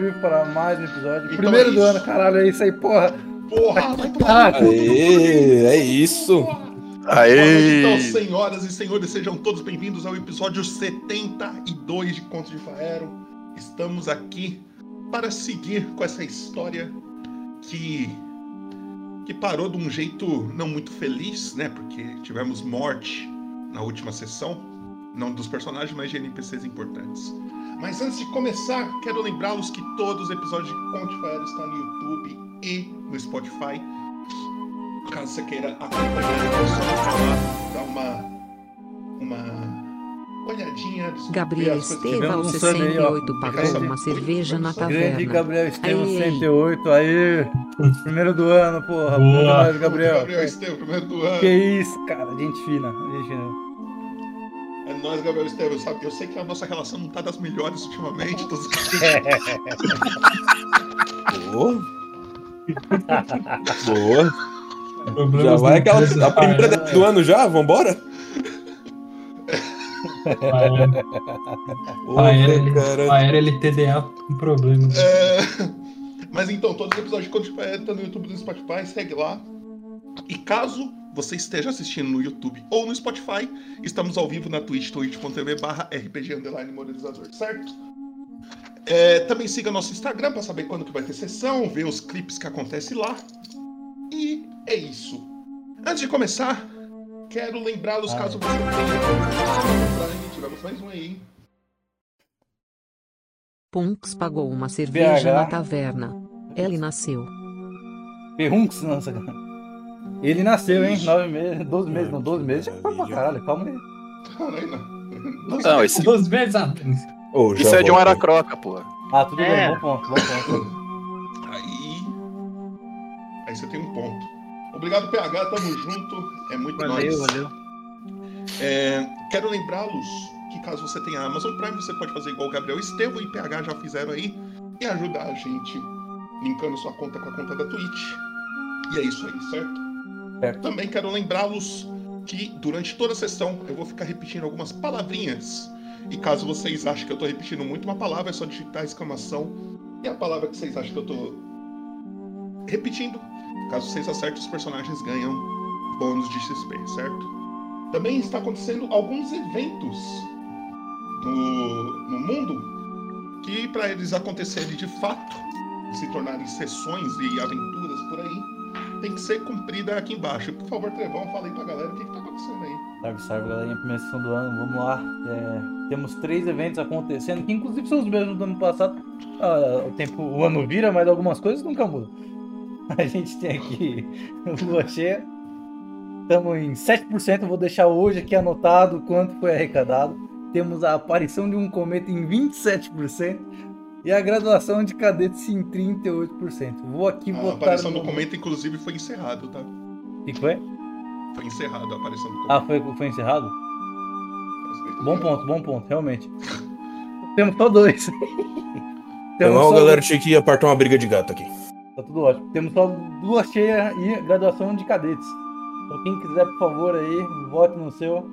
vivo para mais um episódio. Então Primeiro é do isso. ano, caralho, é isso aí, porra. Porra, vai tomar. Aê, é isso. Noite, então, Aê! senhoras e senhores, sejam todos bem-vindos ao episódio 72 de Contos de Faero. Estamos aqui para seguir com essa história que que parou de um jeito não muito feliz, né? Porque tivemos morte na última sessão, não dos personagens, mas de NPCs importantes. Mas antes de começar, quero lembrá-los que todos os episódios de Conto de Faero estão no YouTube e no Spotify. Caso você queira acompanhar, é só lá, dar uma, uma olhadinha. Gabriel Estevão, tivemos um sangue aí, ó. 68, pagou uma cerveja na Grande Grande taverna. Gabriel Estevam, Aí, aí. 108, aí. Primeiro do ano, porra. Boa. Gabriel, Gabriel. Gabriel Estevam, primeiro do ano. Que isso, cara. Gente fina. Gente fina. É nóis, Gabriel Estevam. Sabe, eu sei que a nossa relação não tá das melhores ultimamente. Tô... Boa. Boa. Já vai aquela a primeira Faero. do ano já? Vambora? Faero, cara. Faero LTDA com problema. É, Mas então, todos os episódios de Conto de Faero estão no YouTube e no Spotify, segue lá. E caso você esteja assistindo no YouTube ou no Spotify, estamos ao vivo na Twitch, twitch.tv barra RPG Underline Moralizador, certo? É, também siga nosso Instagram para saber quando que vai ter sessão, ver os clipes que acontecem lá. E é isso. Antes de começar, quero lembrá-los, caso você tenha... Tivemos mais um aí, hein? Punks pagou uma cerveja BH. na taverna. Ele nasceu. Perrunx, nossa, cara. Ele nasceu, hein? 9 meses, 12 meses, não, 12 meses. Já foi pra caralho, calma aí. Caralho, não. Não, esse, atrás. Ô, já isso é de um aracroca, pô. Ah, tudo É. bem, bom ponto, bom ponto. Aí. Aí você tem um ponto. Obrigado, PH, tamo junto. É muito Valeu, nóis. valeu. É, quero lembrá-los que caso você tenha Amazon Prime, você pode fazer igual o Gabriel Estevam e PH já fizeram aí e ajudar a gente linkando sua conta com a conta da Twitch. E é isso aí, certo? Certo. Também quero lembrá-los que durante toda a sessão eu vou ficar repetindo algumas palavrinhas. E caso vocês achem que eu tô repetindo muito uma palavra, é só digitar exclamação e a palavra que vocês acham que eu tô repetindo. Caso vocês acertem, os personagens ganham bônus de XP, certo? Também está acontecendo alguns eventos no, no mundo que, para eles acontecerem de fato, se tornarem sessões e aventuras por aí, tem que ser cumprida aqui embaixo. Por favor, Trevão, fala aí pra galera o que, que tá acontecendo aí. Salve, salve, galerinha. Sessão do ano, vamos lá. É, temos três eventos acontecendo, que inclusive são os mesmos do ano passado. Ah, o tempo, o ano vira, mas algumas coisas nunca mudam. A gente tem aqui lua cheia. Estamos em 7%, eu vou deixar hoje aqui anotado quanto foi arrecadado. Temos a aparição de um cometa em 27% e a graduação de cadetes em 38%. Vou aqui A botar. aparição no- do cometa, inclusive, foi encerrado, tá? O que foi? Foi encerrado a aparição do cometa. Ah, foi, foi encerrado? Bom ponto, bom ponto, realmente. Temos só dois. Temos Não, só- galera, tinha que apartar uma briga de gato aqui. Tá tudo ótimo. Temos só lua cheia e graduação de cadetes. Então quem quiser, por favor, aí, vote no seu.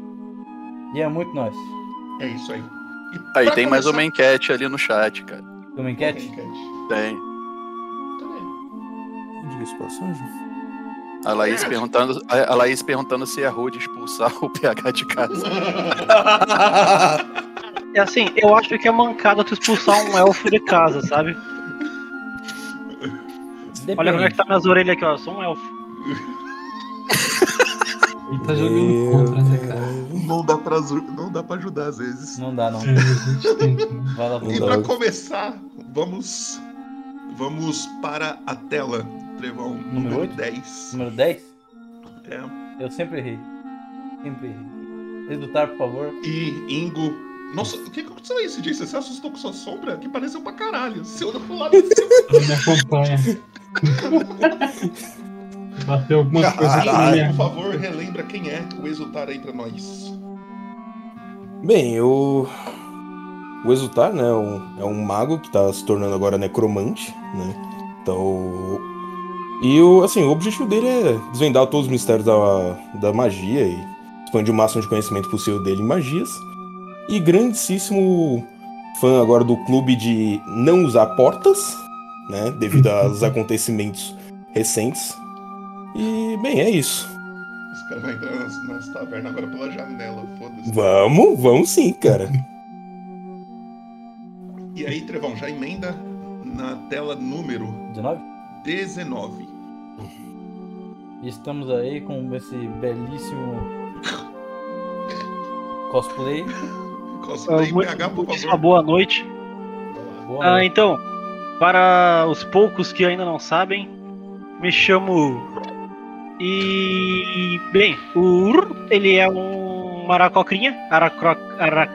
E é muito nós. É isso aí. E Aí tem mais uma começar- enquete ali no chat, cara. Tem uma enquete? Tem. Diga-se de passagem. A Laís perguntando, a Laís perguntando se é rude expulsar o PH de casa. É assim, eu acho que é mancada tu expulsar um elfo de casa, sabe? Olha como é que tá minhas orelhas aqui, ó. Eu sou um elfo. Ele tá jogando contra, né, cara? Não dá, pra, não dá pra ajudar às vezes. Não dá, não. É, né? Vai lá, E pra começar, vamos vamos para a tela, Trevão, Número número oito? 10. Número 10? É. Eu sempre errei. Sempre errei. Exultar, por favor. E Ingo. Nossa, o que que aconteceu aí esse dia? Você se assustou com sua sombra? Que pareceu pra caralho. Você olha pro lado. Ela me acompanha. Bateu algumas coisas aqui na minha. por favor, relembra quem é o Exultar aí pra nós. Bem, eu. O Exultar, né, é um, é um mago que tá se tornando agora necromante, né? Então. E o, assim, o objetivo dele é desvendar todos os mistérios da, da magia e expandir o máximo de conhecimento possível dele em magias. E grandíssimo fã agora do clube de não usar portas, né? Devido aos acontecimentos recentes. E, bem, é isso. Os caras vão entrar nas, nas tavernas agora pela janela, foda-se. Vamos, vamos sim, cara. E aí, Trevão, já emenda na tela número 19? 19. E estamos aí com esse belíssimo cosplay. Cosplay Ah, muito- PH, por favor. boa noite. Boa Ah, noite. então, para os poucos que ainda não sabem, me chamo. E. Bem, o Ur, ele é um aracocrinha, aracro, ara,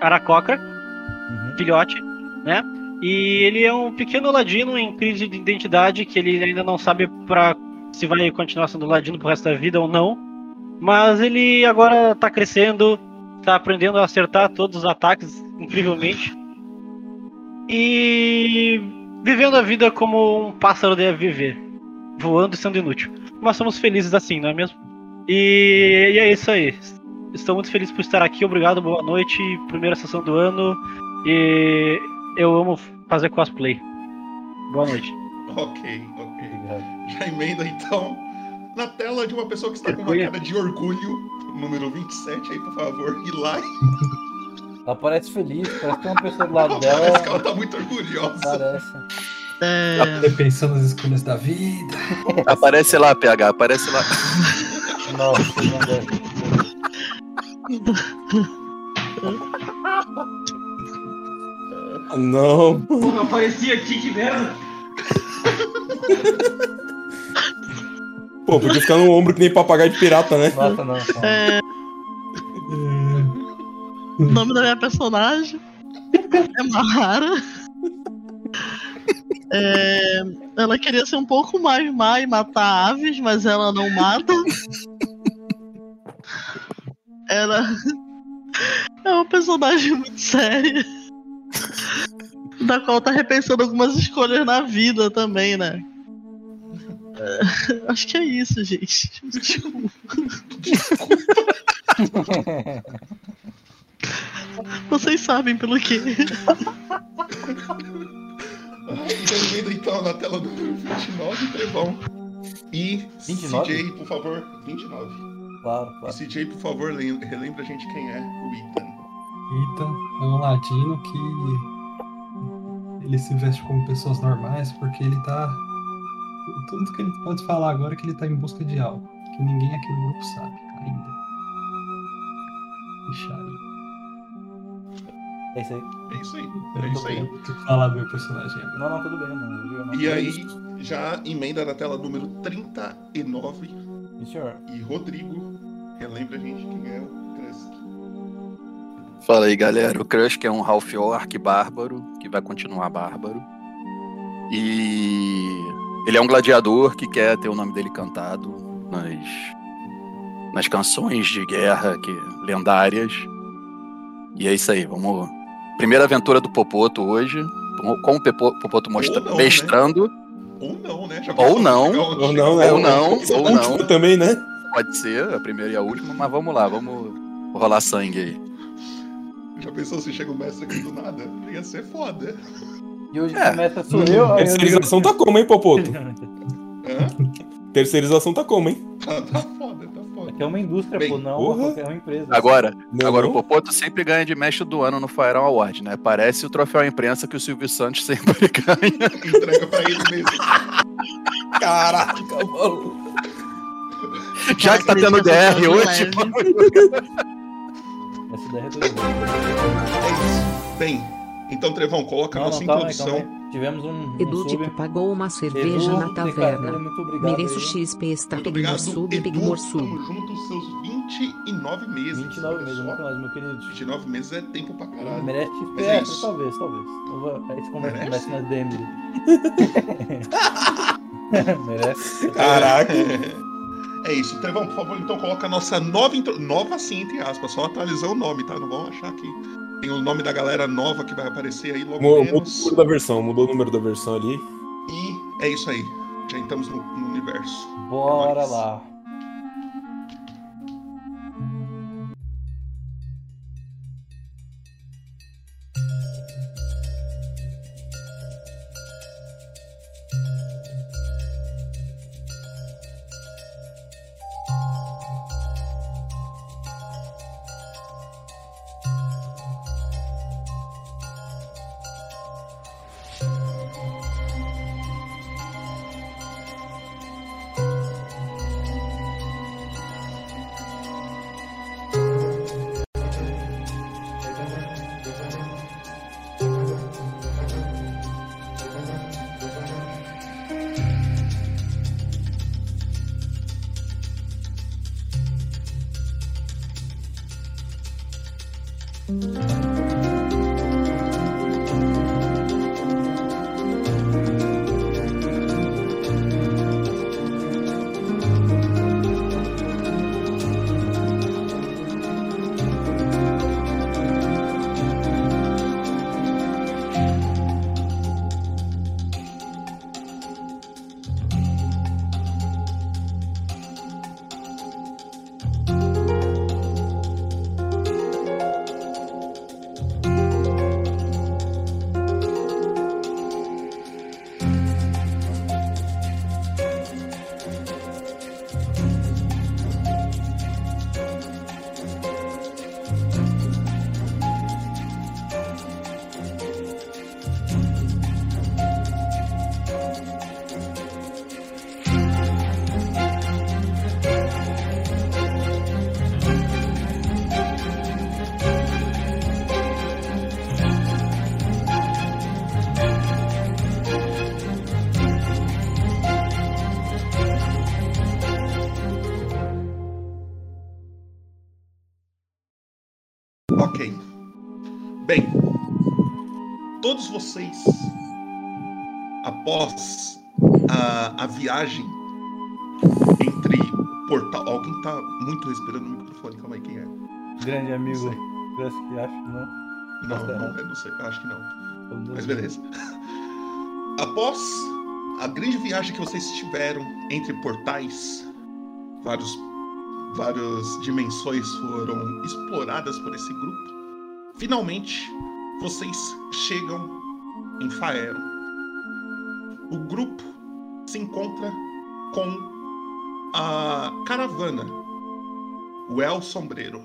aracocra, Uhum. filhote, né? E ele é um pequeno ladino em crise de identidade que ele ainda não sabe pra se vai continuar sendo ladino pro resto da vida ou não. Mas ele agora tá crescendo, tá aprendendo a acertar todos os ataques incrivelmente. E vivendo a vida como um pássaro deve viver, voando e sendo inútil. Mas somos felizes assim, não é mesmo? E, e é isso aí. Estou muito feliz por estar aqui. Obrigado, boa noite. Primeira sessão do ano. E eu amo fazer cosplay. Boa noite. Ok, ok. Obrigado. Já emenda então na tela de uma pessoa que está com uma cara de orgulho, número 27 aí, por favor. E lá, Ela parece feliz, parece que tem uma pessoa do lado dela. parece que ela tá muito orgulhosa. Parece. Tá pensando nas escolhas da vida. Aparece lá, PH, aparece lá. Nossa, não Não. Pô, apareci aqui, que merda! Pô, podia ficar no ombro que nem papagaio de pirata, né? Nossa, não. não. É, O nome da minha personagem é Mahara. É, ela queria ser um pouco mais má e matar aves, mas ela não mata. Ela é uma personagem muito séria. Da qual tá repensando algumas escolhas na vida também, né? É, acho que é isso, gente. Desculpa. Vocês sabem pelo quê. Emenda então na tela número 29, Trevão. E 29? CJ, por favor, 29. Claro, E claro. CJ, por favor, lem- relembra a gente quem é o Ethan. Ethan é um ladino que ele se veste como pessoas normais porque ele tá. Tudo que ele pode falar agora é que ele tá em busca de algo que ninguém aqui no grupo sabe ainda. Deixa aí. É isso aí. É isso aí. É isso aí. falar do meu personagem agora. Não, não, tudo bem. Não, viu? não. E aí, já emenda na tela número 39. Sim, senhor. E Rodrigo, relembra a gente quem é o Krusk. Fala aí, galera. O Crush que é um Half Orc bárbaro, que vai continuar bárbaro. E ele é um gladiador que quer ter o nome dele cantado nas, nas canções de guerra que, lendárias. E é isso aí, vamos. Primeira aventura do Popoto hoje. Com o Popoto mostra... Ou não, né? mestrando. Ou não, né? Já Ou não. Ou não, né? Ou não, é a ou não. também, né? Pode ser a primeira e a última, mas vamos lá, vamos rolar sangue aí. Já pensou se chega o mestre aqui do nada? Ia ser foda. E hoje É. começa sou eu. aí eu Terceirização digo- tá como, hein, Popoto? Hã? Terceirização tá como, hein? Tá, tá é uma indústria, Bem, pô, não porra. uma, é uma empresa. Agora, Não, agora o? Popoto sempre ganha de mestre do ano no Fire Award, né? Parece o troféu à imprensa que o Silvio Santos sempre ganha. Entrega pra ele mesmo. Caraca, mano. Já que tá tendo crítica DR hoje. leve. Essa ideia é tudo. É isso. Bem, então, Trevão, coloca a Não, nossa não, calma aí, introdução. calma aí. Tivemos um, um Edu sub. tipo pagou uma cerveja Edu, na taverna. Muito obrigado. Mereço aí. XP está Muito Big obrigado, Sub, Big Edu. More Sub. Tamo junto, seus 29 meses. 29 olha meses, só. muito mais, meu querido. 29 meses é tempo pra caralho. Merece Mas é é, talvez, talvez. Eu vou, aí você conversa, nas DM. Merece. Caraca. É isso. Trevão, por favor, então coloca a nossa nova intro... Nova sim, entre aspas. Só atualizar o nome, tá? Não vão achar que tem o nome da galera nova que vai aparecer aí logo Mudou o menos. número da versão, mudou o número da versão ali. E é isso aí. Já entramos no, no universo. Bora Nós. lá. Vocês, após a, a viagem entre portal. Alguém tá muito respirando no microfone, calma aí, quem é? Grande amigo. Gus, que acho que não. Não, Nossa, não, eu não sei, acho que não. Mas beleza. Após a grande viagem que vocês tiveram entre portais, vários, várias dimensões foram exploradas por esse grupo. Finalmente, vocês chegam em Faero. O grupo se encontra com a caravana, o El Sombreiro.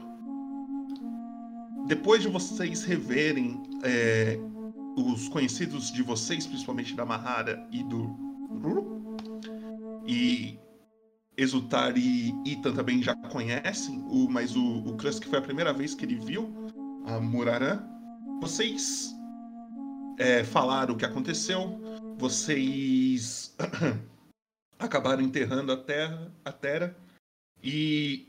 Depois de vocês reverem é, os conhecidos de vocês, principalmente da Mahara e do Ruru, e Exultar e Ethan também já conhecem, o, mas o, o Krusk foi a primeira vez que ele viu a Muraran. Vocês é, falaram o que aconteceu, vocês acabaram enterrando a terra, a terra e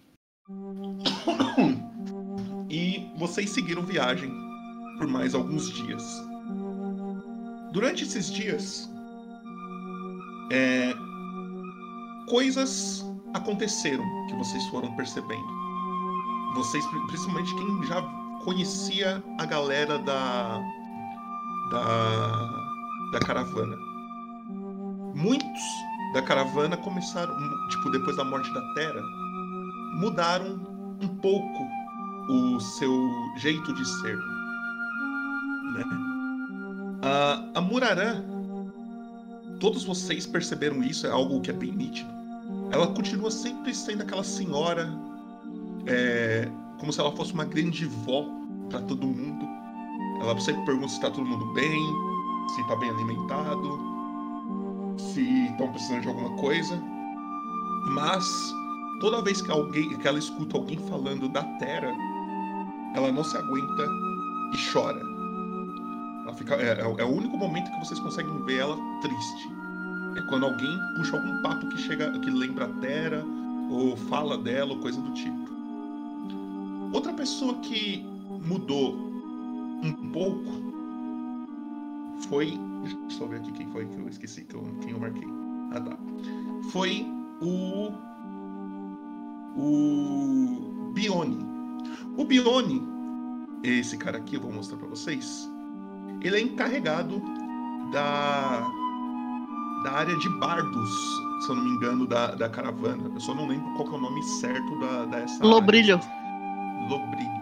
e vocês seguiram viagem por mais alguns dias. Durante esses dias, é, coisas aconteceram que vocês foram percebendo. Vocês, principalmente quem já conhecia a galera da da, da caravana. Muitos da caravana começaram, tipo, depois da morte da Terra, mudaram um pouco o seu jeito de ser. Né? A, a Murarã, todos vocês perceberam isso, é algo que é bem nítido. Ela continua sempre sendo aquela senhora, é, como se ela fosse uma grande vó para todo mundo. Ela sempre pergunta se tá todo mundo bem, se tá bem alimentado, se estão precisando de alguma coisa. Mas toda vez que alguém, que ela escuta alguém falando da Terra, ela não se aguenta e chora. Fica, é, é o único momento que vocês conseguem ver ela triste. É quando alguém puxa algum papo que chega, que lembra a Terra ou fala dela ou coisa do tipo. Outra pessoa que mudou um pouco foi. Deixa eu ver aqui quem foi que eu esqueci, que eu, quem eu marquei. Ah tá. Foi o. O. Bione. O Bione, esse cara aqui, eu vou mostrar pra vocês. Ele é encarregado da. Da área de bardos, se eu não me engano, da, da caravana. Eu só não lembro qual que é o nome certo da, dessa. Lobrilho. Área. Lobrilho.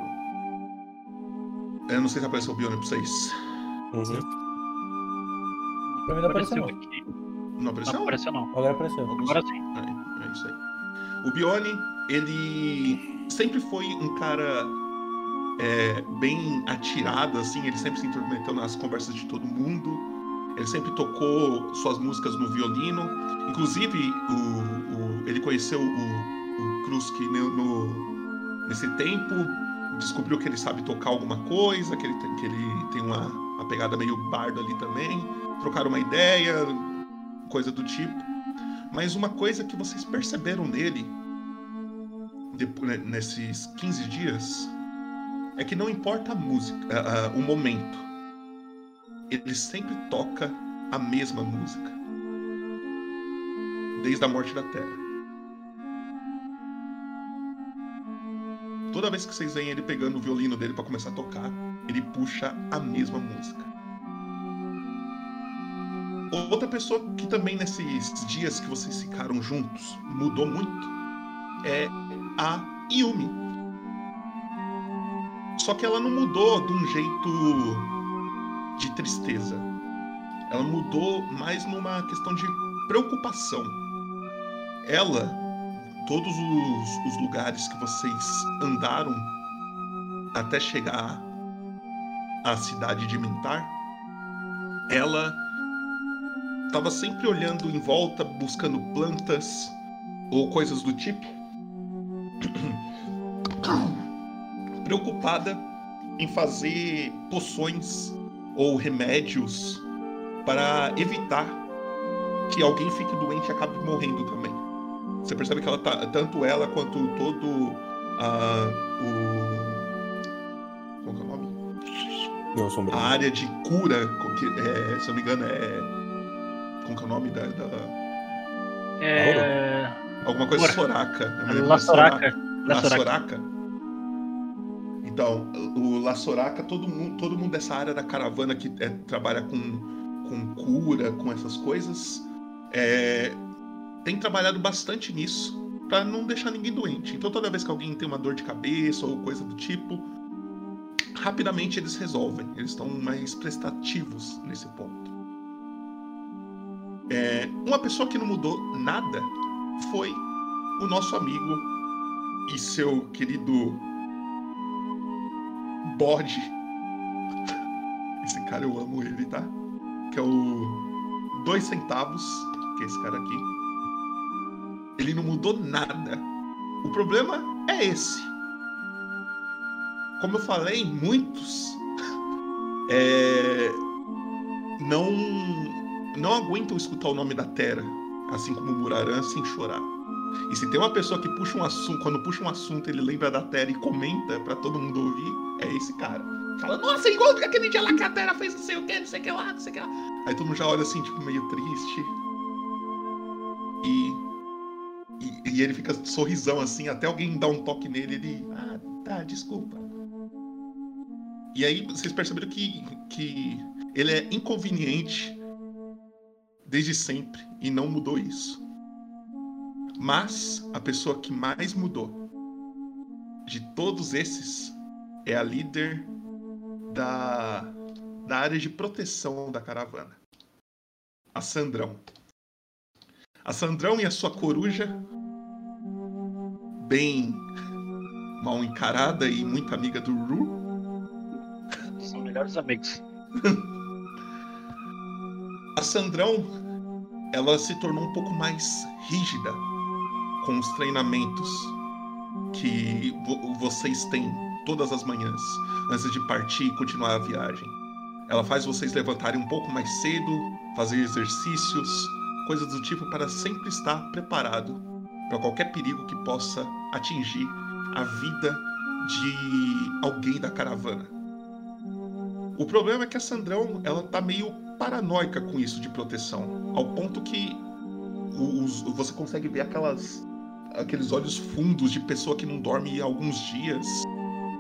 Eu não sei se apareceu o Bione pra vocês. Uhum. Pra mim não apareceu, não. aqui. Não apareceu? Não apareceu não. Agora apareceu. Agora sim. É, é isso aí. O Bione, ele sempre foi um cara é, bem atirado, assim, ele sempre se intrometeu nas conversas de todo mundo. Ele sempre tocou suas músicas no violino. Inclusive, o, o- ele conheceu o, o Krusk no, no- nesse tempo, descobriu que ele sabe tocar alguma coisa, que ele tem, que ele tem uma, uma pegada meio bardo ali também. Trocaram uma ideia, coisa do tipo. Mas uma coisa que vocês perceberam nele depo- né, nesses 15 dias é que não importa a música, o momento, ele sempre toca a mesma música. Desde a morte da Terra. Toda vez que vocês veem ele pegando o violino dele pra começar a tocar, ele puxa a mesma música. Outra pessoa que também nesses dias que vocês ficaram juntos mudou muito é a Yumi. Só que ela não mudou de um jeito de tristeza. Ela mudou mais numa questão de preocupação. Ela, todos os, os lugares que vocês andaram até chegar à cidade de Mintar, ela estava sempre olhando em volta, buscando plantas ou coisas do tipo. Preocupada em fazer poções ou remédios para evitar que alguém fique doente e acabe morrendo também. Você percebe que ela tá, tanto ela quanto todo ah, o qual que é o Não, sombra. a área de cura, que, é, se eu não me engano, é. Como que é o nome da. da- É. alguma coisa Ora. Soraka. La da Soraka. Soraca. La. Soraca. Então, o La Soraca, todo mundo, todo mundo dessa área da caravana que é, trabalha com, com cura, com essas coisas, é, tem trabalhado bastante nisso pra não deixar ninguém doente. Então, toda vez que alguém tem uma dor de cabeça ou coisa do tipo, rapidamente eles resolvem. Eles estão mais prestativos nesse ponto. É, uma pessoa que não mudou nada foi o nosso amigo e seu querido bode. Esse cara eu amo ele, tá? Que é o dois centavos, que é esse cara aqui. Ele não mudou nada. O problema é esse. Como eu falei, muitos é, não não aguentam escutar o nome da Terra, assim como o Muraran, sem chorar. E se tem uma pessoa que puxa um assunto, quando puxa um assunto, ele lembra da Terra e comenta pra todo mundo ouvir, é esse cara. Fala, nossa, igual aquele dia lá que a Terra fez não sei o que, não sei o que lá, não sei o que lá. Aí todo mundo já olha assim, tipo, meio triste. E, ele fica sorrisão assim, até alguém dá um toque nele, ele. Ah, tá, desculpa. E aí vocês perceberam que, que ele é inconveniente desde sempre e não mudou isso. Mas a pessoa que mais mudou de todos esses é a líder da, da área de proteção da caravana. A Sandrão. A Sandrão e a sua coruja, bem mal encarada e muito amiga do Ru, São melhores amigos. A Sandrão, ela se tornou um pouco mais rígida com os treinamentos que vo- vocês têm todas as manhãs antes de partir e continuar a viagem. Ela faz vocês levantarem um pouco mais cedo, fazer exercícios, coisas do tipo para sempre estar preparado para qualquer perigo que possa atingir a vida de alguém da caravana. O problema é que a Sandrão, ela tá meio paranoica com isso de proteção, ao ponto que os- você consegue ver aquelas aqueles olhos fundos de pessoa que não dorme há alguns dias.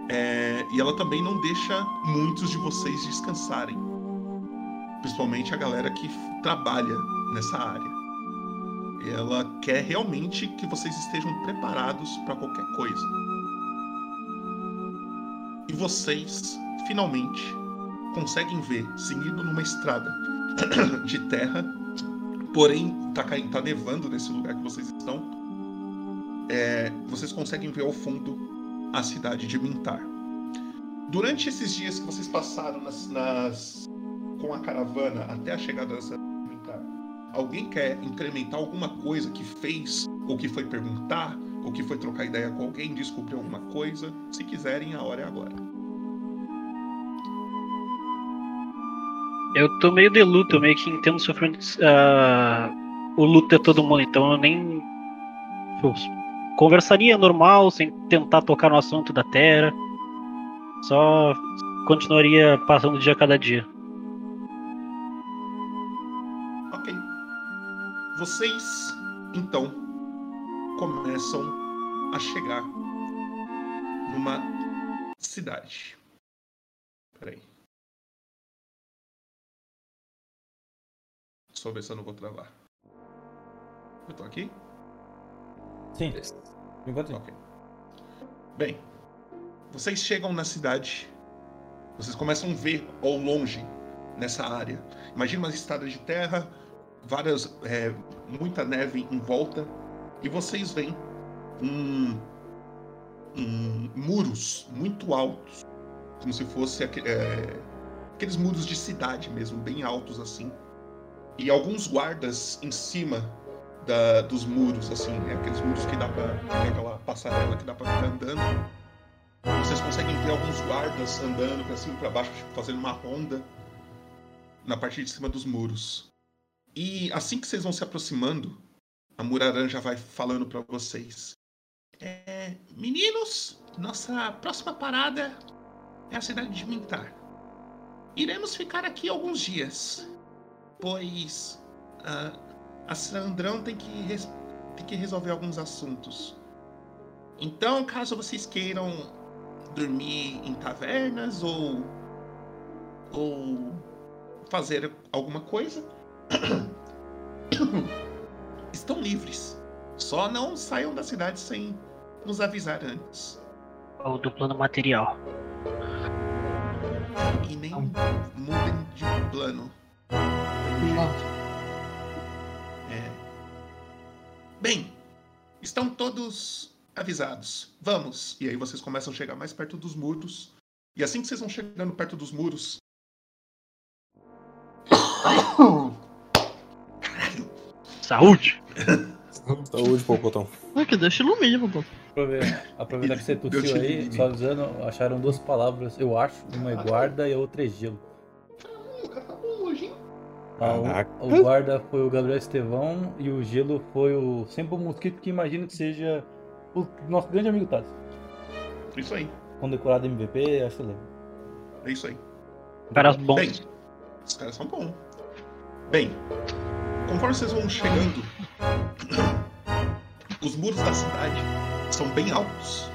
É, e ela também não deixa muitos de vocês descansarem. Principalmente a galera que trabalha nessa área. Ela quer realmente que vocês estejam preparados para qualquer coisa. E vocês, finalmente, conseguem ver, seguindo numa estrada de terra, porém tá, tá nevando nesse lugar que vocês estão. É, vocês conseguem ver ao fundo a cidade de Mintar. Durante esses dias que vocês passaram nas, nas- com a caravana até a chegada da cidade de Mintar, alguém quer incrementar alguma coisa que fez, ou que foi perguntar, ou que foi trocar ideia com alguém, descobrir alguma coisa? Se quiserem, a hora é agora. Eu tô meio de luto, meio que entendo o sofrimento. ah, o luto de todo mundo, então eu nem. conversaria normal, sem tentar tocar no assunto da Terra. Só continuaria passando dia a cada dia. Vocês, então, começam a chegar numa cidade. Peraí. Só ver se eu não vou travar. Eu tô aqui? Sim. Enquanto. Ok. Bem, vocês chegam na cidade. Vocês começam a ver ao longe, nessa área. Imagina uma estrada de terra, várias, é, muita neve em volta, e vocês veem um, um- muros muito altos, como se fosse é, aqueles muros de cidade mesmo, bem altos assim, e alguns guardas em cima da- dos muros, assim, né? aqueles muros que dá pra. Tem aquela passarela que dá pra ficar andando. Vocês conseguem ver alguns guardas andando pra cima e pra baixo, tipo, fazendo uma ronda na parte de cima dos muros. E assim que vocês vão se aproximando, a Muraran já vai falando pra vocês. É, meninos, nossa próxima parada é a cidade de Mintar. iremos ficar aqui alguns dias, pois ah, a Sandrão tem que, tem que resolver alguns assuntos. Então, caso vocês queiram dormir em tavernas ou ou fazer alguma coisa, estão livres. Só não saiam da cidade sem nos avisar antes. O do plano material. E nem mudem de plano. É. Bem, estão todos avisados. Vamos. E aí vocês começam a chegar mais perto dos muros. E assim que vocês vão chegando perto dos muros. Saúde! Saúde, Pocotão. Ah, que ilumine, pô. Aprove- Aproveitar que você tossiu aí, só avisando, acharam duas palavras, eu acho. Uma é guarda e a outra é gelo. o cara tá bom hoje, hein? Ah, o- guarda foi o Gabriel Estevão e o gelo foi o Sempre Mosquito, que imagino que seja o nosso grande amigo Taz. Isso aí. Condecorado MVP, acho legal. É isso aí. Caras bons. Bem, os caras são bons. Bem, conforme vocês vão chegando, os muros da cidade são bem altos.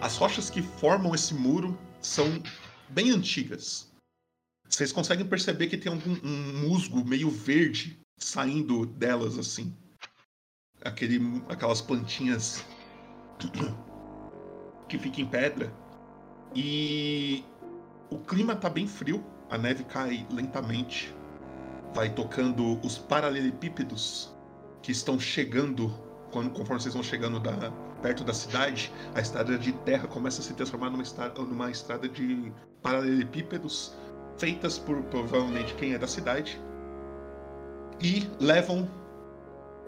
As rochas que formam esse muro são bem antigas. Vocês conseguem perceber que tem algum um musgo meio verde saindo delas assim. Aquele, aquelas plantinhas que ficam em pedra. E o clima tá bem frio, a neve cai lentamente. Vai tocando os paralelepípedos que estão chegando, quando, conforme vocês vão chegando da, perto da cidade, a estrada de terra começa a se transformar numa estrada, numa estrada de paralelepípedos feitas por provavelmente quem é da cidade e levam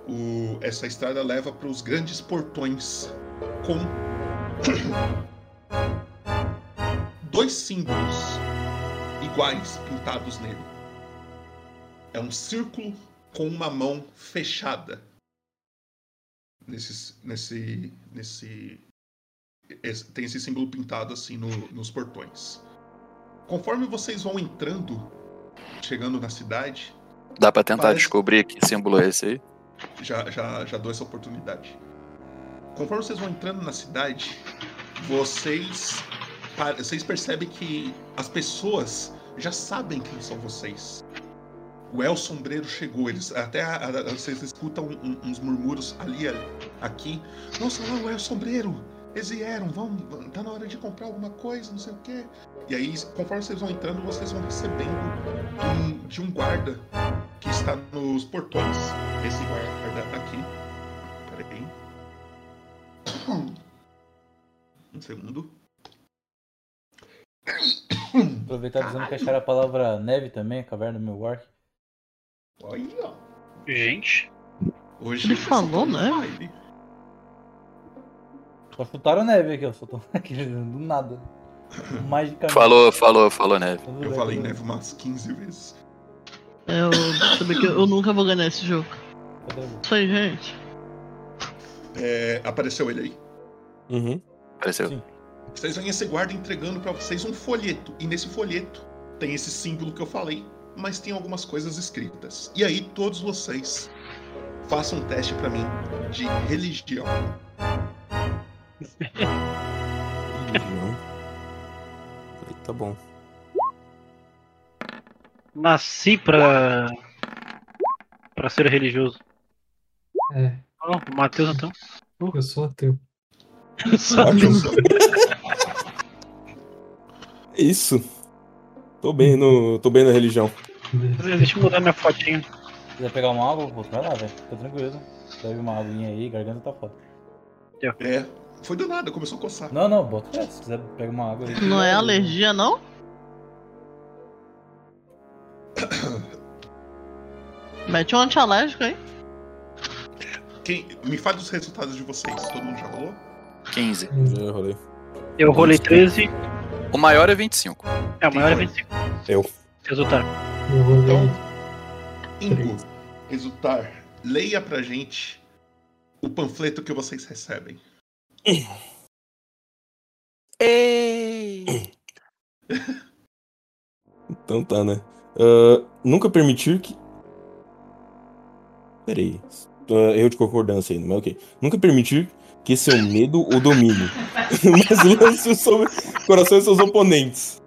o, essa estrada leva para os grandes portões com dois símbolos iguais pintados nele. É um círculo com uma mão fechada. Nesse, nesse, nesse, esse- tem esse símbolo pintado assim no- nos portões. Conforme vocês vão entrando, chegando na cidade, Dá pra tentar Parece- descobrir que símbolo é esse aí? já, já, já dou essa oportunidade. Conforme vocês vão entrando na cidade, vocês, vocês percebem que as pessoas já sabem quem são vocês. O El Sombreiro chegou, eles até a- a- vocês escutam um- uns murmúrios ali, ali, aqui. Nossa, lá o El Sombreiro, eles vieram, tá na hora de comprar alguma coisa, não sei o quê. E aí, conforme vocês vão entrando, vocês vão recebendo de um, de um guarda que está nos portões. Esse guarda aqui. Peraí. Um segundo. Aproveitar dizendo que acharam a palavra neve também, caverna do Wark. Olha. Gente. Hoje Ele falou, né? baile. Só chutaram neve aqui, ó. Só tô aqui do nada. Magicamente. Falou, falou, falou, Neve. Eu bem, falei bem. neve umas 15 vezes. Eu, sabe que eu nunca vou ganhar esse jogo. Isso aí, gente. É, apareceu ele aí. Uhum. Apareceu. Sim. Vocês veem esse guarda entregando pra vocês um folheto. E nesse folheto tem esse símbolo que eu falei, mas tem algumas coisas escritas. E aí, todos vocês façam um teste pra mim de religião. Religião. Aí, tá bom. Nasci pra. pra ser religioso. É, Oh, Matheus então. eu sou ateu. Só Ótimo. É isso. Tô bem no. tô bem na religião. Deixa eu mudar minha fotinha. Se quiser pegar uma água, pô, vai lá, velho. Fica tranquilo. Bebe uma aguinha aí, garganta tá foda. É, foi do nada, começou a coçar. Não, não, bota fé. Se quiser pegar uma água aí. Não é alergia, não? Mete um antialérgico aí. Quem, me fale os resultados de vocês. Todo mundo já rolou? 15. Já rolei. Eu rolei 13. O maior é 25. É, o maior é 25. Eu. Resultado. Eu vou Então. Ingo, resultar, leia pra gente o panfleto que vocês recebem. Ei! Então tá, né? Ah, nunca permitir que. Peraí. Uh, erro de concordância ainda, mas ok. Nunca permitir que seu medo o domine. mas lance sobre o coração de seus oponentes.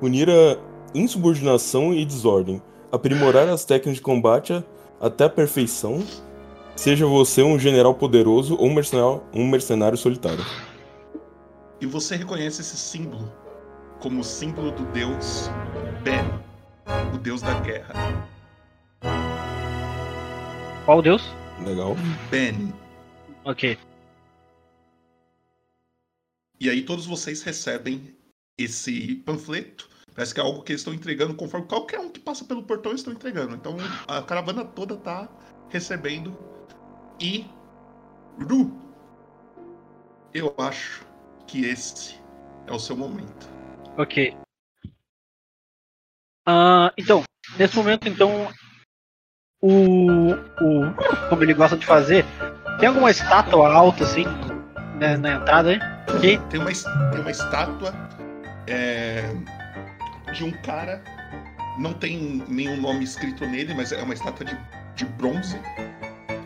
Unir a insubordinação e desordem. Aprimorar as técnicas de combate até a perfeição. Seja você um general poderoso ou um mercenário, um mercenário solitário. E você reconhece esse símbolo como o símbolo do deus Ben, o deus da guerra. Qual Deus? Legal. Ben. Ok. E aí todos vocês recebem esse panfleto. Parece que é algo que eles estão entregando conforme qualquer um que passa pelo portão eles estão entregando. Então a caravana toda tá recebendo. E Ru, eu acho que esse é o seu momento. Ok. Ah, então, nesse momento, então, o, o. Como ele gosta de fazer, tem alguma estátua alta assim né, na entrada aí? Ok? Tem uma, tem uma estátua é, de um cara. Não tem nenhum nome escrito nele, mas é uma estátua de, de bronze.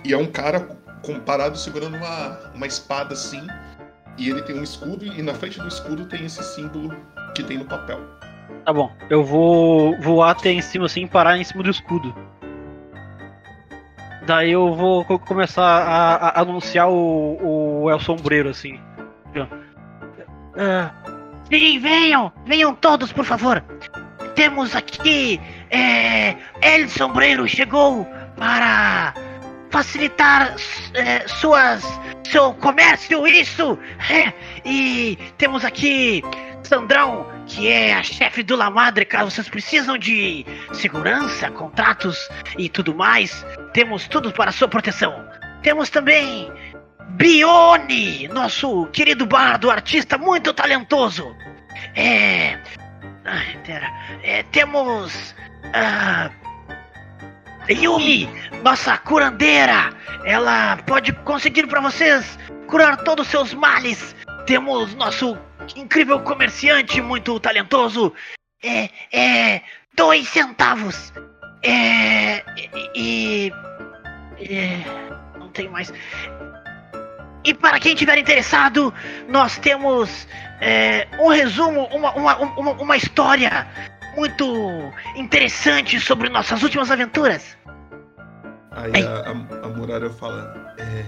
E é um cara com- parado segurando uma, uma espada assim. E ele tem um escudo, e na frente do escudo tem esse símbolo que tem no papel. Tá bom. Eu vou voar até em cima assim e parar em cima do escudo. Daí eu vou co- começar a, a anunciar o, o El Sombreiro assim. Ah, sim, venham! Venham todos, por favor! Temos aqui. É, El Sombreiro chegou para facilitar é, suas. seu comércio, isso! É, e temos aqui Sandrão, que é a chefe do La Madre, caso vocês precisam de segurança, contratos e tudo mais. Temos tudo para sua proteção. Temos também Bione, nosso querido bardo, artista muito talentoso. É. Ai, pera. É, temos. ah, Yumi, nossa curandeira. Ela pode conseguir para vocês curar todos os seus males. Temos nosso incrível comerciante muito talentoso. É. É. Dois centavos. É. E. é, não tem mais. E para quem tiver interessado, nós temos é, um resumo, uma, uma, uma, uma história muito interessante sobre nossas últimas aventuras. Aí a, a, a Murara fala: é,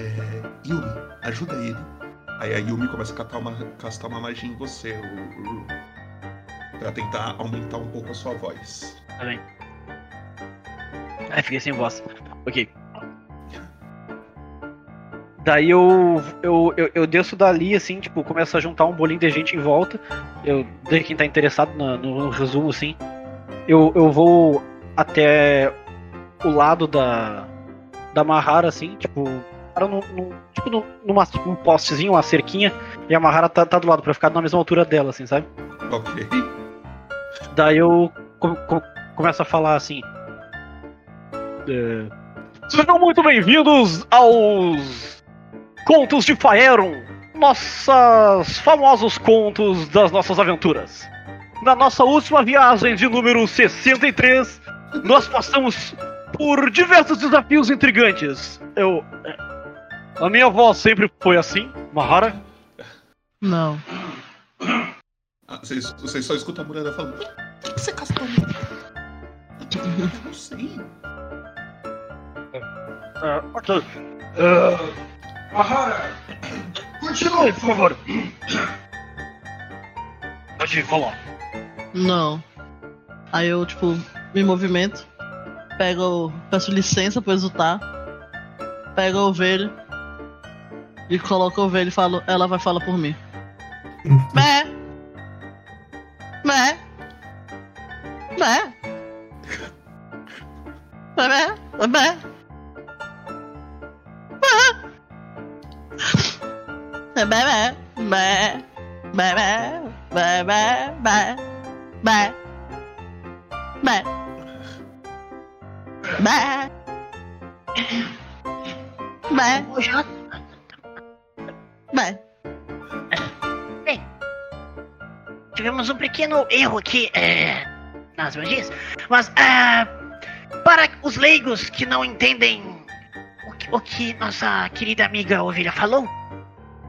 é, Yumi, ajuda ele. Aí a Yumi começa a uma, castar uma magia em você, o, o, pra tentar aumentar um pouco a sua voz. Tá bem. Ai, fiquei sem voz. Ok. Daí eu, eu, eu, eu desço dali, assim, tipo, começo a juntar um bolinho de gente em volta. Eu, de quem tá interessado na- no, no resumo, assim. Eu, eu vou até o lado da, da Mahara, assim, tipo, para no, no- tipo, no, numa, um postezinho, uma cerquinha, e a Mahara tá, tá do lado, pra ficar na mesma altura dela, assim, sabe? Ok. Daí eu co- co- começo a falar assim. é, Sejam muito bem-vindos aos Contos de Faeron, nossos famosos contos das nossas aventuras. Na nossa última viagem de número 63, nós passamos por diversos desafios intrigantes. Eu. é, A minha voz sempre foi assim, Mahara. Não. Ah, Vocês, vocês só escutam a Murara falando: Por que você castou nele? Eu não sei. Ah, ok. Ah, Mahara, continue, por favor. Pode falar. Não. Aí eu, tipo, me movimento, pego, peço licença pra exultar, pego a ovelha e coloco a ovelha e falo, ela vai falar por mim. Bé! Bé! Bé! Bé! Bé! Bé! tivemos um pequeno erro aqui é, nas magias. Mas é, para os leigos que não entendem o que, o que nossa querida amiga Ovelha falou,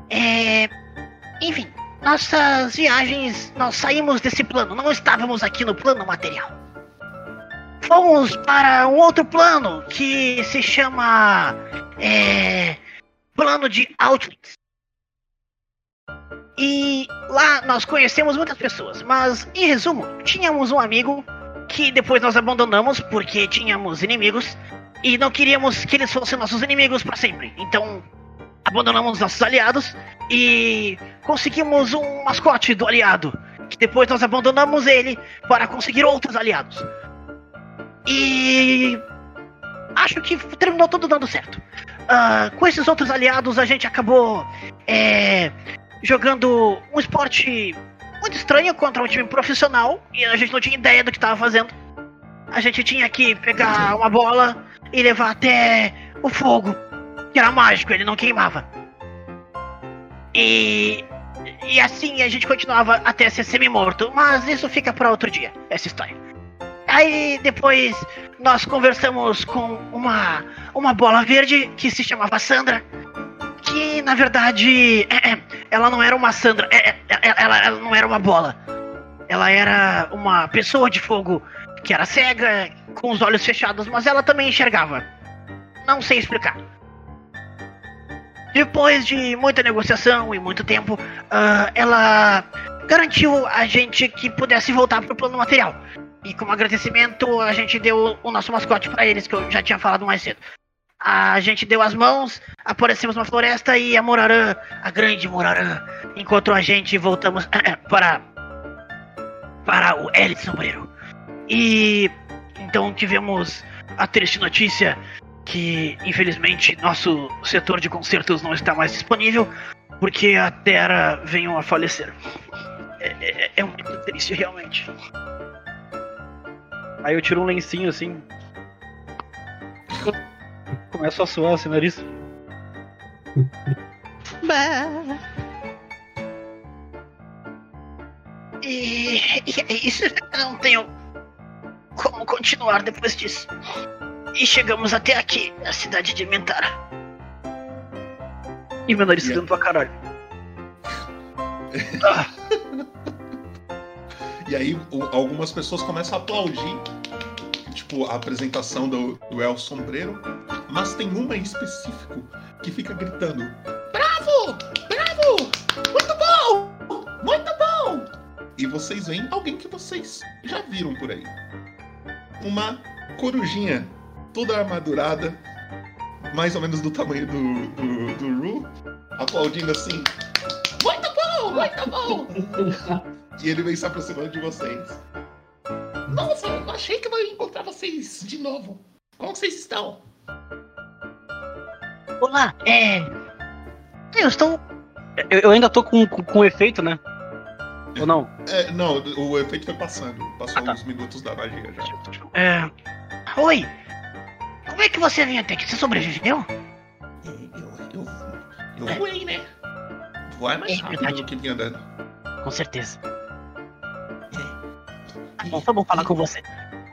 é, enfim, nossas viagens, nós saímos desse plano, não estávamos aqui no plano material. Fomos para um outro plano que se chama é, plano de Auschwitz. E lá nós conhecemos muitas pessoas, mas em resumo, tínhamos um amigo que depois nós abandonamos porque tínhamos inimigos e não queríamos que eles fossem nossos inimigos para sempre. Então abandonamos nossos aliados e conseguimos um mascote do aliado, que depois nós abandonamos ele para conseguir outros aliados. E acho que terminou tudo dando certo. Ah, com esses outros aliados a gente acabou é, jogando um esporte muito estranho contra um time profissional e a gente não tinha ideia do que estava fazendo. A gente tinha que pegar uma bola e levar até o fogo, que era mágico, ele não queimava. E, e assim a gente continuava até ser semi-morto, mas isso fica para outro dia, essa história. Aí depois nós conversamos com uma, uma bola verde que se chamava Sandra, que na verdade é, é, ela não era uma Sandra, é, é, é, ela, ela não era uma bola. Ela era uma pessoa de fogo que era cega, com os olhos fechados, mas ela também enxergava. Não sei explicar. Depois de muita negociação e muito tempo, ah, ela garantiu a gente que pudesse voltar pro plano material. E como agradecimento, a gente deu o nosso mascote para eles, que eu já tinha falado mais cedo. A gente deu as mãos, aparecemos na floresta e a Morarã, a grande Morarã, encontrou a gente e voltamos para para o Elite Sombreiro. E então tivemos a triste notícia que infelizmente nosso setor de concertos não está mais disponível porque a Terra veio a falecer. É, é- é muito triste realmente. Aí eu tiro um lencinho assim. Começo a suar assim, nariz. E, e é isso, eu não tenho como continuar depois disso. E chegamos até aqui, a cidade de Mentara. E meu nariz Yeah. dando pra caralho. E aí algumas pessoas começam a aplaudir, tipo, a apresentação do, do El Sombreiro, mas tem uma em específico que fica gritando: Bravo! Bravo! Muito bom! Muito bom! E vocês veem alguém que vocês já viram por aí. Uma corujinha toda armadurada, mais ou menos do tamanho do, do, do Ru, aplaudindo assim. Muito bom! Muito bom! E ele vem se aproximando de vocês. Nossa, eu achei que eu ia encontrar vocês de novo. Como vocês estão? Olá, é. Eu estou. Eu, eu ainda tô com, com, com efeito, né? Ou não? É, não, o efeito foi passando. Passou Ah, tá. uns minutos da magia já. É. Oi! Como é que você veio até aqui? Você sobreviveu? Eu, eu, eu voei, né? Voar é mais É rápido verdade. do que vir andando. Com certeza. Tá bom, foi bom falar com você.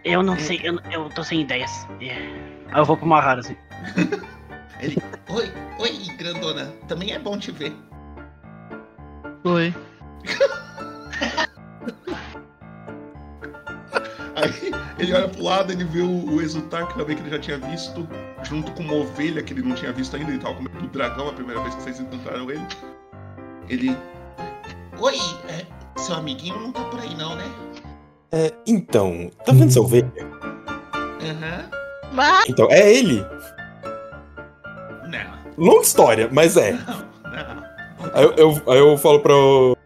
Eu não sei, eu, eu tô sem ideias. É. Aí eu vou pro Mahara assim. Ele. Oi, oi, grandona. Também é bom te ver. Oi. Aí ele olha pro lado, ele vê o, o Exultar, que também que ele já tinha visto, junto com uma ovelha que ele não tinha visto ainda, ele tava com medo do dragão a primeira vez que vocês encontraram ele. Ele. Oi, é, seu amiguinho não tá por aí não, né? É, então, tá vendo essa ovelha? Aham. Ah, Então, é ele. Não, Longa história, mas é. não, não. Aí eu, eu, aí eu falo pro,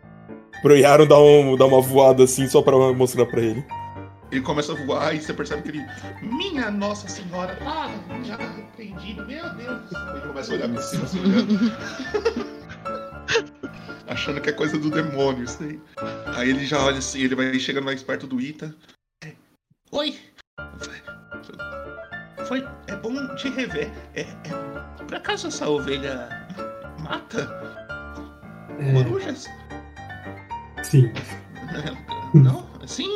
pro Yaro dar, um, dar uma voada assim só pra mostrar pra ele. Ele começa a voar e você percebe que ele. Minha Nossa Senhora, tá já arrependido, meu Deus. Ele começa a olhar pra cima, assim, olhando. Achando que é coisa do demônio isso aí. Aí ele já olha assim, ele vai chegando mais perto do Ita. É, Oi! Foi. É bom te rever. É, é, por acaso essa ovelha mata É, corujas? sim. Não? Sim?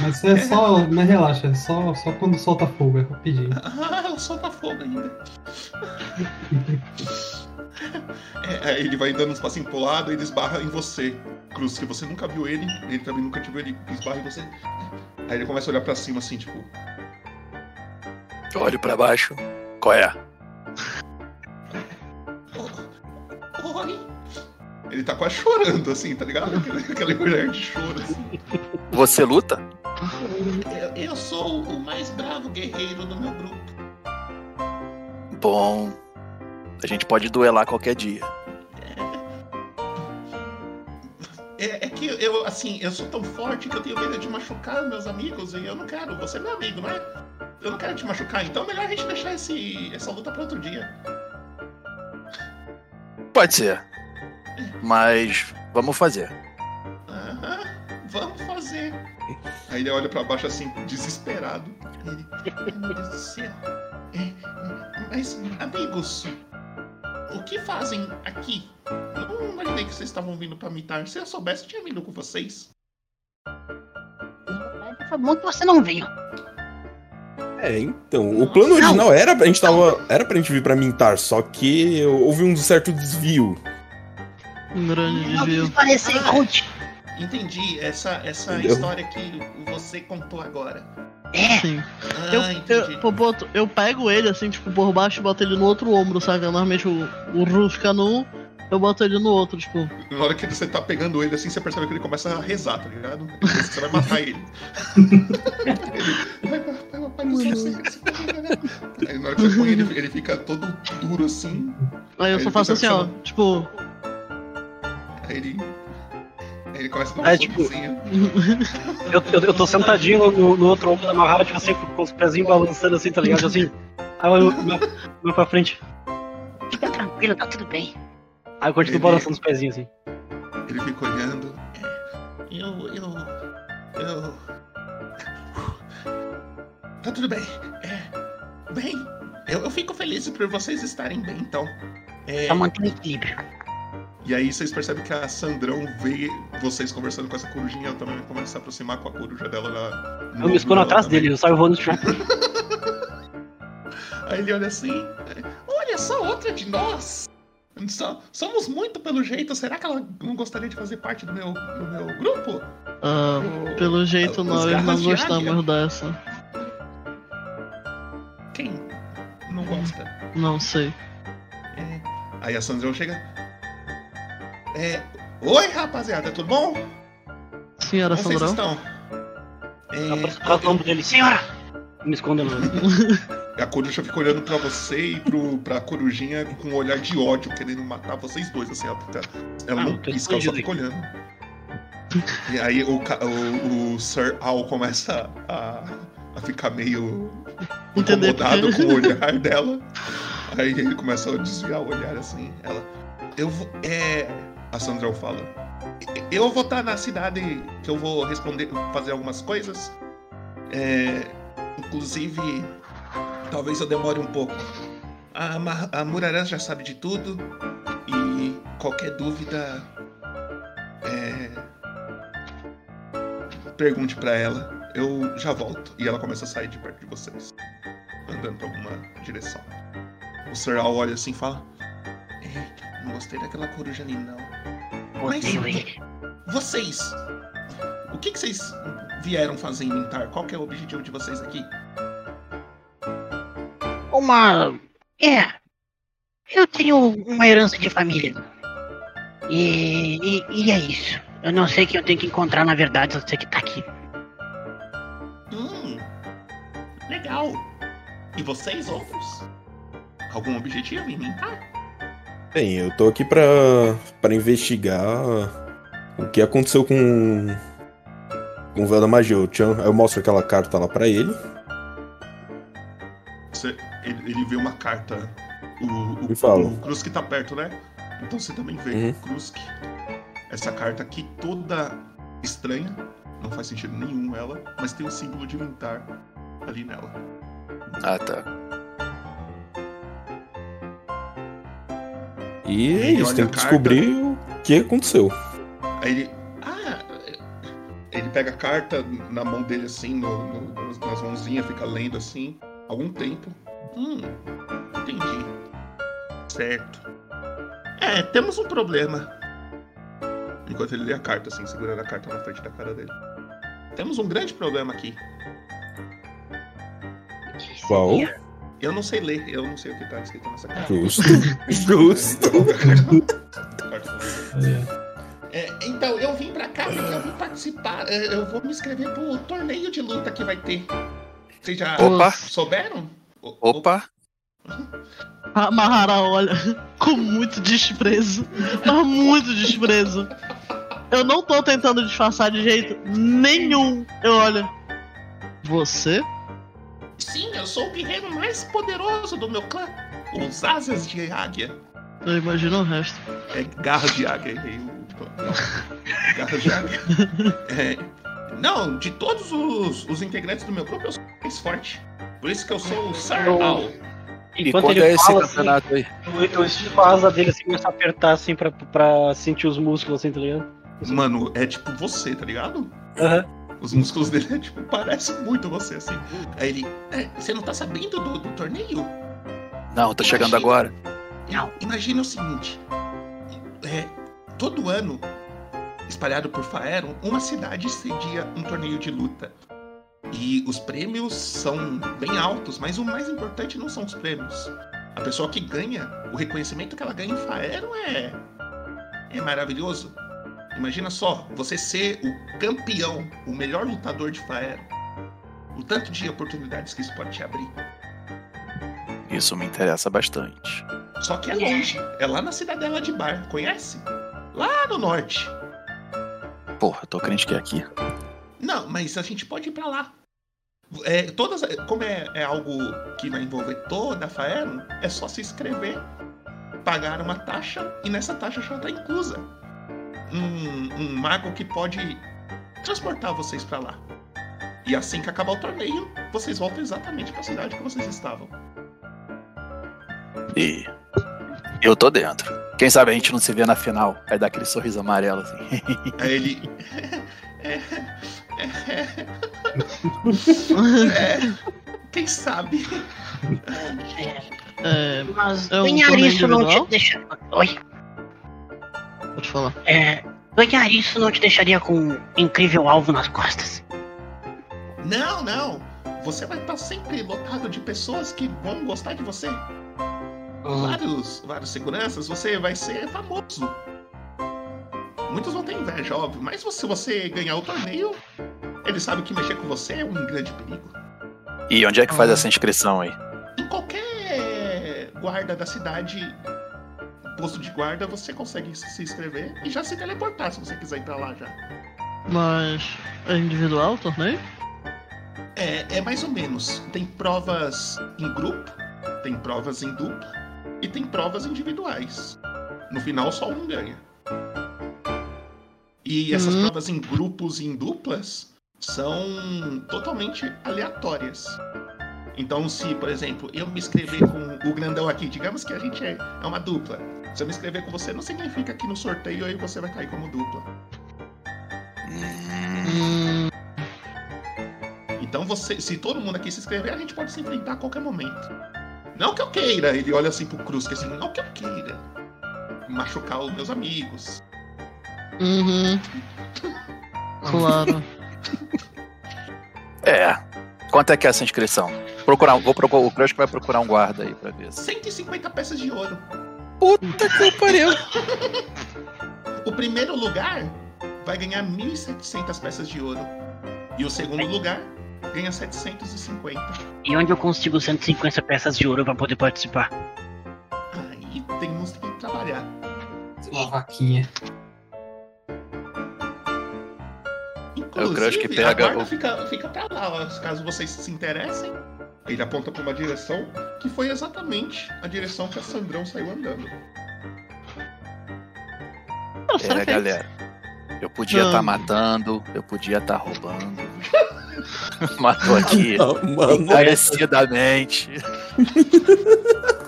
Mas é só. Mas relaxa, é só, só quando solta fogo, é rapidinho. Ah, ela solta fogo ainda. É, é, ele vai dando uns passinhos pro lado e ele esbarra em você, Cruz, que você nunca viu ele, ele também nunca te viu, ele esbarra em você. Aí ele começa a olhar pra cima assim, tipo, Olho pra baixo. Qual é? Ele tá quase chorando, assim, tá ligado? Aquele, aquele olhar de choro, assim. Você luta? Eu, eu sou o mais bravo guerreiro do meu grupo. Bom. A gente pode duelar qualquer dia. É, é que eu, assim, eu sou tão forte que eu tenho medo de machucar meus amigos e eu não quero. Você é meu amigo, não é? Eu não quero te machucar, então é melhor a gente deixar esse, essa luta pra outro dia. Pode ser. Mas vamos fazer. Aham, vamos fazer. Aí ele olha pra baixo assim, desesperado. Ele, ai meu Deus do céu. É, mas, amigos, o que fazem aqui? Não imaginei que vocês estavam vindo pra mitar. Se eu soubesse, eu tinha vindo com vocês. Foi bom que você não veio. É, então, o plano original era pra gente tava, era pra gente vir pra Mintar, só que houve um certo desvio. Um grande desvio. parecer rude. Entendi essa, essa Entendeu? história que você contou agora. É, Sim. Ah, Eu, entendi. eu, Popoto, eu pego ele assim, tipo, por baixo e boto ele no outro ombro, sabe? Normalmente o, o Ru fica num, eu boto ele no outro, tipo. Na hora que você tá pegando ele assim, você percebe que ele começa a rezar, tá ligado? Você vai matar ele. ele vai? Aí na hora que você põe ele, ele fica todo duro assim. Aí eu Aí só faço assim, ó, tipo. Aí ele. Ele começa a dar um É, tipo. Eu, eu, eu tô sentadinho no, no outro ombro da Mahara, tipo assim, com os pezinhos balançando assim, tá ligado? Assim. Aí eu meu pra frente. fica tranquilo, tá tudo bem. Aí eu continuo Ele- balançando os pezinhos assim. Ele fica olhando. Eu. Eu. Eu. Tá tudo bem. É. Bem, eu, eu fico feliz por vocês estarem bem, então. É, Só mantém equilíbrio. E aí vocês percebem que a Sandrão vê vocês conversando com essa corujinha, ela também começa a se aproximar com a coruja dela na. no Eu me escondo atrás dela dele, eu saio voando no chão. também. Aí ele olha assim. Olha só, outra de nós! So- somos muito pelo jeito. Será que ela não gostaria de fazer parte do meu, do meu grupo? ah, O- pelo jeito nós não garras de gostamos dessa. Quem não gosta? Não sei. É. Aí a Sandrão chega. É. Oi, rapaziada, tudo bom? Senhora Como vocês Sandrão? estão? Eu É, do ombro dele, senhora! Me escondendo. A coruja fica olhando pra você e pro, pra corujinha com um olhar de ódio, querendo matar vocês dois, assim, ela, fica, ela Ah, não pisca, ela só fica olhando. E aí o, o, o Sir Al começa a, a ficar meio Entender incomodado porque- com o olhar dela. Aí ele começa a desviar o olhar assim. Ela. Eu vou. É. A Sandrão fala. Eu vou estar na cidade que eu vou responder, fazer algumas coisas. É, inclusive, talvez eu demore um pouco. A, Ma- a já sabe de tudo. E qualquer dúvida. É, pergunte pra ela. Eu já volto. E ela começa a sair de perto de vocês. Andando pra alguma direção. O Sir Al olha assim e fala. "É, não gostei daquela coruja ali, não. Ele. Vocês! O que, que vocês vieram fazer em Mintar? Qual que é o objetivo de vocês aqui? Uma. É. Eu tenho uma herança de família. E, e, e é isso. Eu não sei quem eu tenho que encontrar na verdade, eu sei que tá aqui. Hum. Legal. E vocês, outros? Algum objetivo em Mintar? Bem, eu tô aqui pra, pra investigar o que aconteceu com, com o véu da magia. Eu mostro aquela carta lá pra ele. Você- ele, ele vê uma carta. O, o, E fala. o Krusk tá perto, né? Então você também vê Uhum. Krusk. Essa carta aqui toda estranha. Não faz sentido nenhum ela. Mas tem o símbolo de Mintar ali nela. Ah, tá. E é Ele isso, olha tem que descobrir o que aconteceu. Aí ele. Ah, pega a carta na mão dele assim, no- no- nas mãozinhas, fica lendo assim, algum tempo. Hum, entendi. Certo. É, temos um problema. Enquanto ele lê a carta, assim, segurando a carta na frente da cara dele. Temos um grande problema aqui. Qual? Eu não sei ler, eu não sei o que tá escrito nessa carta. Justo. Justo. É, então, eu vim pra cá, eu vim participar. é, Eu vou me inscrever pro torneio de luta que vai ter. Vocês já Opa. souberam? O- Opa, A Mahara olha com muito desprezo. Mas muito desprezo. Eu não tô tentando disfarçar de jeito nenhum. Eu olho. Você? Sim, eu sou o guerreiro mais poderoso do meu clã. Os asas de águia. Eu imagino o resto. É garras de águia. errei o- Garras de águia. É, não, de todos os, os integrantes do meu grupo, eu sou o mais forte. Por isso que eu sou o Sarral. e Enquanto ele é esse fala, assim, campeonato aí? eu, a asa dele assim, começa a apertar assim pra, pra sentir os músculos assim, tá ligado? Mano, é tipo você, tá ligado? Aham. Os músculos dele, tipo, parece muito você, assim. Aí ele, "É, você não tá sabendo do, do torneio? Não, tá chegando agora. Não, imagine o seguinte. É, todo ano, espalhado por Faeron, uma cidade cedia um torneio de luta. E os prêmios são bem altos, mas o mais importante não são os prêmios. A pessoa que ganha, o reconhecimento que ela ganha em Faeron é, é maravilhoso. Imagina só, você ser o campeão, o melhor lutador de Faeron. O tanto de oportunidades que isso pode te abrir. Isso me interessa bastante. Só que é longe. É lá na cidadela de Bar. Conhece? Lá no norte. Porra, eu tô crente que é aqui. Não, mas a gente pode ir pra lá. É, todas, como é, é algo que vai envolver toda a Faeron, é só se inscrever, pagar uma taxa e nessa taxa já tá inclusa um, um mago que pode transportar vocês pra lá. E assim que acabar o torneio, vocês voltam exatamente pra cidade que vocês estavam. E eu tô dentro. Quem sabe a gente não se vê na final. Aí dá aquele sorriso amarelo assim. Aí ele. É, é, é, quem sabe? É, Mas É um ganhar isso não te deixa. Oi? Pode falar. É, ganhar isso não te deixaria com um incrível alvo nas costas. Não, não. Você vai estar sempre lotado de pessoas que vão gostar de você. Vários, vários seguranças, você vai ser famoso. Muitos vão ter inveja, óbvio, mas se você ganhar o torneio, eles sabem que mexer com você é um grande perigo. E onde é que faz essa inscrição aí? Em qualquer guarda da cidade, posto de guarda, você consegue se inscrever e já se teleportar se você quiser pra lá já. Mas é individual o torneio? É, é mais ou menos. Tem provas em grupo, tem provas em dupla e tem provas individuais. No final, só um ganha. E essas Uhum. provas em grupos e em duplas são totalmente aleatórias. Então, se, por exemplo, eu me inscrever com o grandão aqui, digamos que a gente é, é uma dupla. Se eu me inscrever com você, não significa que no sorteio aí você vai cair como dupla. Hum, Então você, se todo mundo aqui se inscrever, a gente pode se enfrentar a qualquer momento. Não que eu queira, ele olha assim pro Cruz, que assim, não que eu queira machucar os meus amigos. uhum. Claro. é. Quanto é que é essa inscrição? Procurar, vou procurar, o Crush vai procurar um guarda aí pra ver. se- 150 peças de ouro. Puta que pariu! O primeiro lugar vai ganhar 1.700 peças de ouro. E o segundo lugar ganha 750. E onde eu consigo 150 peças de ouro pra poder participar? Aí temos que trabalhar. Uma vaquinha. É o Crush que Inclusive, pega a guarda o- fica, fica pra lá, ó, caso vocês se interessem. Ele aponta pra uma direção que foi exatamente a direção que a Sandrão saiu andando. É, é galera. Eu podia estar Não. matando, eu podia estar roubando. Matou aqui Ah, mano. encarecidamente.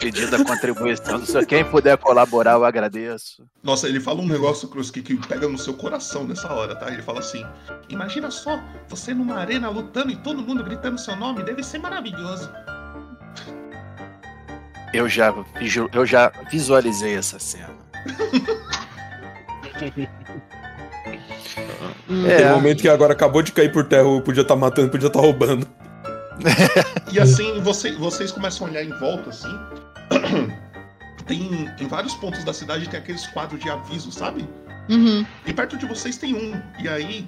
pedido a contribuição. Se quem puder colaborar, eu agradeço. Nossa, ele fala um negócio, Cruz, que, que pega no seu coração nessa hora, tá? Ele fala assim: Imagina só, você numa arena lutando e todo mundo gritando seu nome, deve ser maravilhoso. Eu já, eu já visualizei essa cena. É. No momento que agora acabou de cair por terra, eu podia estar matando, podia estar roubando. E assim, você- vocês começam a olhar em volta, assim. Tem em vários pontos da cidade tem aqueles quadros de aviso, sabe? Uhum. E perto de vocês tem um. E aí,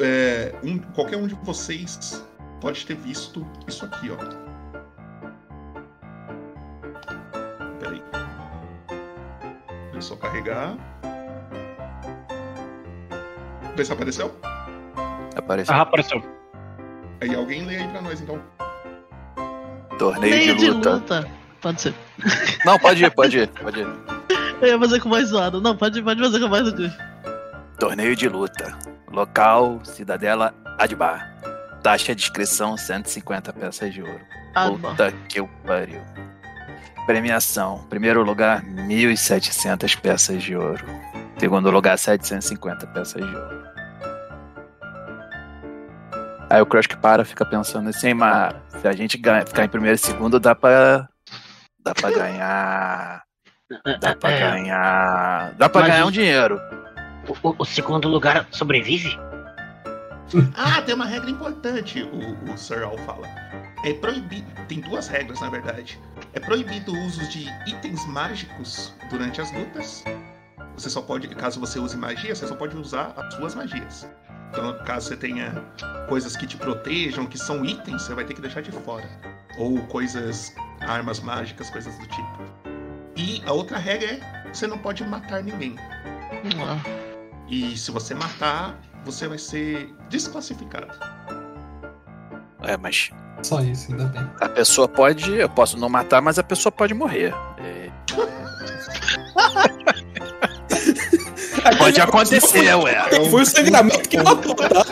é, um- qualquer um de vocês pode ter visto isso aqui, ó. Peraí. Deixa eu só carregar. Vê se apareceu. Apareceu. Ah, apareceu. Aí alguém lê aí pra nós, então. Torneio Meio de luta. Pode ser. Não, pode ir, pode ir, pode ir. Eu ia fazer com mais zoado. Não, pode, pode fazer com mais zoado. Torneio de luta. Local, Cidadela Adbar. Taxa de inscrição 150 peças de ouro. Adbar. Puta que pariu. Premiação. Primeiro lugar, 1.700 peças de ouro. Segundo lugar, 750 peças de ouro. Aí o Crush que para fica pensando assim, mas se a gente ganha, ficar em primeiro e segundo, dá pra. Dá pra ganhar. Dá pra É, ganhar. Dá pra Mas ganhar um dinheiro. o, o segundo lugar sobrevive? Ah, tem uma regra importante, o, o Sir Al fala. É proibido. Tem duas regras, na verdade. É proibido o uso de itens mágicos durante as lutas. Você só pode, caso você use magia, você só pode usar as suas magias. Então, caso você tenha coisas que te protejam, que são itens, você vai ter que deixar de fora. Ou coisas, armas mágicas, coisas do tipo. E a outra regra é: você não pode matar ninguém. Ah, E se você matar, você vai ser desclassificado. É, mas Só isso, ainda bem. a pessoa pode. Eu posso não matar, mas a pessoa pode morrer. É, Pode acontecer, ué. Foi o sangramento que matou, tá?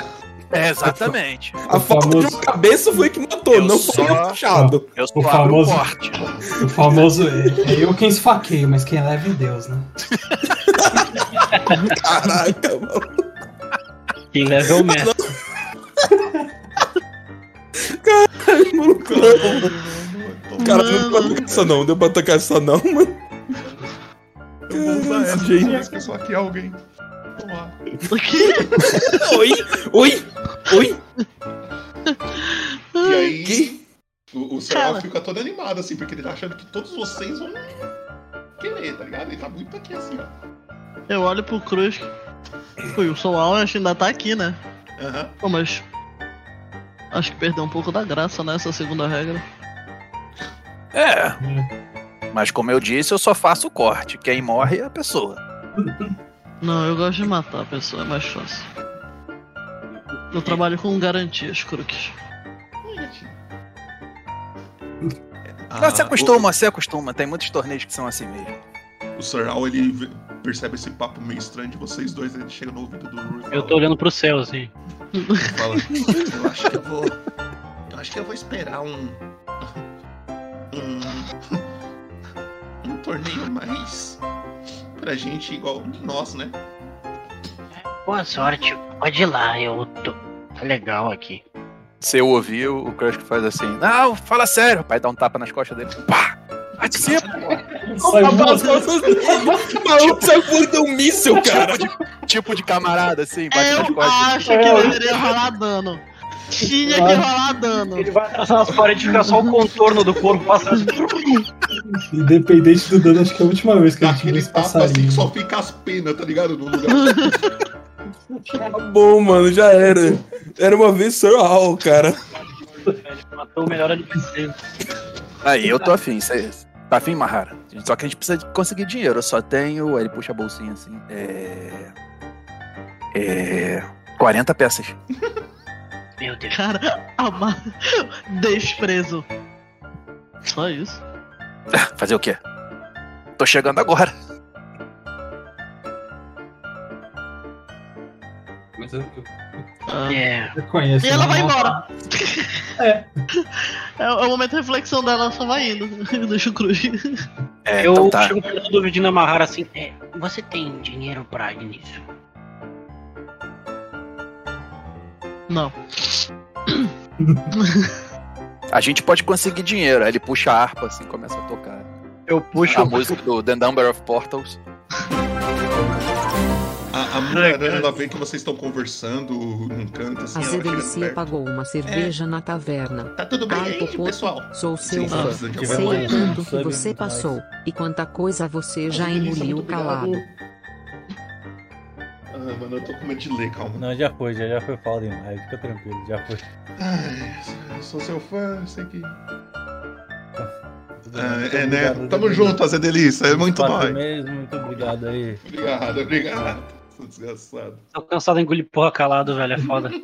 É, exatamente. A falta de uma cabeça foi que matou, Eu não foi só- o puxado. Eu O o famoso- corte. O famoso é, é eu quem esfaqueio, mas quem leva é Deus, né? Caraca, mano. Quem leva é o mestre. Maluco, não. Cara, não deu pra atacar essa não, deu pra atacar essa não, mano. Eu vou usar essa Gente. toda vez que eu só aqui alguém. Vamos lá. O quê? Oi, oi, oi. E aí, Que? o, o fica todo animado, assim, porque ele tá achando que todos vocês vão querer, tá ligado? Ele tá muito aqui, assim, ó. Eu olho pro Cruz. Ui, o Soul acho que ainda tá aqui, né? Aham. Pô, mas. Acho que perdeu um pouco da graça nessa segunda regra. É. Mas como eu disse, eu só faço o corte. Quem morre é a pessoa. Não, eu gosto de matar a pessoa, é mais fácil. Eu trabalho com garantias, Crux. Ah, Mas se acostuma, se acostuma. Tem muitos torneios que são assim mesmo. O, o Sir Al, ele percebe esse papo meio estranho de vocês dois, ele chega no ouvido do Rui Eu tô olhando pro céu, assim. fala, eu acho que eu vou. Eu acho que eu vou esperar um. Um. Um torneio mais. Pra gente igual nós, né? Boa sorte. Pode ir lá, eu tô. Tá legal aqui. Se eu ouvir, o Crush que faz assim. Não, fala sério. O pai dá um tapa nas costas dele. Pá! Participa! Sai Maluco saiu voando um míssil, cara. tipo de camarada, assim, bate nas Eu costas. acho que deveria rolar dano. Tinha que rolar dano. Ele vai atrasar nas paredes e ficar só o contorno do corpo passando. Independente do dano, acho que é a última vez que a gente viu esse tapa assim passarinho. que só fica as penas, tá ligado? No lugar. Tá bom, mano, já era. Era uma vez Sir Hall, cara. Matou o melhor. Aí, eu tô afim. Cê, tá afim, Mahara? Só que a gente precisa de conseguir dinheiro. Eu só tenho. Aí ele puxa a bolsinha assim. É. É. 40 peças. Meu Deus. Cara, ama... desprezo. Só isso. Fazer o quê? Tô chegando agora. Mas eu, Ah. É. eu conheço. E ela né? vai embora. É. É, é o momento de reflexão dela, só vai indo. Deixa o cruz. É, eu então tá. chego perto do Vidina Mahara assim. É, você tem dinheiro pra início? Não. A gente pode conseguir dinheiro. Aí ele puxa a harpa assim, começa a tocar. Eu puxo A música do The Number of Portals. A, a mulher ela vê que vocês estão conversando num canto assim. A Zedelicia perto. pagou uma cerveja na taverna. Tá tudo bem Ai, aí, pessoal? Sou seu Sim, fã. Sei o tanto que você passou e quanta coisa você já engoliu calado. Mano, eu tô com medo de ler, calma. Não, já foi, já, já foi fala demais. Fica tranquilo, já foi. Ai, sou seu fã, sei que. Ah, é, né? obrigado, Tamo junto, Zé Delícia. É muito nóis. mesmo, muito obrigado aí. Obrigado, obrigado. Sou desgraçado. Tô cansado de engolir porra calado, velho. É foda.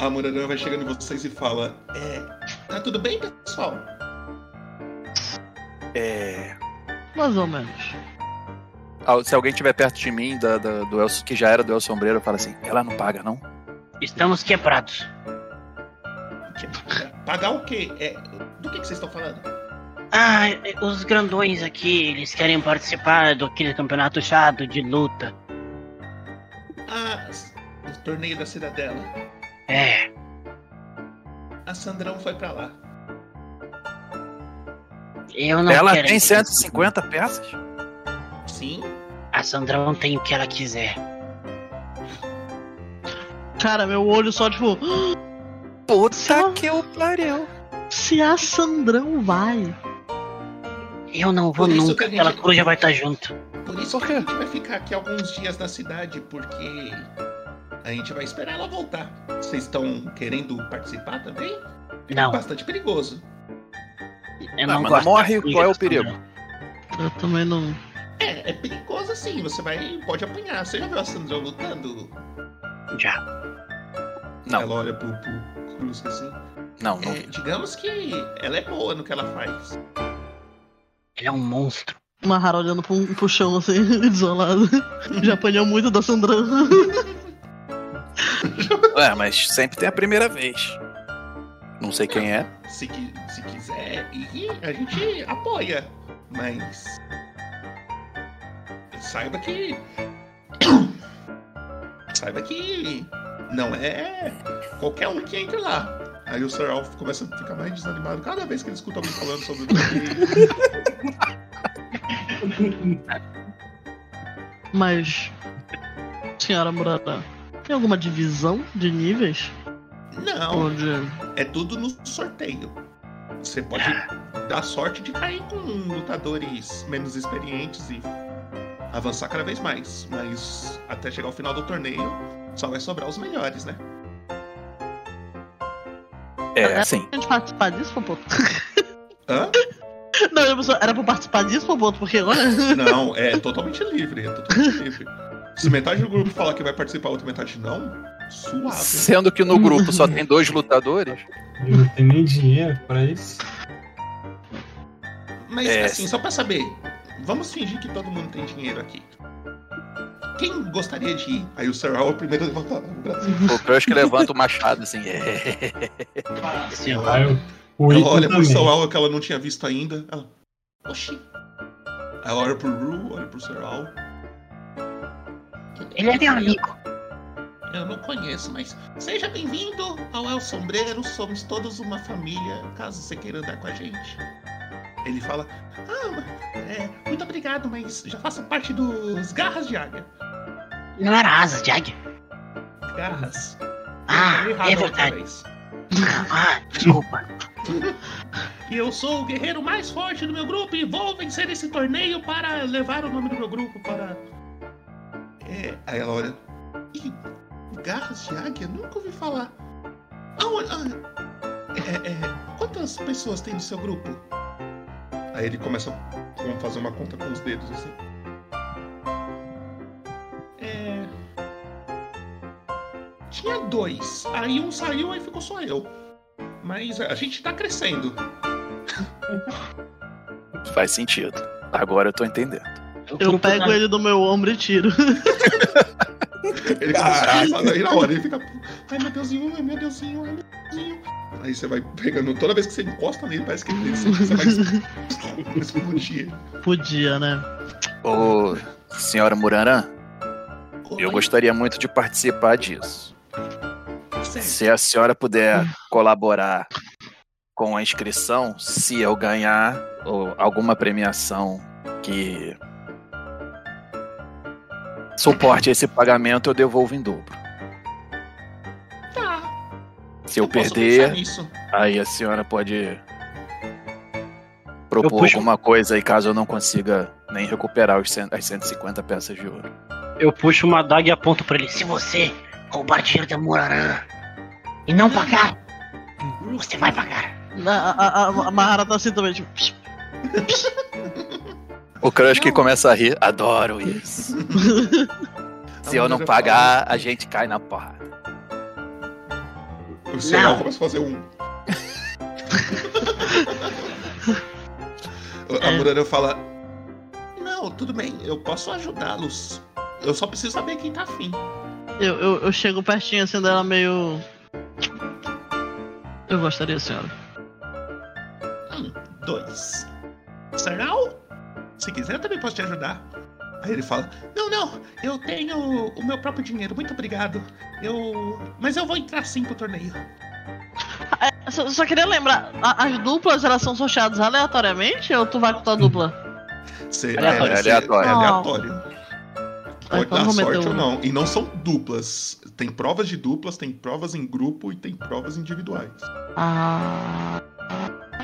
A Murarã vai chegando em vocês e fala: É. Tá tudo bem, pessoal? É. Mais ou menos. Se alguém estiver perto de mim, da, da- do El, que já era do El Sombreiro, fala assim: ela não paga, não? Estamos quebrados. Pagar o quê? É, do que, que vocês estão falando? Ah, os grandões aqui, eles querem participar daquele campeonato chato de luta. Ah, o torneio da Cidadela. É, A Sandrão foi pra lá. eu não ela quero. tem 150 peças? Sim. A Sandrão tem o que ela quiser. Cara, meu olho só, tipo. Puta que o pariu. Se a Sandrão vai. Eu não vou nunca, a gente- aquela coruja vai estar junto. Por isso que a gente vai ficar aqui alguns dias na cidade, porque a gente vai esperar ela voltar. Vocês estão querendo participar também? É Não, bastante perigoso. eu Ah, não mas gosto. não morre, qual é o perigo? Eu também não. É, é perigoso sim. Você vai. pode apanhar. Você já viu a Sandrão lutando? Já. Não. Ela olha pro, pro Cruz assim. Não, não É, digamos que ela é boa no que ela faz. Ele é um monstro. Uma rara olhando pro, pro chão assim, desolado. Já apanhou muito da Sandrão. É, mas sempre tem a primeira vez. Não sei quem é. Se, se quiser a gente apoia. Mas. Saiba que. Saiba que. Não é qualquer um que entra lá. Aí o Sir Alf começa a ficar mais desanimado cada vez que ele escuta alguém falando sobre o. Mas. Senhora Murata, tem alguma divisão de níveis? Não, Onde. é tudo no sorteio. Você pode dar sorte de cair com lutadores menos experientes e avançar cada vez mais. Mas até chegar ao final do torneio, só vai sobrar os melhores, né? É, assim. A gente participar disso, Popoto? Hã? Não, eu era pra participar disso, Popoto, porque olha. Não, é totalmente livre, é totalmente livre. Se metade do grupo falar que vai participar, a outra metade não, suave. Sendo que no grupo só tem dois lutadores. Eu não tenho nem dinheiro pra isso. Mas É. assim, só pra saber, vamos fingir que todo mundo tem dinheiro aqui. Quem gostaria de ir? Aí o Sir é o primeiro a levantar o braço. O Crush que levanta o machado assim. É. Senhor. Aí eu, o Ela olha pro também. Sir Al que ela não tinha visto ainda. Ela, oxi. Ela olha pro Ru, olha pro Sir Al. Ele é meu amigo. Eu não conheço, mas seja bem-vindo ao El Sombreiro. Somos todos uma família, caso você queira andar com a gente. Ele fala: Ah, é, muito obrigado, mas já faço parte dos Garras de Águia. Não era asas de águia? Garras. Ah, é verdade. Ah, desculpa. E eu sou o guerreiro mais forte do meu grupo e vou vencer esse torneio para levar o nome do meu grupo para. É, aí ela olha. Ih, garras de águia? Nunca ouvi falar. Aonde- ah, é, é, quantas pessoas tem no seu grupo? Aí ele começa a fazer uma conta com os dedos assim. É. Tinha dois. Aí um saiu, aí ficou só eu. Mas a gente tá crescendo. Faz sentido. Agora eu tô entendendo. Eu pego ele do meu ombro e tiro. Ele começa a daí na hora, ele fica. Ai meu Deusinho, ai meu Deusinho, ai meu Deusinho. Aí você vai pegando. Toda vez que você encosta nele, parece que ele você vai explodir. Podia, né? Ô, senhora Murarã, eu gostaria muito de participar disso. Se a senhora puder colaborar com a inscrição, se eu ganhar ou alguma premiação que suporte esse pagamento, eu devolvo em dobro. Tá. Se eu posso perder, aí a senhora pode propor alguma coisa aí caso eu não consiga nem recuperar os as 150 peças de ouro. Eu puxo uma daga e aponto pra ele. Se você roubar dinheiro da Murarã e não pagar, você vai pagar. A, a, a, a Mahara tá assim também, tipo. O Crush que começa a rir, adoro isso. Se eu não pagar, a gente cai na porrada. O Não. começa a fazer um. A É. Murarã fala: Não, tudo bem, eu posso ajudá-los. Eu só preciso saber quem tá afim. Eu, eu, eu chego pertinho assim dela meio. Eu gostaria, senhora. Um, dois. Serral? Se quiser, eu também posso te ajudar. Aí ele fala: Não, não, eu tenho o meu próprio dinheiro, muito obrigado. Eu. Mas eu vou entrar sim pro torneio. É, só, só queria lembrar, a- as duplas elas são sorteadas aleatoriamente ou tu vai com tua dupla? Você, Aleatório, é, você- aleatório. é Ah. aleatório. Pode então dar sorte ou um. não. E não são duplas. Tem provas de duplas, tem provas em grupo e tem provas individuais. Ah.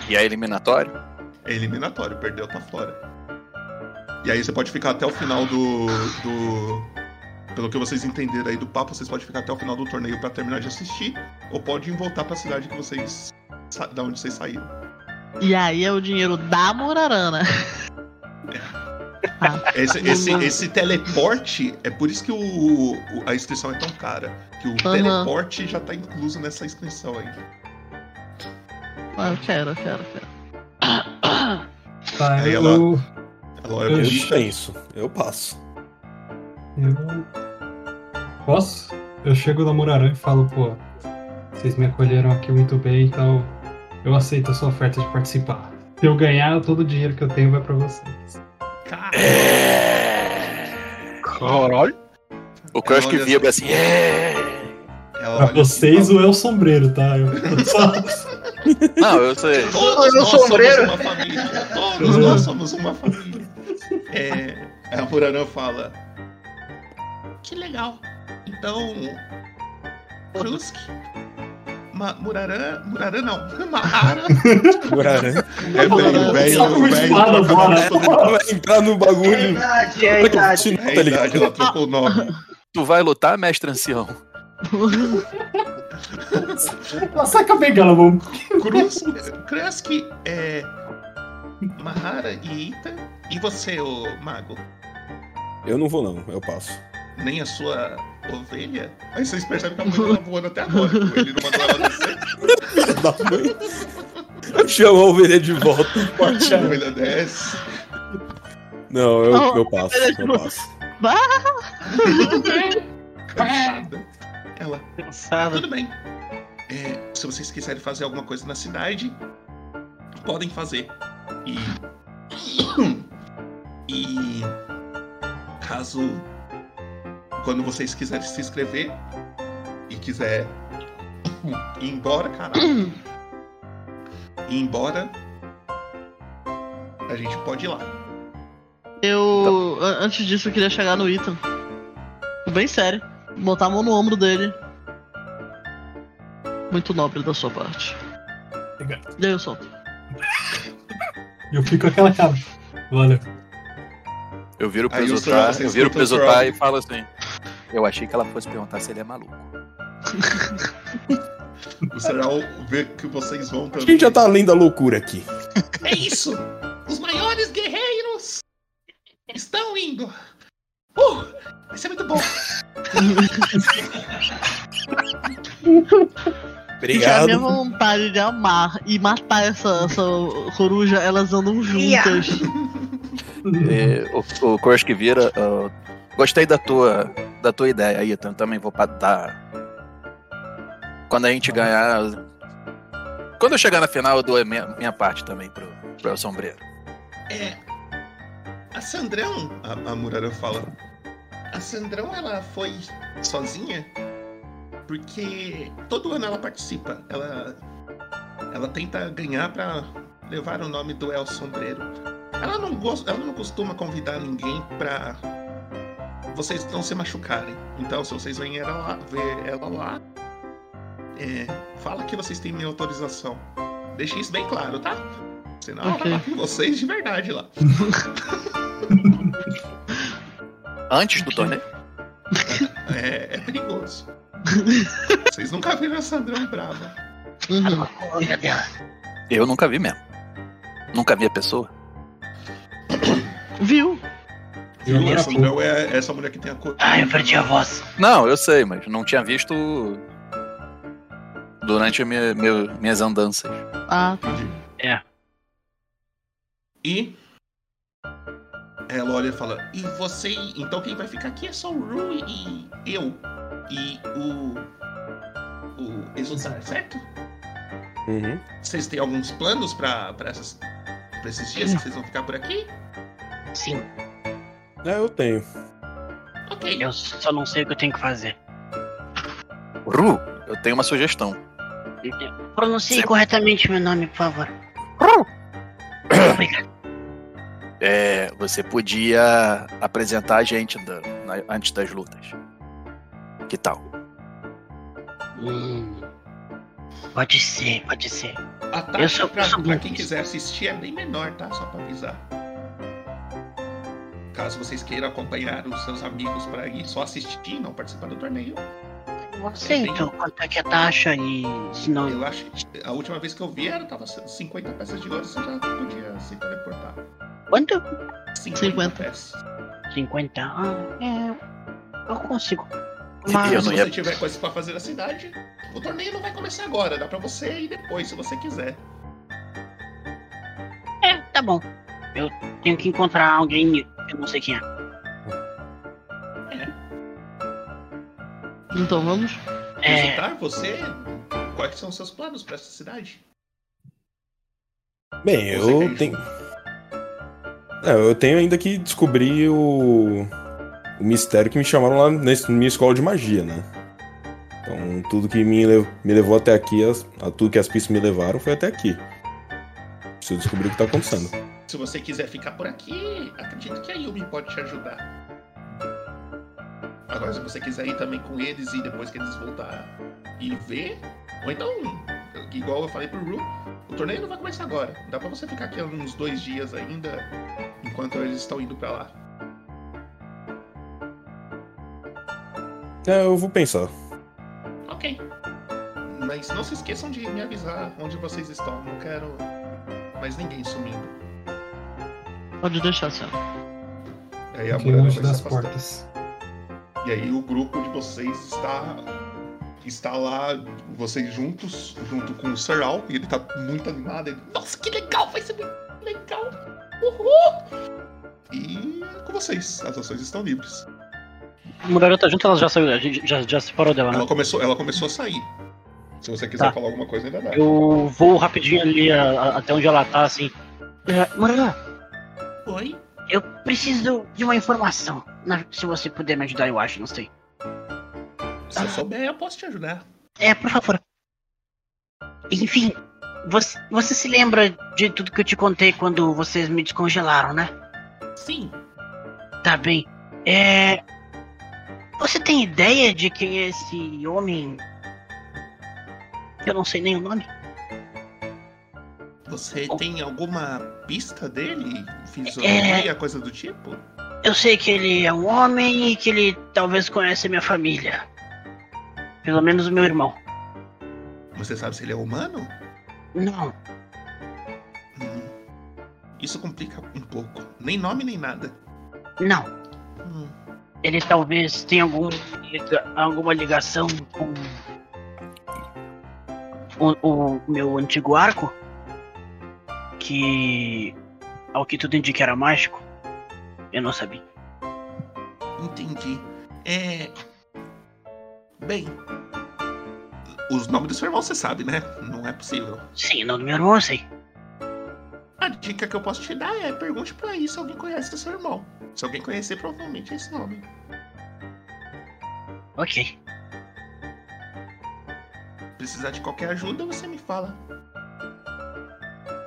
E é eliminatório? É eliminatório, perdeu, tá fora. E aí você pode ficar até o final do. do. Pelo que vocês entenderam aí do papo, vocês podem ficar até o final do torneio pra terminar de assistir. Ou podem voltar pra cidade que vocês. Da onde vocês saíram. E aí é o dinheiro da Murarana. Esse, esse, esse teleporte, é por isso que o, o- a inscrição é tão cara. Que o Aham. teleporte já tá incluso nessa inscrição aí. Ah, eu quero, eu quero, eu quero. Aí ela- Ela olha Eu Eu dispenso. Eu passo. eu. Posso? Eu chego na Murarã e falo, pô, vocês me acolheram aqui muito bem, então eu aceito a sua oferta de participar. Se eu ganhar, todo o dinheiro que eu tenho vai pra vocês. Cara, Caralho. O Crush Ela que olha vibra assim, é. ela Pra assim, vocês, o El Sombreiro, tá? Eu só... Não, eu sei. Todos Eu nós somos uma família. Todos nós somos uma família. É, a Murarã fala. Que legal. Então. Krusk. Ma, Murarã. Murarã não. Mahara. Murarã. É velho, velho. Só com velho. Vai entrar no bagulho. idade, é que eu continuo, É tá a ligado? idade, ela trocou o nome. Tu vai lutar, mestre ancião? Saca bengala, vamos. Cruz, Krusk é. Mahara e Ita. E você, ô mago? Eu não vou, não. Eu passo. Nem a sua ovelha? Aí vocês percebem que a mulher tá voando até agora. Ele não mandou ela descer. Filha da mãe. Eu chamo a ovelha de volta. A ovelha desce. Não, eu, Não, eu passo. Eu passo. Cansada. Ela. Cansado. Tudo bem. É, se vocês quiserem fazer alguma coisa na cidade, podem fazer. E. E. Caso. Quando vocês quiserem se inscrever e quiser ir embora, caralho. Ir embora. A gente pode ir lá. Eu. an- Antes disso, eu queria chegar no Ethan. Bem sério. Botar a mão no ombro dele. Muito nobre da sua parte. Obrigado. E aí eu solto. Eu fico com aquela cara. Valeu. Eu viro o senhor- eu viro pro vocês escutam o Exultar Frog. e falo assim. Eu achei que ela fosse perguntar se ele é maluco. O Serral vê que vocês vão A também. gente já tá além da loucura aqui. É isso! Os maiores guerreiros estão indo! Uh, vai ser muito bom! Gente, a minha Obrigado. vontade de amar e matar essa, essa coruja, elas andam juntas. E o, o Crush que vira. ah, gostei da tua, da tua ideia aí, então eu também vou pa- dar. Quando a gente ganhar. Quando eu chegar na final, eu dou a minha, minha parte também pro, pro El Sombreiro. É. A Sandrão, a, a Murara fala. A Sandrão, ela foi sozinha porque todo ano ela participa. Ela, ela tenta ganhar pra levar o nome do El Sombreiro. Ela não, gosta, ela não costuma convidar ninguém pra vocês não se machucarem. Então, se vocês veem ela lá, ver ela lá, é, fala que vocês têm minha autorização. Deixe isso bem claro, tá? Senão ela Ok. vai vocês de verdade lá. Antes do torneio? É, é perigoso. Vocês nunca viram a Sandrão brava. Uhum. Eu nunca vi mesmo. Nunca vi a pessoa. Viu? Eu E agora a há Sandrão é essa mulher que tem a cor. Ah, eu perdi a voz. Não, eu sei, mas não tinha visto durante minha, meu- minhas andanças. Ah, tá. E ela olha e fala: E você. Então quem vai ficar aqui é só o Rui e eu. E o. O Exultar, certo? Uhum. Vocês têm alguns planos pra, pra, essas, pra esses dias que vocês vão ficar por aqui? Sim, É, eu tenho. Ok. eu só não sei o que eu tenho que fazer. Ru, eu tenho uma sugestão. Pronuncie Sim. corretamente meu nome, por favor. Obrigado. É, você podia apresentar a gente da- na- antes das lutas. Que tal? Hum, pode ser, pode ser. A Eu taxa sou- pra, eu sou pra quem quiser assistir é bem menor, tá? Só pra avisar. Caso vocês queiram acompanhar os seus amigos pra ir só assistir, não participar do torneio, Eu aceito quanto é que é a taxa e se não. eu acho que a última vez que eu vi era tava 50 peças de ouro, você já podia se teleportar. Quanto? 50, 50. peças. 50. Ah, é. Eu consigo. Mas se ia- você tiver coisas pra fazer na cidade, o torneio não vai começar agora, dá pra você ir depois, se você quiser. é, tá bom. Eu tenho que encontrar alguém que eu não sei quem é. Então vamos. É, Visitar você, quais são os seus planos pra essa cidade? Bem, Você eu tenho. É, eu tenho ainda que descobrir o. o mistério que me chamaram lá na minha escola de magia, né? Então, tudo que me, me levou até aqui, as- a tudo que as pistas me levaram foi até aqui. Preciso descobrir o que tá acontecendo. Se você quiser ficar por aqui, acredito que a Yumi pode te ajudar. Agora, se você quiser ir também com eles e depois que eles voltar e ver, ou então, igual eu falei pro Ru, o torneio não vai começar agora. Dá pra você ficar aqui uns dois dias ainda, enquanto eles estão indo pra lá. É, eu vou pensar. Ok. Mas não se esqueçam de me avisar onde vocês estão. Não quero mais ninguém sumindo. Pode deixar, senhor. Aí a Murana longe das portas. E aí o grupo de vocês está está lá, vocês juntos, junto com o Sir Al, e ele tá muito animado. Ele, Nossa, que legal, vai ser muito legal. Uhul! E com vocês, as ações estão livres. A mulher tá junto, ela já saiu, já, já, já se separou dela, né? Ela começou, ela começou a sair. Se você quiser Tá. falar alguma coisa, ainda dá. Eu vou rapidinho ali a- a- até onde ela tá, assim. é, Morelã, Oi? eu preciso de uma informação. Na- se você puder me ajudar, eu acho, não sei. Se eu souber, eu posso te ajudar. É, por favor. Enfim, você, você se lembra de tudo que eu te contei quando vocês me descongelaram, né? Sim. Tá bem. É. Você tem ideia de quem é esse homem? Eu não sei nem o nome. Você Oh. tem alguma pista dele? Fisionomia, coisa do tipo? Eu sei que ele é um homem e que ele talvez conhece minha família. Pelo menos o meu irmão. Você sabe se ele é humano? Não. Hum. Isso complica um pouco. Nem nome, nem nada. Não. Hum. Ele talvez tenha algum, alguma ligação com o, o meu antigo arco, que ao que tudo indica era mágico. Eu não sabia. Entendi. É. Bem. Os nomes do seu irmão você sabe, né? Não é possível. Sim, o nome do meu irmão eu sei. A dica que eu posso te dar é pergunte pra aí se alguém conhece o seu irmão. Se alguém conhecer, provavelmente é esse nome. Ok. Precisar de qualquer ajuda, você me fala.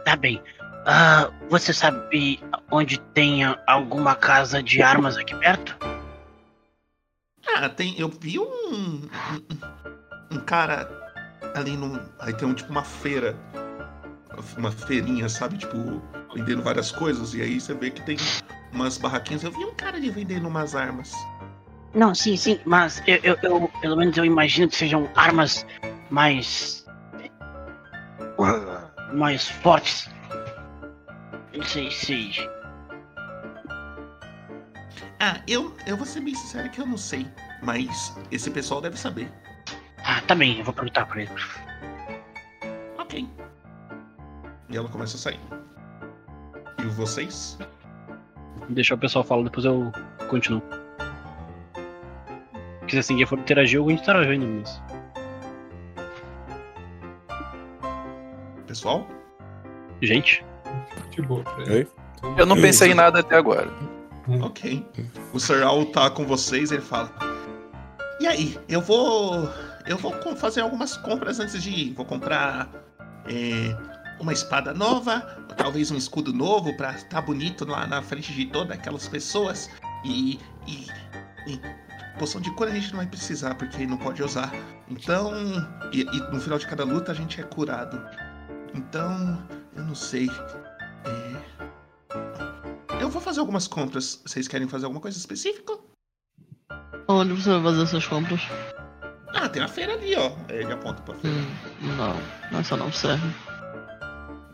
Tá bem. Ah, você sabe onde tem alguma casa de armas aqui perto? Ah, tem. Eu vi um. Um, um cara ali num. Aí tem um tipo uma feira. Uma feirinha, sabe? Tipo, vendendo várias coisas. E aí você vê que tem umas barraquinhas. Eu vi um cara ali vendendo umas armas. Não, sim, sim, mas eu, eu, eu- pelo menos eu imagino que sejam armas mais. mais fortes. Não sei se. Ah, eu, eu vou ser bem sincero que eu não sei. Mas esse pessoal deve saber. Ah, tá bem, eu vou perguntar pra ele. Ok. E ela começa a sair. E vocês? Deixar o pessoal falar, depois eu continuo. Porque se ninguém for interagir, eu vou interagir ainda mesmo. Pessoal? Gente, De boa. Oi? Eu não pensei em nada até agora. Ok. O Sir Al tá com vocês ele fala. E aí, eu vou. Eu vou fazer algumas compras antes de ir. Vou comprar é, uma espada nova, talvez um escudo novo pra estar bonito lá na frente de todas aquelas pessoas. E. e, e poção de cura a gente não vai precisar, porque não pode usar. Então. E, e no final de cada luta a gente é curado. Então. Eu não sei. É. Eu vou fazer algumas compras. Vocês querem fazer alguma coisa específica? Onde você vai fazer essas compras? Ah, tem a feira ali, ó. Ele aponta pra feira. Hum, não, essa não serve.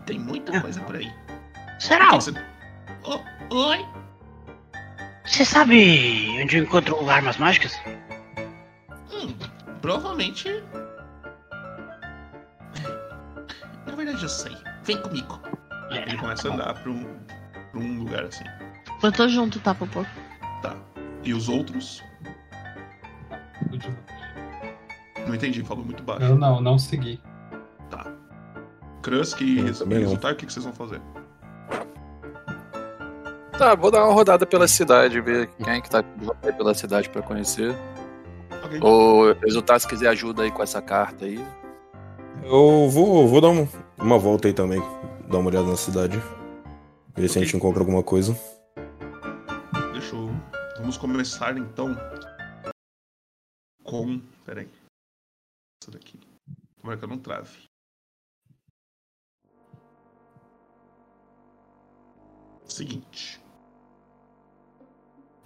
Tem muita coisa por aí. Será? Você- Ô, oi? Você sabe onde eu encontro armas mágicas? Hum, provavelmente. Na verdade, eu sei. Vem comigo. Ele começa a andar pra um, pra um lugar assim. Eu tô junto, tá, Popô? Tá. E os outros? Não entendi, falou muito baixo. Eu não, não segui. Tá. Krusk e também não. Resultar, o que, que vocês vão fazer? Tá, vou dar uma rodada pela cidade, ver quem é que tá aí pela cidade pra conhecer. Ok. Ou resultar se quiser ajuda aí com essa carta aí. Eu vou, vou dar um- uma volta aí também. Dar uma olhada na cidade. Ver se a gente encontra alguma coisa. Deixa eu. Vamos começar então com. Peraí. Essa daqui. Tomara que eu não trave. Seguinte.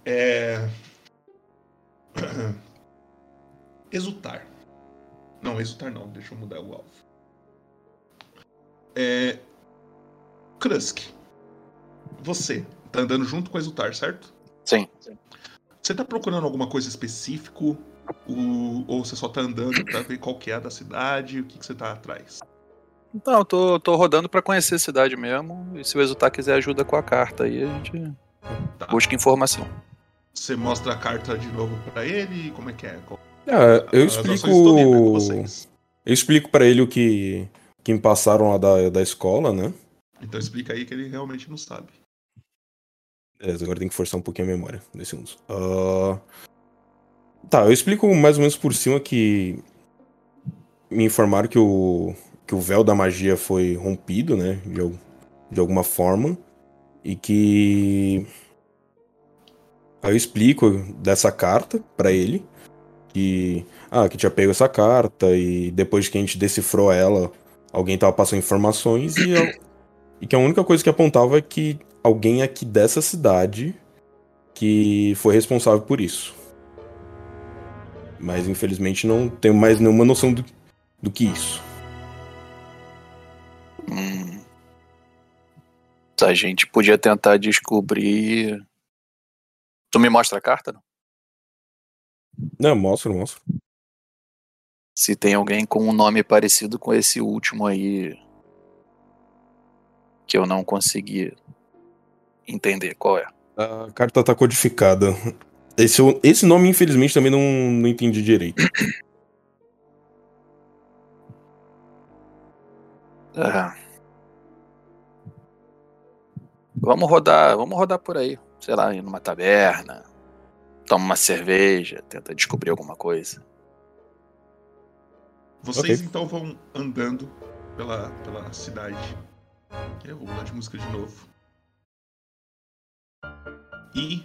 É. Exultar. Não, exultar não. Deixa eu mudar o alvo. É. Krusk. Você tá andando junto com exultar, certo? Sim. Você tá procurando alguma coisa específico? Ou, ou você só tá andando pra ver qual que é a da cidade? O que, que você tá atrás? Então, eu tô, tô rodando pra conhecer a cidade mesmo. E se o resultado quiser ajuda com a carta aí, a gente Tá. busca informação. Você mostra a carta de novo pra ele? Como é que é? Qual- Ah, eu explico. com vocês. Eu explico pra ele o que, que me passaram lá da, da escola, né? Então explica aí que ele realmente não sabe. Beleza, agora tem que forçar um pouquinho a memória. Dois segundos. Ah, Tá, eu explico mais ou menos por cima que. Me informaram que o. que o véu da magia foi rompido, né? De, de alguma forma. E que. Aí eu explico dessa carta pra ele. Que. Ah, que tinha pego essa carta e depois que a gente decifrou ela, alguém tava passando informações e, eu- e que a única coisa que apontava é que alguém aqui dessa cidade que foi responsável por isso. Mas infelizmente não tenho mais nenhuma noção do, do que isso. Hum. A gente podia tentar descobrir. Tu me mostra a carta? Não? Não, mostro, mostro. Se tem alguém com um nome parecido com esse último aí. Que eu não consegui entender qual é. A carta tá codificada. Esse, esse nome, infelizmente, também não, não entendi direito. Ah. Vamos rodar, vamos rodar por aí. Sei lá, ir numa taberna, toma uma cerveja, tenta descobrir alguma coisa. Vocês Ok. então vão andando pela, pela cidade. Eu vou mudar de música de novo. E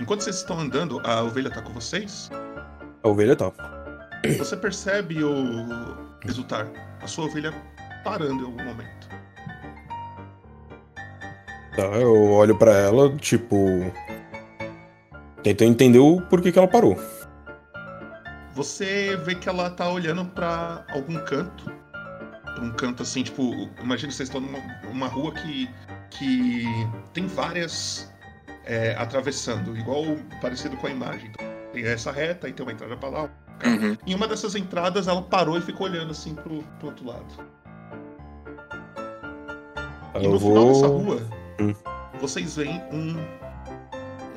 enquanto vocês estão andando, a ovelha tá com vocês. A ovelha tá. Você percebe o exultar a sua ovelha parando em algum momento. Tá, eu olho pra ela, tipo. Tentando entender o porquê que ela parou. Você vê que ela tá olhando pra algum canto. Pra um canto assim, tipo, imagina que vocês estão numa uma rua que, que tem várias é, atravessando, igual parecido com a imagem. Então, tem essa reta, aí tem uma entrada pra lá. Uhum. Em uma dessas entradas, ela parou e ficou olhando assim pro, pro outro lado. E Eu no final dessa vou. rua, Hum. vocês veem um.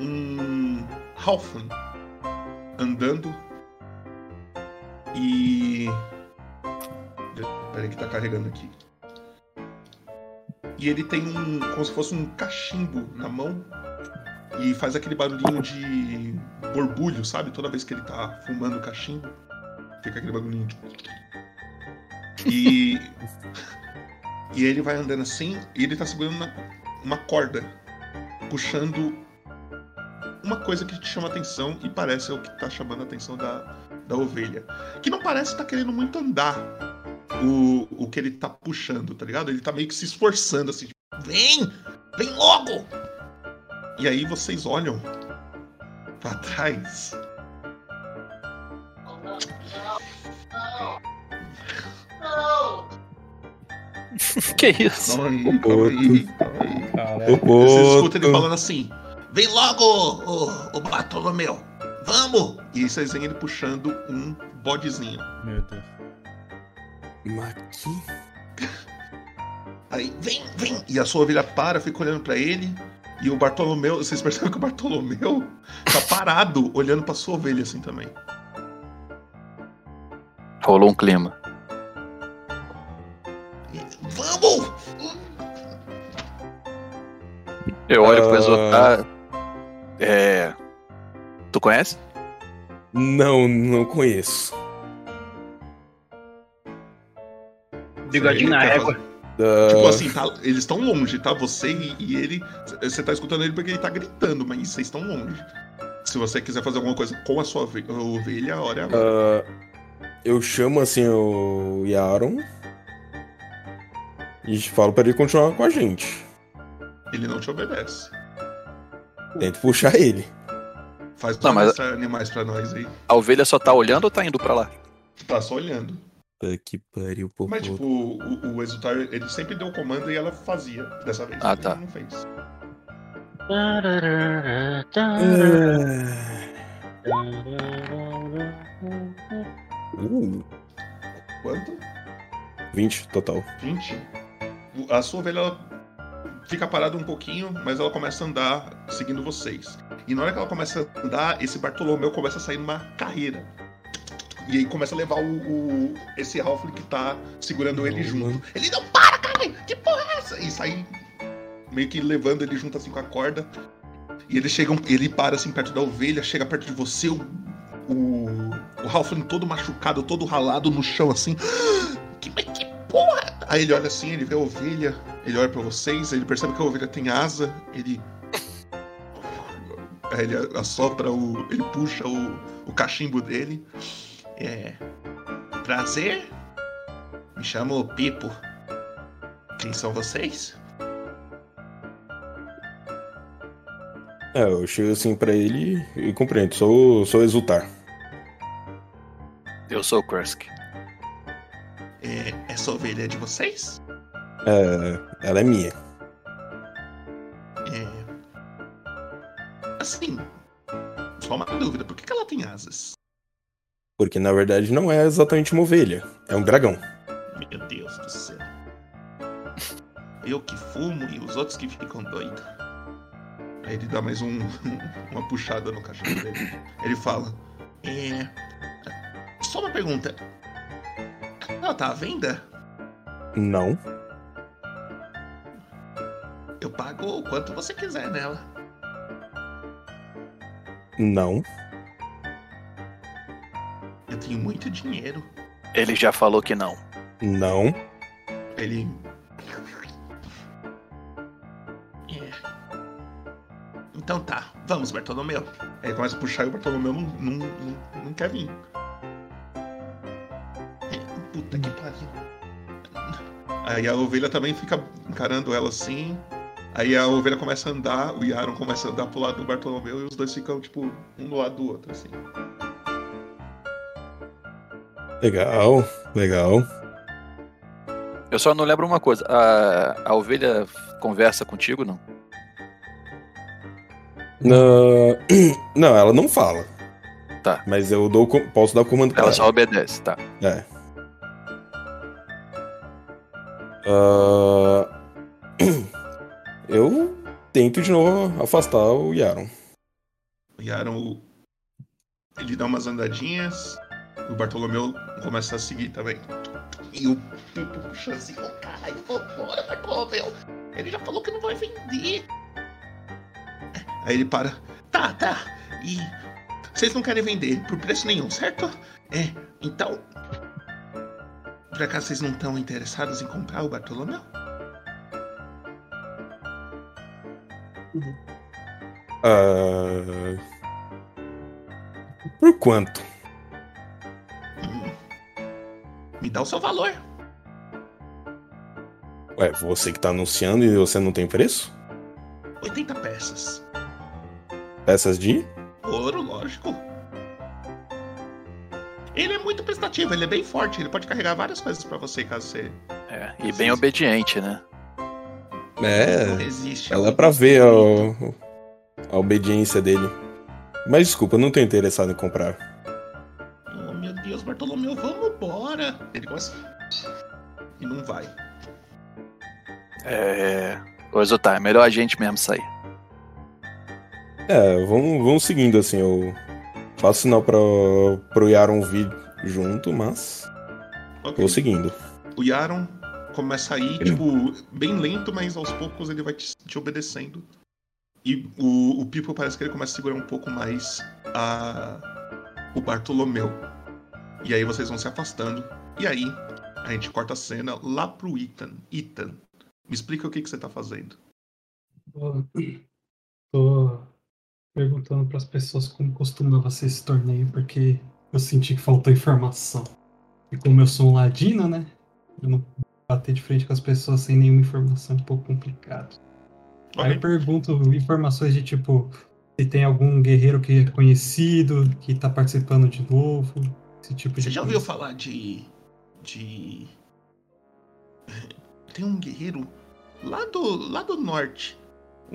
um. Halfling andando e. Peraí que tá carregando aqui. E ele tem um. como se fosse um cachimbo na mão e faz aquele barulhinho de borbulho, sabe? Toda vez que ele tá fumando o cachimbo, fica aquele barulhinho de. E. E ele vai andando assim, e ele tá segurando uma, uma corda, puxando uma coisa que te chama atenção e parece o que tá chamando a atenção da, da ovelha. Que não parece estar querendo muito andar o, o que ele tá puxando, tá ligado? Ele tá meio que se esforçando assim, tipo, vem! Vem logo! E aí vocês olham pra trás. que isso? Calma aí, O calma aí, calma aí. Vocês escutam ele Boto. falando assim: Vem logo, o, o Bartolomeu! Vamos! E aí vocês veem ele puxando um bodezinho. Meu Deus. Mas que- Aí, vem, vem! E a sua ovelha para, fica olhando pra ele. E o Bartolomeu, vocês percebem que o Bartolomeu tá parado, olhando pra sua ovelha assim também. Rolou um clima. Vamos! Eu olho pro Ah. Exotar. É. Tu conhece? Não, não conheço. Bigodinho na régua. fazer- Ah, Tipo assim, tá- eles estão longe, tá? Você e, e ele. Você tá escutando ele porque ele tá gritando, mas vocês estão longe. Se você quiser fazer alguma coisa com a sua ove- ovelha, a hora é agora. ah, eu chamo assim o Yaron e falo pra ele continuar com a gente. Ele não te obedece. Tento puxar ele. Faz Não, mas- animais pra nós aí. A ovelha só tá olhando ou tá indo pra lá? Tá só olhando. Puta que pariu, pô. Mas, tipo, o, o Exultar, ele sempre deu o comando e ela fazia. Dessa vez. Ah, ele tá. Não fez. Uh, Quanto? 20 total. 20. A sua ovelha ela fica parada um pouquinho, mas ela começa a andar seguindo vocês. E na hora que ela começa a andar, esse Bartolomeu começa a sair numa carreira. E aí começa a levar o, o- esse Halfling que tá segurando ele junto. Ele não para, cara! Que porra é essa? E sai meio que levando ele junto assim com a corda. E eles chegam, ele para assim perto da ovelha, chega perto de você, o, o, o Halfling todo machucado, todo ralado no chão assim. Que, que porra! Aí ele olha assim, ele vê a ovelha, ele olha pra vocês, ele percebe que a ovelha tem asa, ele. Aí ele assopra o. ele puxa o, o cachimbo dele. É. Prazer? Me chamo Pipo. Quem são vocês? É, eu chego assim pra ele e compreendo. Sou, sou exultar. Eu sou o Kursk. Essa ovelha é de vocês? É, ela é minha. É. Assim. Só uma dúvida, por que, que ela tem asas? Porque na verdade não é exatamente uma ovelha. É um dragão. Meu Deus do céu. Eu que fumo e os outros que ficam doidos. Aí ele dá mais um, uma puxada no cachorro dele. Ele fala: É. Só uma pergunta. Ela tá à venda? Não. Eu pago o quanto você quiser nela. Não. Eu tenho muito dinheiro. Ele já falou que não. Não. Ele. É. Então tá, vamos, Bartolomeu. Aí ele começa a puxar e o Bartolomeu não, não, não, não quer vir. É, Puta que pariu. Aí a ovelha também fica encarando ela assim. Aí a ovelha começa a andar, o Yaron começa a andar pro lado do Bartolomeu e os dois ficam, tipo, um do lado do outro, assim. Legal, legal. Eu só não lembro uma coisa. A, a ovelha conversa contigo, não? Não, não, ela não fala. Tá. Mas eu dou, posso dar o comando pra Ela ela. só obedece, tá. É. Ah, eu tento de novo afastar o Yaron. O Yaron, ele dá umas andadinhas, o Bartolomeu começa a seguir também. E o Pipo puxa assim, ô caralho, vambora, Bartolomeu. Ele já falou que não vai vender. Aí ele para, tá, tá, e vocês não querem vender por preço nenhum, certo? É, então... Por acaso vocês não estão interessados em comprar o Bartolomeu? Ah, por quanto? Hum. Me dá o seu valor. Ué, você que tá anunciando e você não tem preço? 80 peças. Peças de? Ouro, lógico. Ele é muito prestativo, ele é bem forte, ele pode carregar várias coisas pra você caso você É, e bem obediente, né? não É, resiste. ela é pra ver a, a obediência dele. Mas desculpa, eu não tô interessado em comprar. Oh, meu Deus, Bartolomeu, vamos embora. Ele começa. E não vai. É. Ô, Exotar, é melhor a gente mesmo sair. É, vamos, vamos seguindo assim. Eu faço sinal pra, pro Yaron vir junto, mas Ok. vou seguindo. O Yaron começa a ir, Ele- tipo, bem lento, mas aos poucos ele vai te, te obedecendo. E o, o Pipo parece que ele começa a segurar um pouco mais a, o Bartolomeu. E aí vocês vão se afastando. E aí a gente corta a cena lá pro Ethan. Ethan, me explica o que, que você tá fazendo. Tô, tô perguntando para as pessoas como costumava ser esse torneio, porque eu senti que faltou informação. E como eu sou um ladino, né? Eu não bater de frente com as pessoas sem nenhuma informação é um pouco complicado. Aí Ok. eu pergunto informações de tipo se tem algum guerreiro que é conhecido, que tá participando de novo, esse tipo de Você já coisa. ouviu falar de. de. Tem um guerreiro lá do, lá do norte.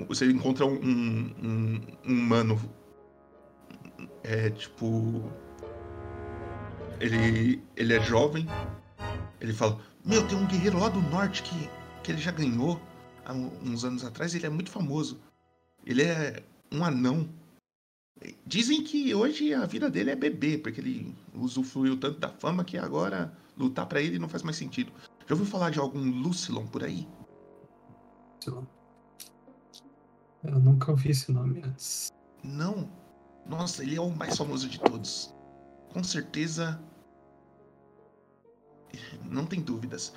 Você encontra um, um, um humano. É tipo. Ele, ele é jovem. Ele fala: Meu, tem um guerreiro lá do norte que, que ele já ganhou há uns anos atrás. Ele é muito famoso. Ele é um anão. Dizem que hoje a vida dele é beber, porque ele usufruiu tanto da fama que agora lutar pra ele não faz mais sentido. Já ouviu falar de algum Lucilon por aí? Lá. Eu nunca ouvi esse nome antes. Não. Nossa, ele é o mais famoso de todos. Com certeza. Não tem dúvidas.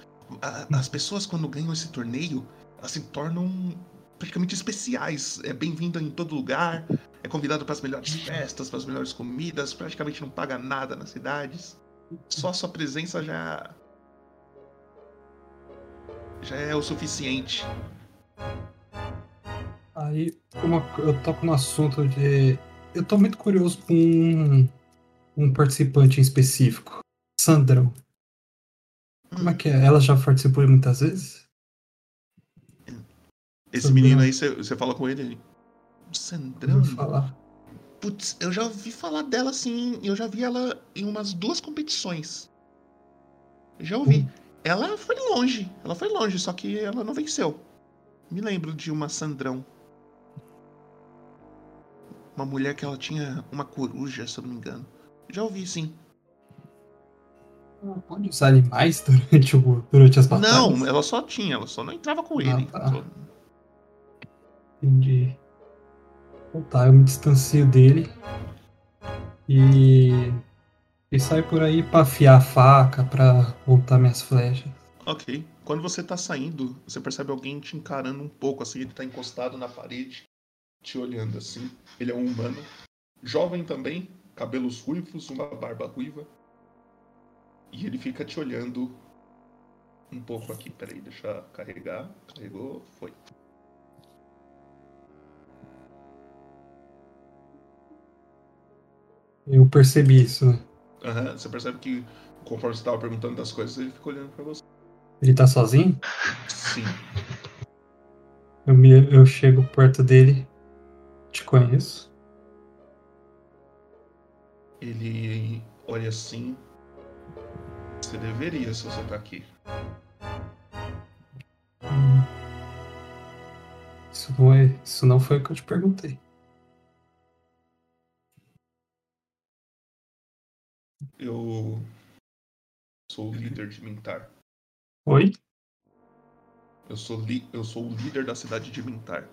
As pessoas, quando ganham esse torneio, elas se tornam praticamente especiais. É bem-vindo em todo lugar. É convidado para as melhores festas, para as melhores comidas. Praticamente não paga nada nas cidades. Só a sua presença já. Já é o suficiente. Aí uma, eu toco no assunto de. Eu tô muito curioso com um, um participante em específico. Sandrão. Como é que é? Ela já participou muitas vezes? Esse Sandrão. menino aí, você fala com ele. Sandrão? Falar? Putz, eu já ouvi falar dela sim. Eu já vi ela em umas duas competições. Já ouvi. Ela foi longe. Ela foi longe, só que ela não venceu. Me lembro de uma Sandrão. Uma mulher que ela tinha uma coruja, se eu não me engano. Já ouvi, sim. Ela Pode usar animais durante, o, durante as batalhas? Não, ela só tinha, ela só não entrava com ele. tá. Só- Entendi. Então tá, eu me distancio dele. E. E saio por aí pra afiar a faca, pra voltar minhas flechas. Ok. Quando você tá saindo, você percebe alguém te encarando um pouco, assim, ele tá encostado na parede, te olhando assim. Ele é um humano. Jovem também, cabelos ruivos, uma barba ruiva. E ele fica te olhando um pouco aqui. Peraí, deixa eu carregar. Carregou, foi. Eu percebi isso. Aham, Você percebe que conforme você tava perguntando das coisas, ele fica olhando pra você. Ele tá sozinho? Sim. Eu, me, eu chego perto dele. Te conheço. Ele olha assim. Você deveria se você tá aqui. Hum. Isso não, é, isso não foi o que eu te perguntei. Eu sou o líder de Mintar. Oi? Eu sou, li- eu sou o líder da cidade de Mintar.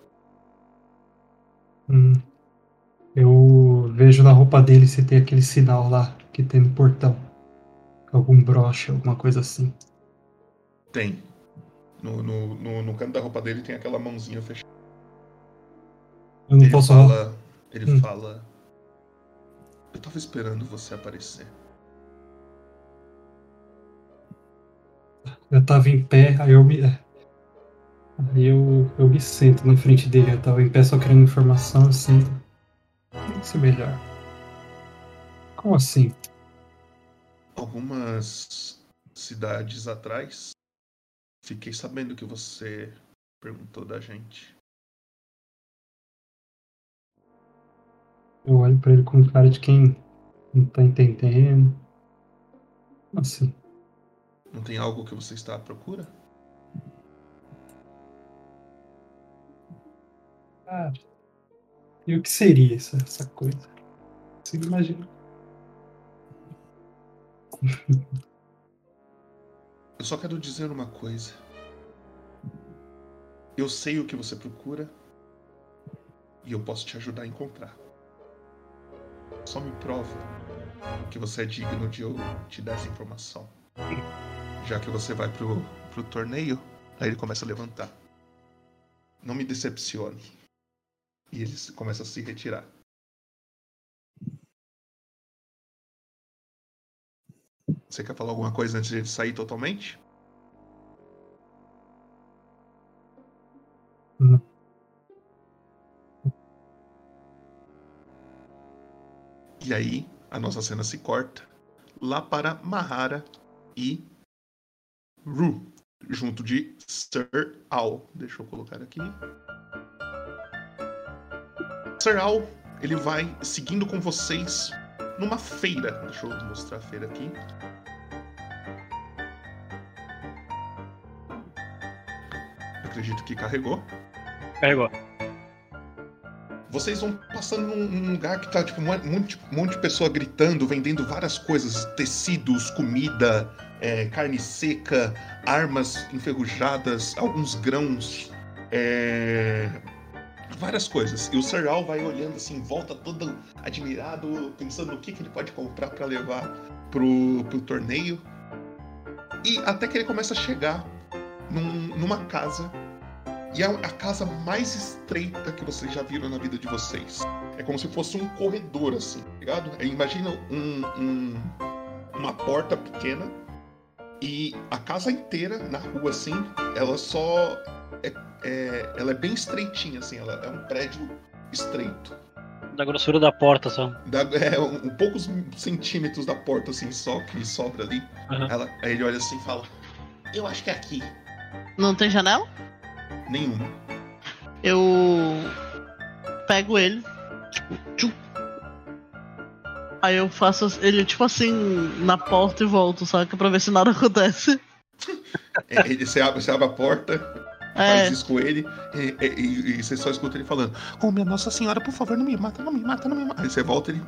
Hum. Eu vejo na roupa dele se tem aquele sinal lá que tem no portão. Algum broche, alguma coisa assim. Tem. No, no, no, no canto da roupa dele tem aquela mãozinha fechada. Eu não ele posso. fala. Ele Hum. fala. Eu tava esperando você aparecer. Eu tava em pé, aí eu me. Aí eu, eu me sento na frente dele. Eu tava em pé só querendo informação, eu sinto. Tem que ser melhor. Como assim? Algumas cidades atrás, fiquei sabendo que você perguntou da gente. Eu olho pra ele com cara de quem não tá entendendo. Como assim? Não tem algo que você está à procura? Cara. E o que seria essa, essa coisa? Você imagina. Eu só quero dizer uma coisa. Eu sei o que você procura e eu posso te ajudar a encontrar. Só me prova que você é digno de eu te dar essa informação. Já que você vai pro, pro torneio, aí ele começa a levantar. Não me decepcione. E ele se- começa a se retirar. Você quer falar alguma coisa antes de ele sair totalmente? Não. E aí, a nossa cena se corta lá para Mahara e Ru, junto de Sir Al. Deixa eu colocar aqui. Sir Al, ele vai seguindo com vocês numa feira. Deixa eu mostrar a feira aqui. Acredito que carregou. Carregou. Vocês vão passando num, num lugar que tá, tipo, um monte, um monte de pessoa gritando, vendendo várias coisas: tecidos, comida, é, carne seca, armas enferrujadas, alguns grãos, é, várias coisas. E o Serral vai olhando assim, volta todo admirado, pensando no que, que ele pode comprar para levar pro, pro torneio. E até que ele começa a chegar num- numa casa e é a casa mais estreita que vocês já viram na vida de vocês. É como se fosse um corredor, assim, tá ligado? É, imagina um, um- uma porta pequena e a casa inteira na rua, assim, ela só. É, ela é bem estreitinha, assim, ela é um prédio estreito. Da grossura da porta só. Dá, é, um, um poucos centímetros da porta, assim, só que sobra ali. Aham. Ela, aí ele olha assim e fala: Eu acho que é aqui. Não tem janela? Nenhuma. Eu pego ele, tipo, tchum. Aí eu faço ele, tipo assim, na porta e volto, saca? Pra ver se nada acontece. É, ele- você, abre, você abre a porta, É. faz isso com ele e, e- e- você só escuta ele falando: Oh, minha Nossa Senhora, por favor, não me mata, não me mata, não me mata. Aí você volta ele.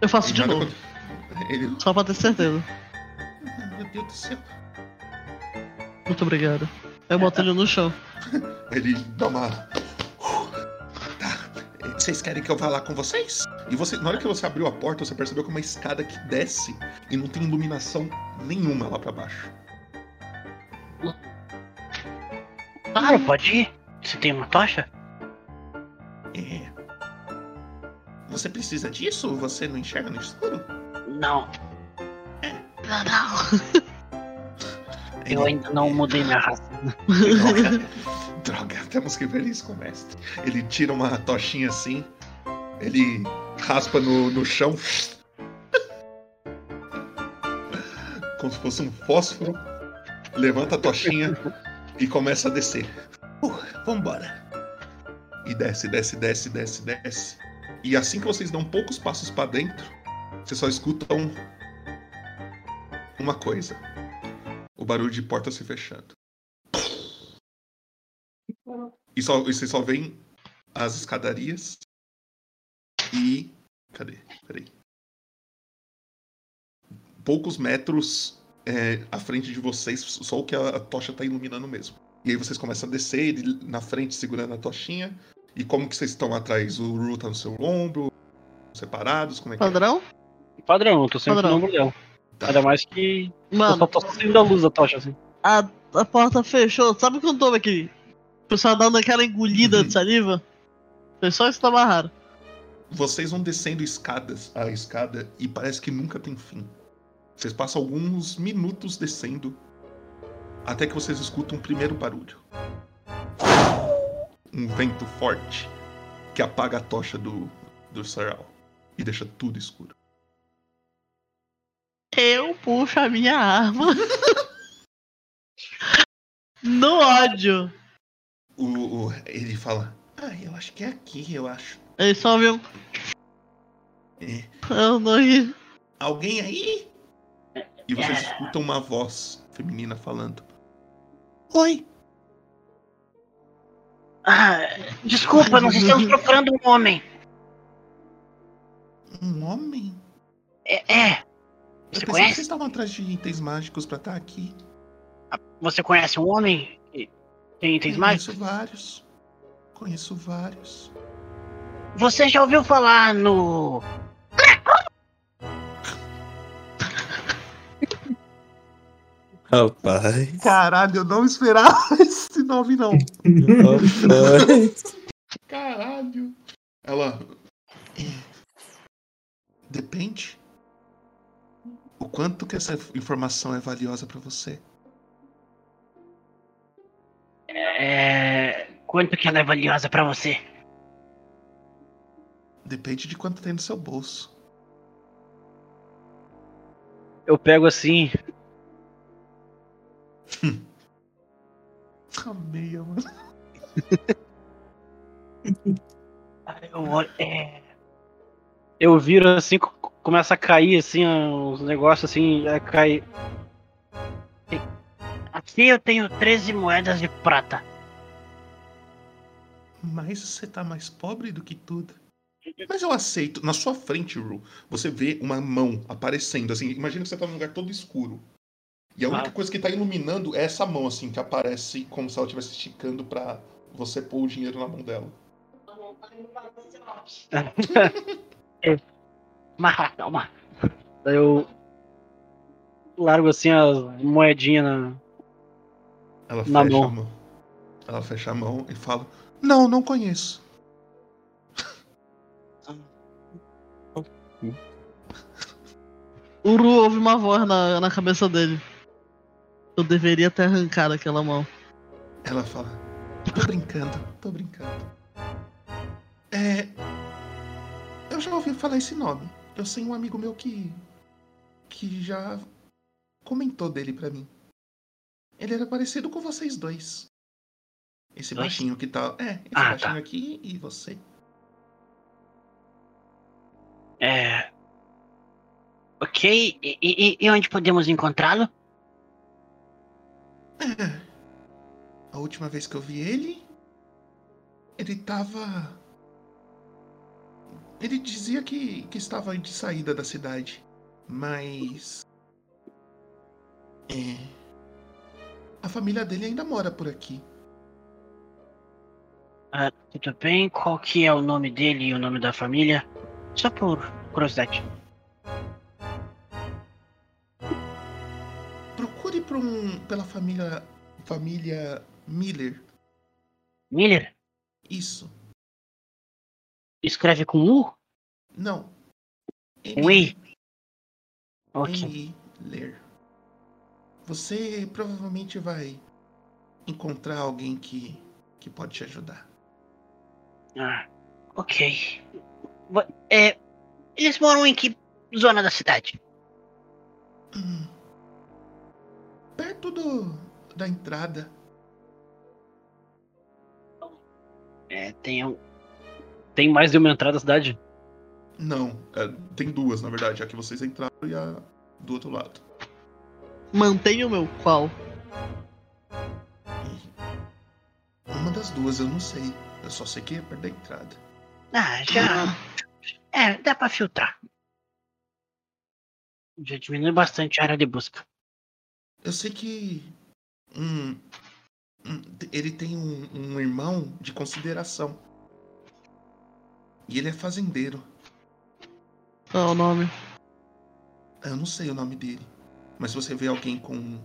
Eu faço de novo, Ele. só pra ter certeza. "Ah, Meu Deus do céu. Muito obrigado. Eu boto ele no chão. Ele dá uma. Tá. Vocês querem que eu vá lá com vocês? E você, na hora que você abriu a porta, você percebeu que é uma escada que desce e não tem iluminação nenhuma lá pra baixo. Claro, pode ir. Você tem uma tocha? É. Você precisa disso? Você não enxerga no escuro? Não, Não, não. eu ainda não mudei minha raça. Droga. Droga, temos que ver isso com o mestre. Ele tira uma tochinha assim, ele raspa no, no chão. Como se fosse um fósforo. Levanta a tochinha e começa a descer. Uh, vambora. E desce, desce, desce, desce, desce. E assim que vocês dão poucos passos pra dentro, vocês só escutam uma coisa: o barulho de porta se fechando. E, só, vocês só veem as escadarias e. Cadê? Peraí. Poucos metros é, à frente de vocês, só o que a, a tocha tá iluminando mesmo. E aí vocês começam a descer, ele na frente segurando a tochinha. E como que vocês estão atrás? O Ru tá no seu ombro? Separados? Como é que é? Padrão? Padrão, eu tô sempre Padrão. no ombro dela. Tá. Ainda mais que eu Mano, só tô saindo a luz da tocha, assim. a, a porta fechou. Sabe quando tava aqui? O pessoal dando aquela engolida Uhum. de saliva? Foi só isso que tava raro. Vocês vão descendo escadas, a escada, e parece que nunca tem fim. Vocês passam alguns minutos descendo, até que vocês escutam um primeiro barulho. Um vento forte que apaga a tocha do, do sarau e deixa tudo escuro. Eu puxo a minha arma. no ódio. O, o- ele fala: Ah, eu acho que é aqui, eu acho. Ele só viu. É. Eu não. Alguém aí? E vocês escutam uma voz feminina falando: Oi, Ah, desculpa, nós estamos procurando um homem. um homem? É, é. Eu Você pensei que conhece? vocês estavam atrás de itens mágicos pra estar aqui. Você conhece um homem? que Tem itens mágicos? Conheço vários. Conheço vários. Você já ouviu falar no. Rapaz. Caralho, eu não esperava esse nome, não. Rapaz. Caralho. Ela. Depende. O quanto que essa informação é valiosa pra você? É. Quanto que ela é valiosa pra você? Depende de quanto tem no seu bolso. Eu pego assim, A meia, mano. Eu, olho- é, eu viro assim, co- começa a cair assim, uns negócios assim, a cair. aqui eu tenho 13 moedas de prata. Mas você tá mais pobre do que tudo. Mas eu aceito. Na sua frente, Ru, você vê uma mão aparecendo. Assim, imagina que você tá num lugar todo escuro. E a única Ah. coisa que tá iluminando é essa mão, assim, que aparece como se ela estivesse esticando pra você pôr o dinheiro na mão dela. Mas calma. Daí eu largo assim as moedinhas na. Ela Na fecha mão. a mão. Ela fecha a mão e fala: Não, não conheço. O Ru ouve uma voz na, na cabeça dele. Eu deveria ter arrancado aquela mão. Ela fala: Tô brincando, tô brincando. É. Eu já ouvi falar esse nome. Eu sei um amigo meu que. que já comentou dele pra mim. Ele era parecido com vocês dois. Esse Dois? baixinho que tá. É, esse Ah, baixinho tá. aqui e você. É. Ok, e, e- e onde podemos encontrá-lo? A última vez que eu vi ele, ele tava. Ele dizia que, que estava de saída da cidade, mas. É. A família dele ainda mora por aqui. Ah, tudo bem? Qual que é o nome dele e o nome da família? Só por curiosidade. Por um, pela família. Família Miller. Miller? Isso. Escreve com U? Não. Com I? Ok. Miller. Você provavelmente vai encontrar alguém que, que pode te ajudar. Ah, ok. É, eles moram em que zona da cidade? Hum. Perto do, da entrada. É, tem um. Tem mais de uma entrada da cidade? Não, é, tem duas, na verdade. A que vocês entraram e a do outro lado. Mantenha o meu qual? Uma das duas eu não sei. Eu só sei que é perto da entrada. Ah, já. É, dá pra filtrar. Já diminui bastante a área de busca. Eu sei que. hum, hum, ele tem um, um irmão de consideração. E ele é fazendeiro. Qual é o nome? Eu não sei o nome dele. Mas se você vê alguém com.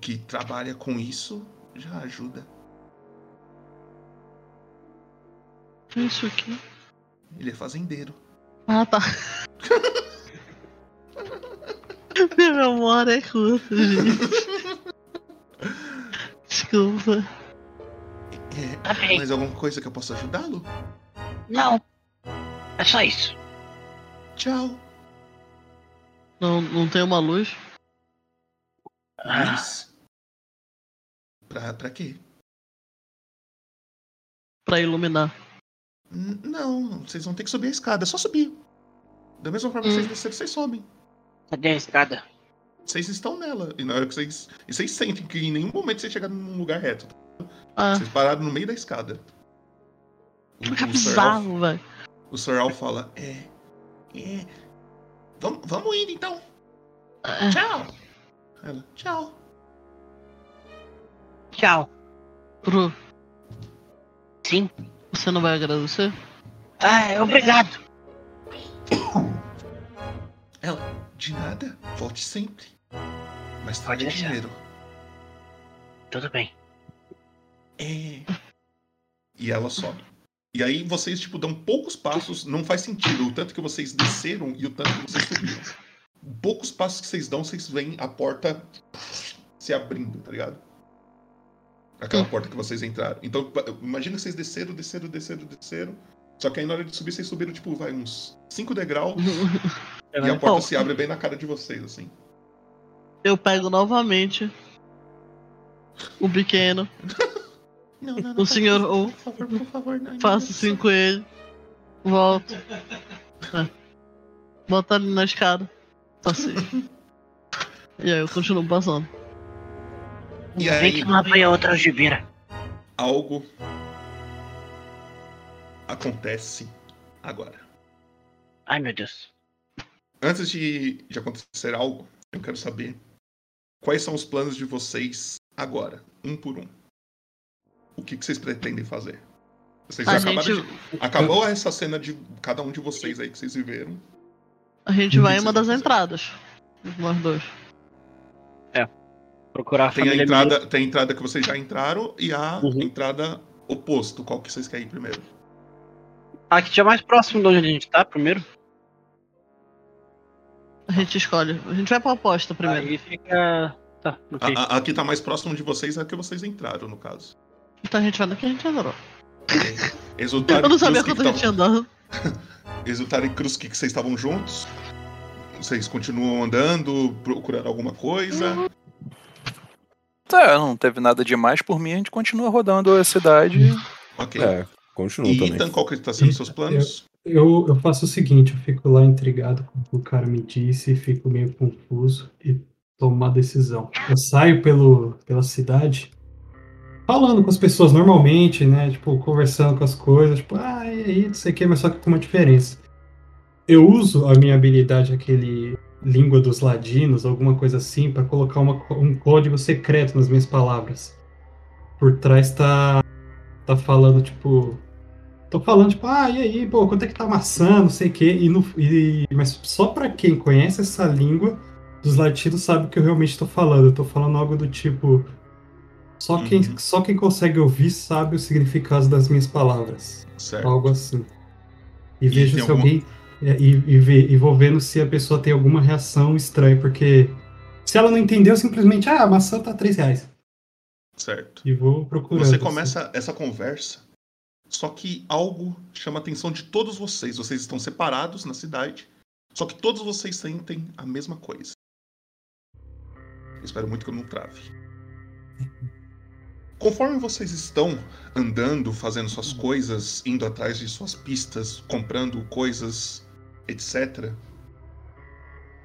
que trabalha com isso, já ajuda. É Isso aqui. Ele é fazendeiro. Ah, tá. Minha memória é curta, gente. Desculpa. É, Tá bem. mais alguma coisa que eu possa ajudá-lo? Não. É só isso. Tchau. Não, não tem uma luz? Luiz. Pra, pra quê? Pra iluminar. N- Não, vocês vão ter que subir a escada. É só subir. Da mesma forma que vocês desceram, vocês sobem. Cadê a escada? Vocês estão nela. E na hora que vocês. E vocês sentem que em nenhum momento vocês chegaram num lugar reto. Ah, Vocês pararam no meio da escada. O, o Sir Al- o Sir Al fala: É. É. Vamos, vamos indo então. É, Tchau. Ela: Tchau. Tchau. Pro, Sim. você não vai agradecer? Ah, obrigado. Ela: De nada. Volte sempre. Mas Pode traga deixar. dinheiro. Tudo bem. É. E ela sobe. E aí vocês, tipo, dão poucos passos, não faz sentido. O tanto que vocês desceram e o tanto que vocês subiram. Poucos passos que vocês dão, vocês veem a porta se abrindo, tá ligado? Aquela porta que vocês entraram. Então, imagina que vocês desceram, desceram, desceram, desceram. Só que aí na hora de subir, vocês subiram, tipo, vai uns 5 degraus e a porta Bom. se abre bem na cara de vocês, assim. Eu pego novamente o pequeno, Não, não, o senhor ou Por favor, por favor, não. faço assim com ele, volto. É. Boto ali na escada. Passei. E aí eu continuo passando. E Vem aí, que lá vai a outra algibeira. algo acontece agora. Ai, meu Deus. Antes de, de acontecer algo, eu quero saber quais são os planos de vocês agora, um por um. O que, que vocês pretendem fazer? Vocês já A acabaram gente, de... Acabou essa cena de cada um de vocês aí que vocês viveram. a gente vai em uma das fazer? entradas. Nós dois. Procurar a Tem a entrada, tem a entrada que vocês já entraram e a Uhum. entrada oposto. Qual que vocês querem ir primeiro? Ah, que tinha mais próximo de onde a gente tá primeiro. A gente escolhe. A gente vai pra aposta primeiro. Aí fica. Tá, ok. A, a- a que tá mais próximo de vocês é a que vocês entraram, no caso. Então a gente vai daqui a gente adorou. Exultar Eu não e sabia quanto a gente tinha andado. Exultar e Kruski que vocês estavam juntos? Vocês continuam andando, procurando alguma coisa? Tá, não teve nada demais por mim, a gente continua rodando a cidade. Ok. É, continua e também. Ethan, qual que tá sendo seus planos? Eu, eu faço o seguinte, eu fico lá intrigado com o que o cara me disse, fico meio confuso e tomar decisão. Eu saio pelo, pela cidade falando com as pessoas normalmente, né? Tipo, conversando com as coisas, tipo, ah, e aí, não sei o que, mas só que com uma diferença. Eu uso a minha habilidade, aquele língua dos ladinos, alguma coisa assim, para colocar uma, um código secreto nas minhas palavras. Por trás tá, tá falando, tipo. Tô falando, tipo, ah, e aí, pô, quanto é que tá a maçã, não sei o quê. E, no, e, mas só para quem conhece essa língua dos latinos sabe o que eu realmente tô falando. Eu tô falando algo do tipo. Só quem, Uhum. só quem consegue ouvir sabe o significado das minhas palavras. Certo. Algo assim. E, E vejo se alguma- alguém. é, E, e, ve- e vou vendo se a pessoa tem alguma reação estranha, porque se ela não entendeu, simplesmente, ah, a maçã tá 3 reais. Certo. E vou procurando. Você assim. começa essa conversa, só que algo chama a atenção de todos vocês. Vocês estão separados na cidade, só que todos vocês sentem a mesma coisa. Espero muito que eu não trave. Conforme vocês estão andando, fazendo suas coisas, indo atrás de suas pistas, comprando coisas, etc.,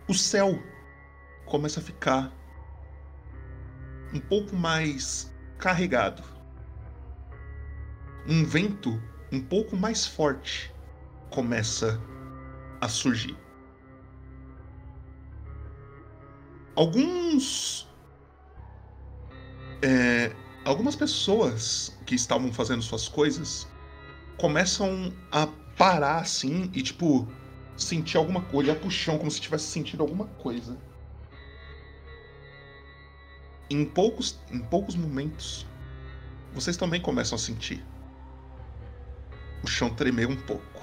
o céu começa a ficar um pouco mais carregado. Um vento um pouco mais forte começa a surgir. Alguns. é, algumas pessoas que estavam fazendo suas coisas começam a parar assim e, tipo, sentir alguma coisa, olhar pro chão como se tivesse sentido alguma coisa. Em poucos, em poucos momentos, vocês também começam a sentir o chão tremer um pouco.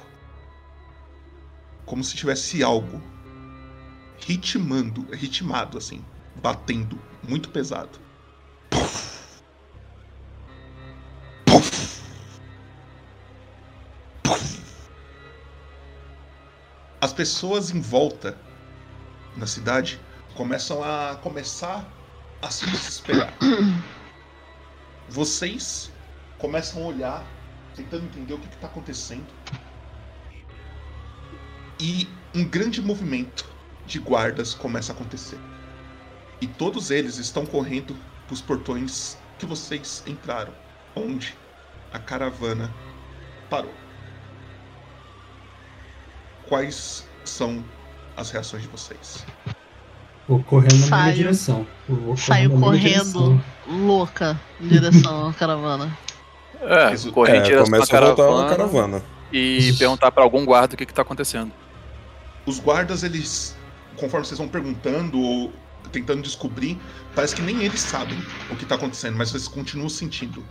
Como se tivesse algo ritmando, ritmado assim, batendo muito pesado. Puf. Puf. Puf. As pessoas em volta na cidade começam a começar a se desesperar. Vocês começam a olhar, tentando entender o que está acontecendo. E um grande movimento de guardas começa a acontecer. E todos eles estão correndo para os portões que vocês entraram, onde a caravana parou. Quais são as reações de vocês? Vou correndo na minha direção. Vou Saio minha correndo, direção. louca, em direção à caravana. É, correr É, começa a voltar caravana, uma caravana. e perguntar pra algum guarda o que, que tá acontecendo. Os guardas, eles, conforme vocês vão perguntando ou tentando descobrir, parece que nem eles sabem o que tá acontecendo, mas vocês continuam sentindo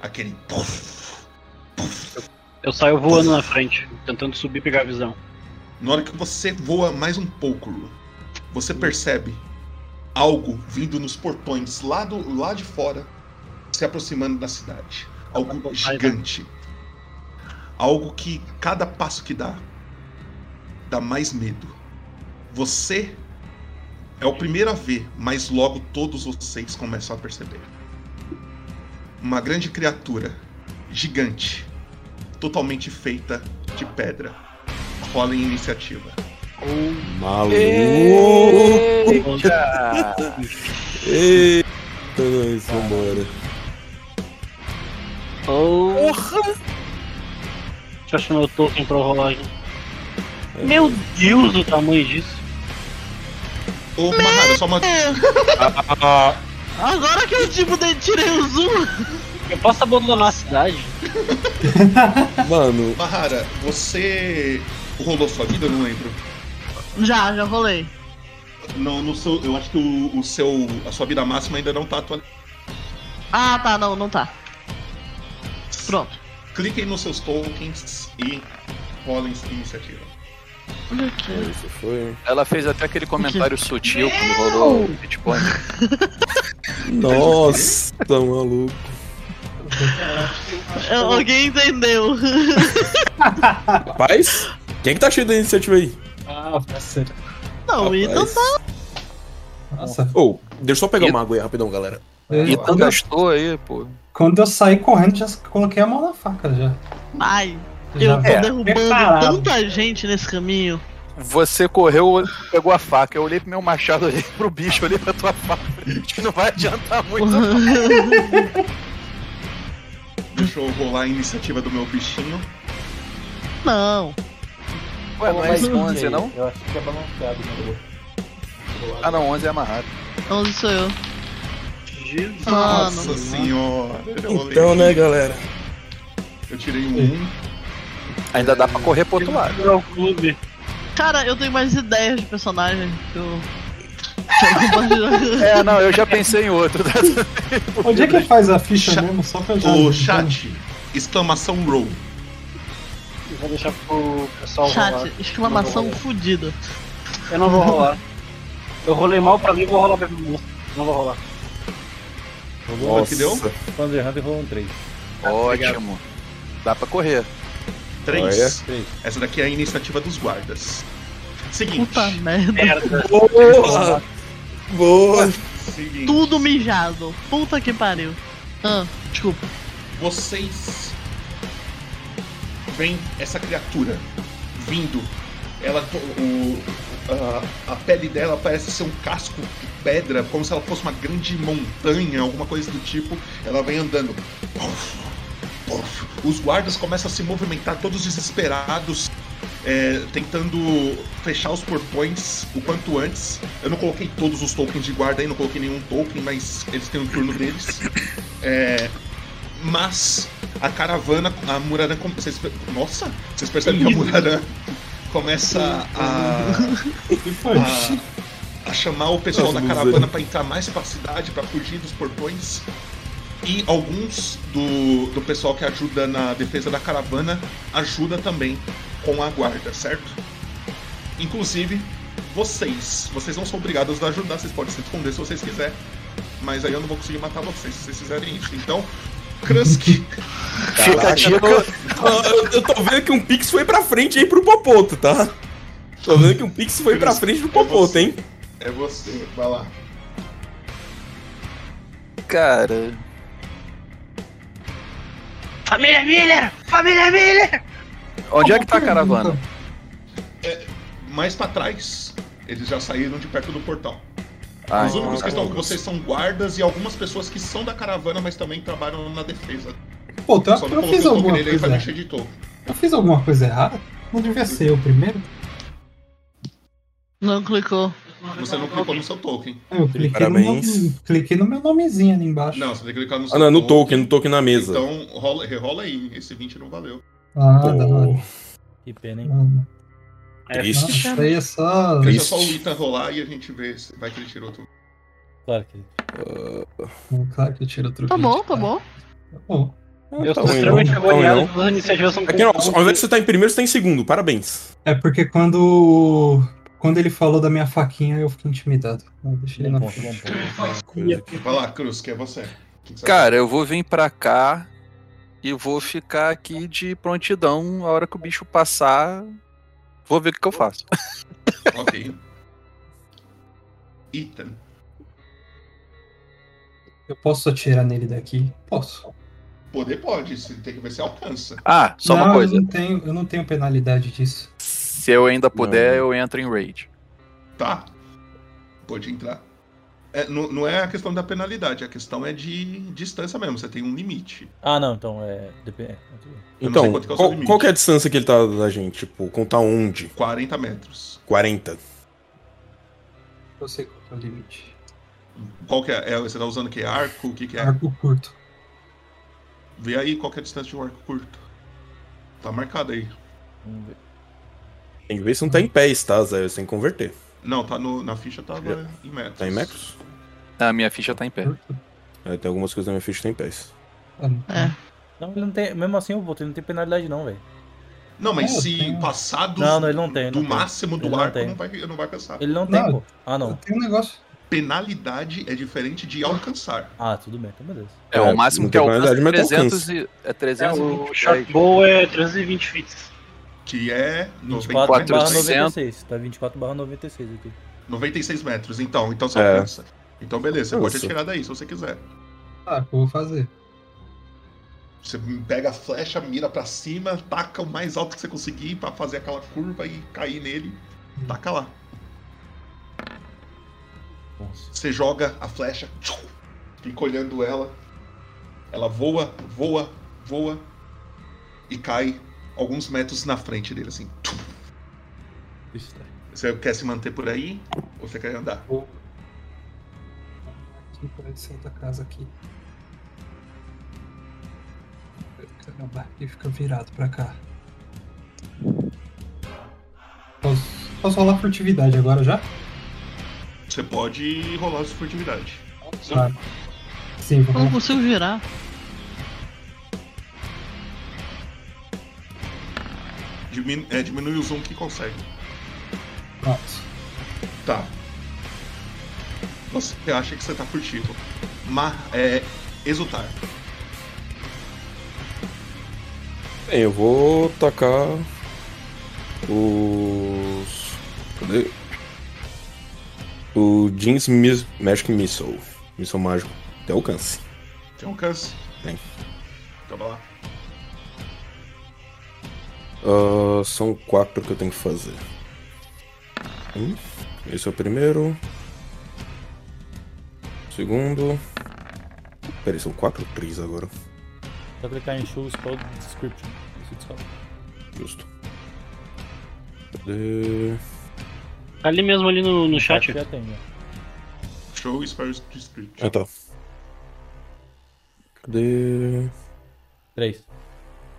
aquele. puff, puff. Eu saio voando na frente, tentando subir e pegar a visão. Na hora que você voa mais um pouco, Lu, você percebe algo vindo nos portões lá, do, lá de fora, se aproximando da cidade. Algo gigante. Algo que cada passo que dá, dá mais medo. Você é o primeiro a ver, mas logo todos vocês começam a perceber. Uma grande criatura, gigante, totalmente feita de pedra. Rola em iniciativa. Maluco! Eita! Eita, nós, vambora. Porra! Deixa eu achar meu token pra rolagem. Meu Deus, o tamanho disso. Ô, Mahara, só uma. Agora que eu tipo de- tirei o zoom. Eu posso abandonar a cidade? Mano, Mahara, você rolou sua vida? Eu não lembro. Já, já rolei. Não, no seu, eu acho que o, o seu, a sua vida máxima ainda não tá atualizada. Ah, tá, não, não tá. Pronto. Cliquem nos seus tokens e rolem sua iniciativa. Olha aqui. isso foi. Ela fez até aquele comentário sutil quando rolou o Bitcoin. Nossa, tá maluco. É, Alguém entendeu. Rapaz, quem que tá cheio da iniciativa aí? Ah, parceiro. Não, e não Rapaz. tá. Nossa. Ô, deixa eu só pegar E- uma água aí rapidão, galera. Eu- E tu quando, eu, gastou aí, pô. quando eu saí correndo, já coloquei a mão na faca já. Ai, Já eu tô É, derrubando preparado. tanta gente nesse caminho. Você correu, pegou a faca. Eu olhei pro meu machado, olhei pro bicho, olhei pra tua faca. Acho que não vai adiantar muito. Deixa eu rolar a iniciativa do meu bichinho. Não. Ué, não é Mas 11, não? Eu acho que é balanceado. Né? Ah, não, 11 é amarrado. 11 sou eu. Jesus. Nossa não. senhora. Então, né, galera? Eu tirei um 1. Ainda dá pra correr pro outro lado. É o clube. Cara, eu tenho mais ideias de personagem que eu. É, não, eu já pensei em outro. Onde é que faz a ficha Cha- mesmo? Só pra eu já. O chat, exclamação roll. Eu vou deixar pro pessoal rolar. Chat, exclamação Não fudida. Eu não vou rolar. Eu rolei mal pra mim, vou rolar pra mim. Não vou rolar. Quanto que deu? Thunder Hunter rolou um 3. Ótimo. Dá pra correr. 3. Três. Essa daqui é a iniciativa dos guardas. Seguinte. Puta merda. Merda. Boa! Boa! Seguinte. Tudo mijado. Puta que pariu. Ah, desculpa. Vocês veem essa criatura vindo. Ela, o, a, a pele dela parece ser um casco pedra, como se ela fosse uma grande montanha, alguma coisa do tipo. Ela vem andando. Os guardas começam a se movimentar, todos desesperados, é, tentando fechar os portões o quanto antes. Eu não coloquei todos os tokens de guarda aí, não coloquei nenhum token, mas eles têm um turno deles. É, mas a caravana, a Muraran. Vocês, nossa! Vocês percebem que a Muraran começa a, foi? a, a chamar o pessoal As da luzes caravana para entrar mais pra cidade, para fugir dos portões. E alguns do, do pessoal que ajuda na defesa da caravana ajuda também com a guarda, certo? Inclusive, vocês. Vocês não são obrigados a ajudar, vocês podem se esconder se vocês quiserem. Mas aí eu não vou conseguir matar vocês se vocês fizerem isso. Então, Krusk, Fica a dica. Eu, eu tô vendo que um Pix foi pra frente aí pro Popoto, tá? Tô vendo que um Pix foi pra frente pro Popoto, hein? É você. Vai lá. Cara, Família Miller! Família Miller! onde é que tá a caravana? Mais pra trás, eles já saíram de perto do portal. Ah, Os únicos que então estão com vocês são guardas e algumas pessoas que são da caravana, mas também trabalham na defesa. Pô, então Só eu fiz alguma dele aí pra coisa. token. Eu fiz alguma coisa errada? Não devia ser eu primeiro? Não clicou. Você não clicou no seu token. Eu cliquei no, Parabéns. meu, cliquei no meu nomezinho ali embaixo. Não, você tem que clicar no seu Ah, não, no token, no token na mesa. Então, rola, rerola aí. Esse 20 não valeu. Ah, Pô, da hora. Que pena, hein? Ah, É, Triste. Aí é só. Triste. Deixa só o Ethan rolar e a gente vê se vai que ele tirou tudo. Claro que. Claro que eu tiro outro Tá bom, tá cara. bom. Tá bom. Eu Tá tô extremamente. Tá agoniado são Aqui, não, ao invés de você estar em primeiro, você tá em segundo. Parabéns. É porque quando. Quando ele falou da minha faquinha, eu fiquei intimidado. Eu deixei ele Bom na frente. Vai lá, Cruz, que é você. Que que Cara, eu vou vir pra cá e vou ficar aqui de prontidão. A hora que o bicho passar, vou ver o que, que eu faço. Ok. Ethan. Eu posso atirar nele daqui? Posso. Poder pode, você tem que ver se alcança. Ah, só não, uma coisa. Eu não, tenho, eu não tenho penalidade disso. Se eu ainda puder, Não. eu entro em raid. Tá. Pode entrar. É, não, não é a questão da penalidade, a questão é de distância mesmo. Você tem um limite. Ah, não, então é. É, tudo bem. Eu não sei Então, é o seu qual, limite. qual que é a distância que ele tá da gente? Tipo, contar onde? 40 metros. 40. Eu sei qual que é o limite. Qual que é? é você tá usando o que? Arco? O que, que é? Arco curto. Vê aí qual que é a distância de um arco curto. Tá marcado aí. Vamos ver. Tem que ver se não tá em pés, tá, Zé? Você tem que converter. Não, tá no, na ficha tava em metros. Tá em metros? A minha ficha tá em pé. É, tem algumas coisas na minha ficha que tem em pés. É. Não, ele não tem. Mesmo assim, eu vou, ele não tem penalidade, não, velho. Não, mas É, se tem- passar do, Não, não, ele não tem. do não tem. máximo do Ele não arco, tem. não vai, não vai alcançar. Ele não tem, Não. pô. Ah, não. Tem um negócio. Penalidade é diferente de alcançar. Ah, tudo bem, então beleza. É, É, o máximo não que tem eu alcanço é penalidade, mas tu 300 e, é É, 320. o short bow é 320 feet. Que é 24 90 barra 400. 96. Tá 24 barra 96 aqui. 96 metros. Então, então você É. alcança. Então beleza, você Nossa. pode atirar daí se você quiser. Ah, o que eu vou fazer? Você pega a flecha, mira pra cima, taca o mais alto que você conseguir pra fazer aquela curva e cair nele. Taca lá. Nossa. Você joga a flecha, tchum, fica olhando ela. Ela voa, voa, voa e cai alguns metros na frente dele, assim. tchum. Isso, tá. Você quer se manter por aí ou você quer andar? Vou. Aqui por esse centro da casa aqui. Caramba, e fica virado pra cá. Posso, posso rolar furtividade agora já? Você pode rolar sua furtividade. Tá. Sim, vou Eu não rolar. consigo virar. Diminu- é, diminui o zoom que consegue. Pronto. Tá. Você acha que você tá furtivo. Mas é. Exultar. Bem, eu vou tacar os. Cadê? O Jeans Mis- Magic Missile. Missile mágico. Tem alcance. Tem alcance. Tem. Então vai lá. Ah, são quatro que eu tenho que fazer. Um. Esse é o primeiro. Segundo. Peraí, são quatro ou três agora? Só clicar em Show Spell Description. Justo. Cadê? Ali mesmo, ali no, no chat. Já tem, né? Show Spell Description. Ah, tá. Cadê? Três.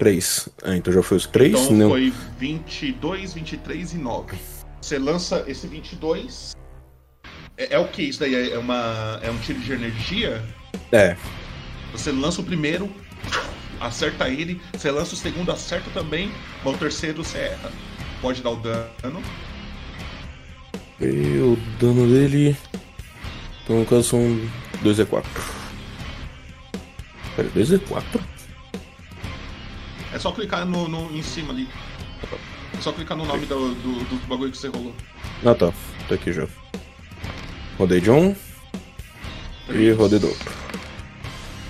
Três. Ah, então já foi os três? Então Não. foi 22, 23 e 9. Você lança esse 22. É, é o que isso daí? É, uma, é um tiro de energia? É. Você lança o primeiro, acerta ele. Você lança o segundo, acerta também. Mas o terceiro você erra. Pode dar o dano. E o dano dele. Então no caso são 2d4. Pera, 2d4? É só clicar no, no- em cima ali. É só clicar no nome do, do, do bagulho que você rolou. Ah tá, tá aqui já. Rodei de um e Três, rodei do outro.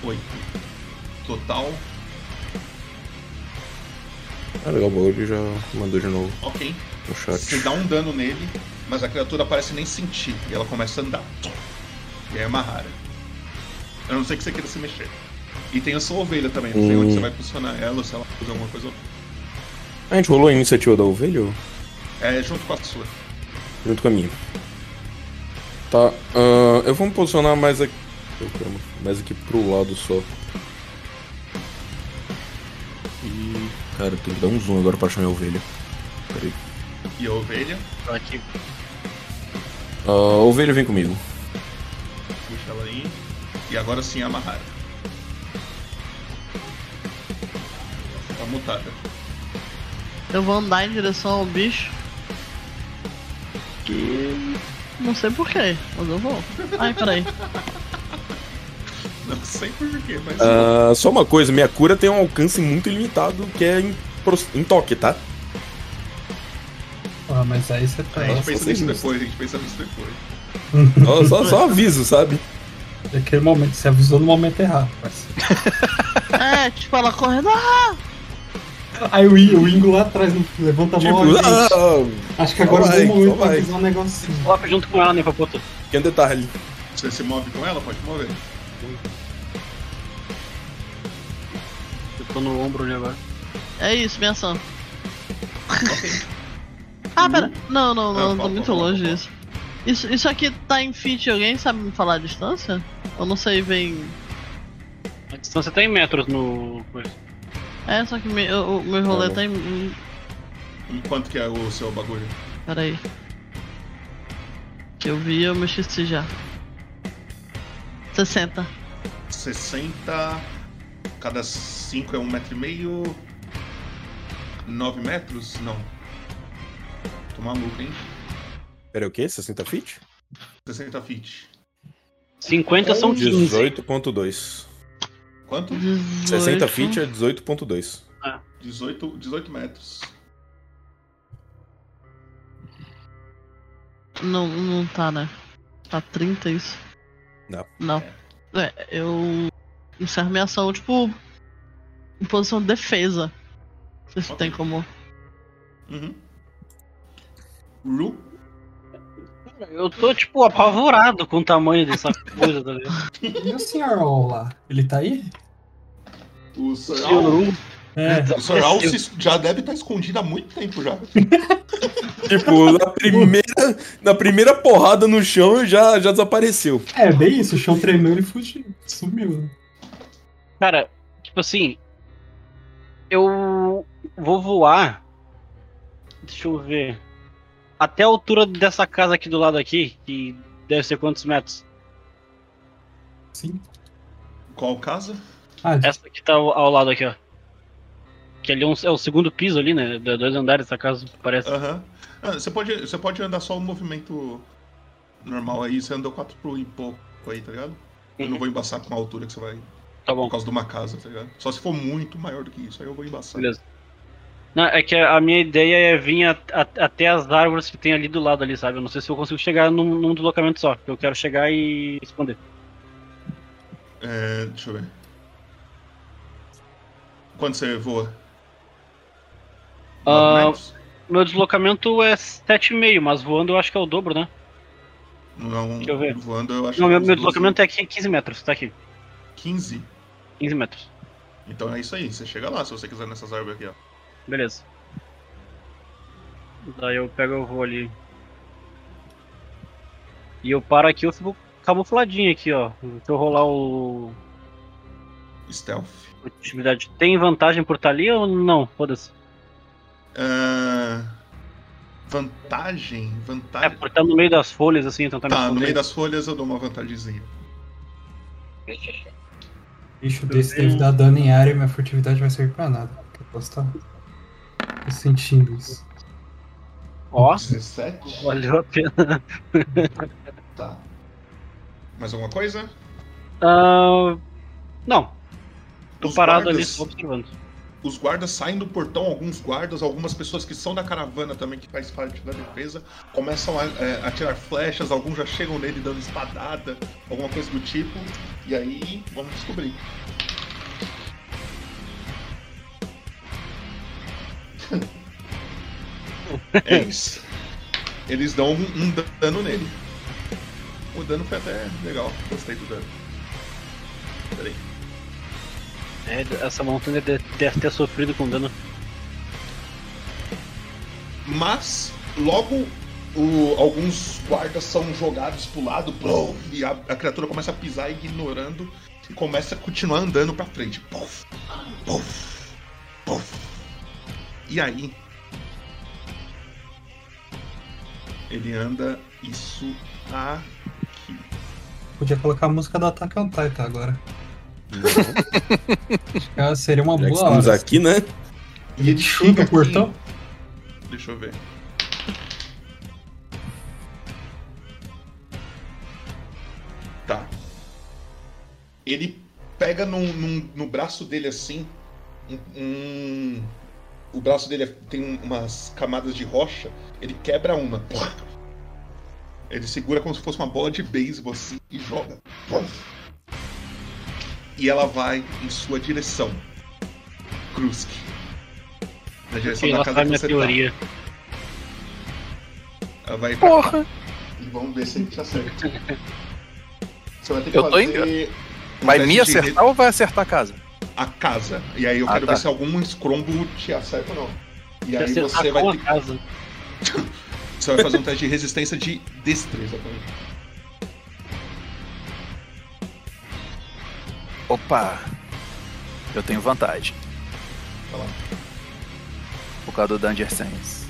Oito. Total. Ah, legal, o bagulho já mandou de novo Ok. no chat. Você dá um dano nele, mas a criatura parece nem sentir. E ela começa a andar. E aí é uma rara. A não ser que você queira se mexer. E tem a sua ovelha também. Não sei Hum. onde você vai posicionar ela, ou se ela fazer alguma coisa. A gente rolou a iniciativa da ovelha ou É junto com a sua. junto com a minha? Tá, ah, eu vou me posicionar mais aqui. Mais aqui pro lado só. E. Cara, tem que dar um zoom agora pra achar minha ovelha. Peraí. E a ovelha, Aqui. Ah, a ovelha vem comigo. puxa ela aí. E agora sim a Tá mutada. Eu vou andar em direção ao bicho. Que. Não sei porquê, mas eu vou. Ai, peraí. Não sei porquê, mas. Ah, só uma coisa, minha cura tem um alcance muito limitado que é em, em toque, tá? Ah, mas aí você a tá. gente nossa, pensa nisso depois, a gente pensa nisso depois. Só, só, só aviso, sabe? Naquele momento, você avisou no momento errado, parceiro. É, tipo, ela correndo. Ah! Aí o, Ingo lá atrás levanta a Tipo, mão. gente. ah, Acho que agora vai, é o momento pra vai. avisar um negocinho. Coloca junto com ela, né, Papoto? que é um detalhe. Você se move com ela, pode mover. Eu tô no ombro ali agora. É isso, minha ação. ah, pera. Não, não, Ah, não, tô muito longe disso. Isso, isso aqui tá em fit, alguém sabe me falar a distância? Eu não sei, vem. A distância tá em metros no. É, só que me, o, o meu rolê tá em. em- E quanto que é o seu bagulho? Pera aí. Que eu vi, eu me esqueci já. 60. 60. Cada 5 é um metro e meio. 9 metros? Não. Tô maluco, hein? Pera, o quê? 60 feet? 60 feet. 50 são 15. 18.2. Quanto? 18. 60 feet é 18.2. 18, 18 metros. Não, não tá, né? Tá 30 isso? Não. Não. É, eu encerro minha ação, tipo, em posição de defesa. Não sei se Ok. tem como. Uhum. Ru, Eu tô, tipo, apavorado com o tamanho dessa coisa, tá ligado? E o senhor Ol lá? Ele tá aí? o Soral, É. o Soral se- já deve estar escondido há muito tempo já. Tipo, na primeira, na primeira porrada no chão já, já desapareceu. É, bem isso. O chão tremeu e fugiu. Sumiu. né? Cara, tipo assim. Eu vou voar. Deixa eu ver. Até a altura dessa casa aqui do lado aqui, que deve ser quantos metros? Sim. Qual casa? Ah, Essa que tá ao, ao lado aqui, ó. Que ali é, um- é o segundo piso ali, né? Do- Dois andares essa casa, parece. Aham. Ah, você, pode, você pode andar só o movimento normal aí, você andou 4 pro e pouco aí, tá ligado? Eu não vou embaçar com a altura que você vai. Tá bom. Por causa de uma casa, tá ligado? Só se for muito maior do que isso, aí eu vou embaçar. Beleza. Não, é que a minha ideia é vir a- a- até as árvores que tem ali do lado ali, sabe? Eu não sei se eu consigo chegar num, num deslocamento só. Eu quero chegar e esconder. É, deixa eu ver. Quando você voa? Metros? Meu deslocamento é 7,5, mas voando eu acho que é o dobro, né? Não, deixa eu ver. voando eu acho Não, que meu, é meu 12, deslocamento é 15 metros, tá aqui. 15. 15 metros. Então é isso aí, você chega lá se você quiser nessas árvores aqui, ó. Beleza. Daí eu pego o voo ali. E eu paro aqui, eu fico camufladinho aqui, ó. Se eu rolar o. Stealth. Atividade. Tem vantagem por estar ali ou não? Foda-se. Ah, vantagem? É, Vantagem. por estar no meio das folhas, assim, tentar me Tá, no meio das folhas eu dou uma vantagemzinha. bicho desse deve dar dano em área e minha furtividade vai servir pra nada. Eu posso estar sentindo isso. Ó, 17? valeu a pena. Tá. Mais alguma coisa? Ah, não, tô Os parado ali, guardas- só observando. Os guardas saem do portão, alguns guardas, algumas pessoas que são da caravana também, que faz parte da defesa, começam a, é, a tirar flechas, alguns já chegam nele dando espadada, alguma coisa do tipo, e aí vamos descobrir. é isso. Eles dão um, um dano nele. O dano foi até legal, gostei do dano. Peraí. É, essa montanha deve ter sofrido com dano. Mas logo o- alguns guardas são jogados pro lado plum, e a, a criatura começa a pisar ignorando e começa a continuar andando pra frente. Puf, puf, puf. E aí ele anda isso aqui. Podia colocar a música do Attack on Titan agora. Acho que seria uma Já que boa estamos hora. aqui, né? E ele Chuta o portão. Deixa eu ver. Tá. Ele pega num- num- no braço dele assim. um- um- o braço dele tem umas camadas de rocha. Ele quebra uma. Ele segura como se fosse uma bola de beisebol assim e joga. E ela vai em sua direção. Krusk. Na direção da casa que minha você teoria. tá. Ela vai pra Porra! e vamos ver se a gente acerta. Você vai ter que Eu tô fazer. um Vai me de acertar ou vai acertar a casa? A casa. E aí eu Ah, quero tá. ver se algum escrombo te acerta ou não. E aí você vai ter casa. Você vai fazer um teste de resistência de destreza também. Opa! Eu tenho vantagem. Tá lá. Por causa do Danger Sense.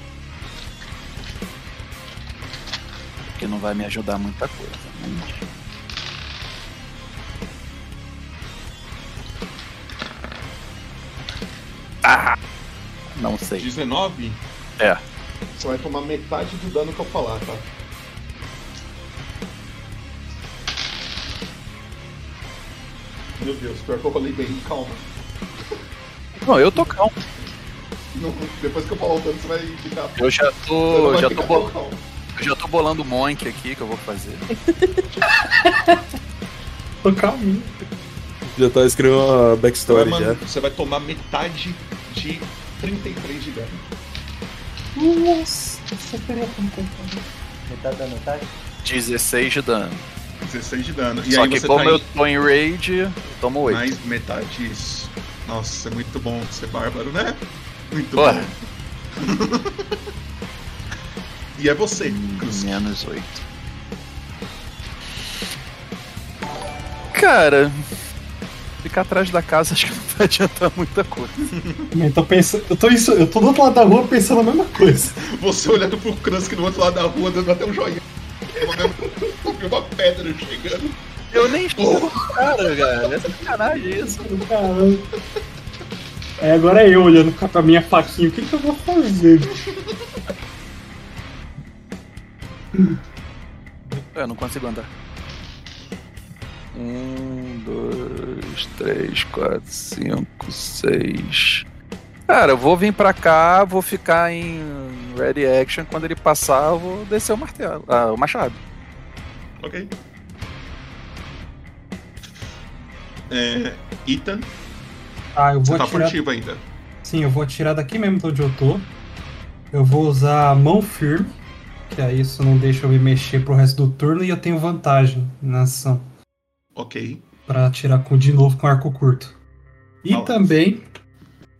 Que não vai me ajudar muita coisa. mas- Ah! Não sei. 19, É. você vai tomar metade do dano que eu falar, tá? Meu Deus, pior que eu rolei bem, calma. Não, eu tô calmo. Não, depois que eu falar o dano, você vai ficar. Eu já tô. Já tô, bol- calmo. eu já tô bolando o Monk aqui que eu vou fazer. Tô calminho. Já tá escrevendo uma Você vai, backstory man- já. você vai tomar metade de 33 de dano. Nossa, você teria como contar. Metade da metade? 16 de dano. 16 de dano. E Só aí que você como tá eu tô em raid, eu tomo 8. mais metade isso. Nossa, é muito bom ser bárbaro, né? Muito Porra. bom. e é você, Cruz. Menos 8. Cara, ficar atrás da casa acho que não vai adiantar muita coisa. Eu tô pensando. Eu tô, isso, eu tô do outro lado da rua pensando a mesma coisa. Você olhando pro Krusk no outro lado da rua, dando até um joinha. Tem uma pedra chegando. Eu nem estou cara, cara. É sacanagem isso. Caramba. Aí agora é eu olhando com a minha faquinha. O que, que eu vou fazer? Eu não consigo andar. Um, dois, três, quatro, cinco, seis. Cara, eu vou vir pra cá, vou ficar em ready action. Quando ele passar, eu vou descer o martelo. Ah, o machado. Ok. É, Ethan, Ah, eu você vou tá atirar. furtivo ainda. Sim, eu vou atirar daqui mesmo de onde eu tô. Eu vou usar a mão firme, que aí isso não deixa eu me mexer pro resto do turno e eu tenho vantagem na ação Ok. pra atirar com de novo com arco curto. E Ah. também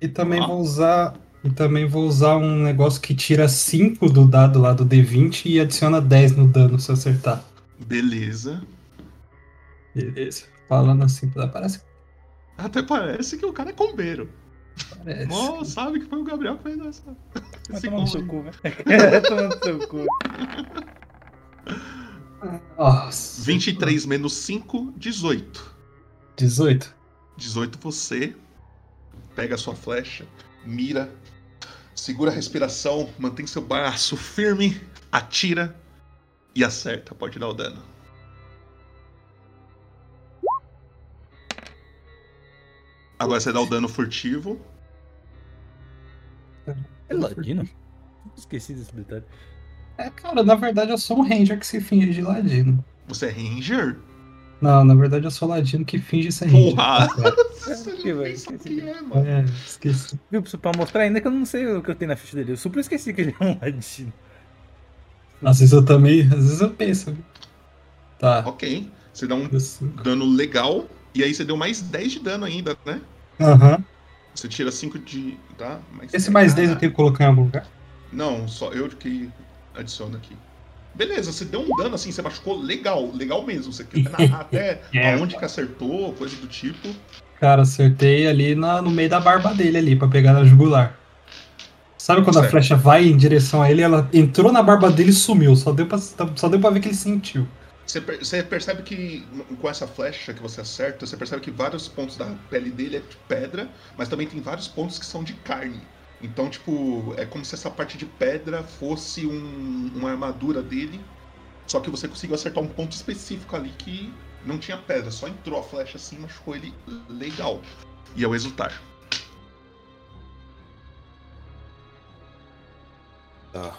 e também Ah. vou usar e também vou usar um negócio que tira 5 do dado lá do D20 e adiciona 10 no dano se eu acertar. Beleza. Beleza. Falando assim, parece Até parece que o cara é combeiro. parece. Oh, sabe que foi o Gabriel que fez essa. Vai tomar no seu cu, velho. Vai tomar no seu cu. Nossa. 23 menos 5, 18. 18. 18 você pega a sua flecha, mira, segura a respiração, mantém seu braço firme, atira e acerta. Pode dar o dano. Agora você dá o dano furtivo. É ladino? Esqueci desse detalhe. É, cara, na verdade eu sou um ranger que se finge de ladino. Você é ranger? Não, na verdade eu sou ladino que finge ser ranger. Porra! esqueci. aqui é, mano. É, esqueci. Viu, pra mostrar ainda que eu não sei o que eu tenho na ficha dele. Eu super esqueci que ele é um ladino. Às vezes eu também, às vezes eu penso. Tá. Ok. Você dá um dano legal. E aí você deu mais 10 de dano ainda, né? Aham. Você tira 5 de. Tá? Mais Esse mais 10 eu Ah, tenho que colocar em algum lugar? Não, só eu que adiciono aqui. Beleza, você deu um dano assim, você machucou legal, legal mesmo. Você quer narrar até É. aonde que acertou, coisa do tipo. Cara, acertei ali na, no meio da barba dele ali, pra pegar na jugular. Sabe quando a Certo. flecha vai em direção a ele, ela entrou na barba dele e sumiu. Só deu pra, só deu pra ver que ele sentiu. Você, per- você percebe que com essa flecha que você acerta, você percebe que vários pontos da pele dele é de pedra, mas também tem vários pontos que são de carne. Então, tipo, é como se essa parte de pedra fosse um- uma armadura dele. Só que você conseguiu acertar um ponto específico ali que não tinha pedra, só entrou a flecha assim e machucou ele legal. E é o exultar. Tá.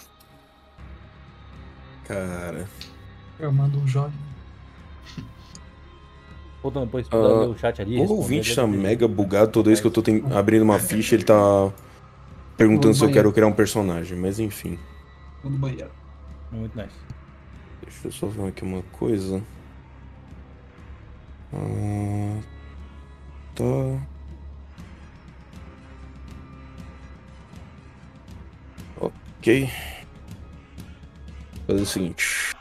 Cara. Eu mando um jogo. Voltando depois Ah, pra ler o chat ali. O ouvinte tá mega bugado toda vez que eu tô ten- abrindo uma ficha, ele tá perguntando se eu quero criar um personagem, mas enfim. Vou no banheiro. Muito nice. Deixa eu só ver aqui uma coisa. Ah, tá. Ok. Fazer o seguinte.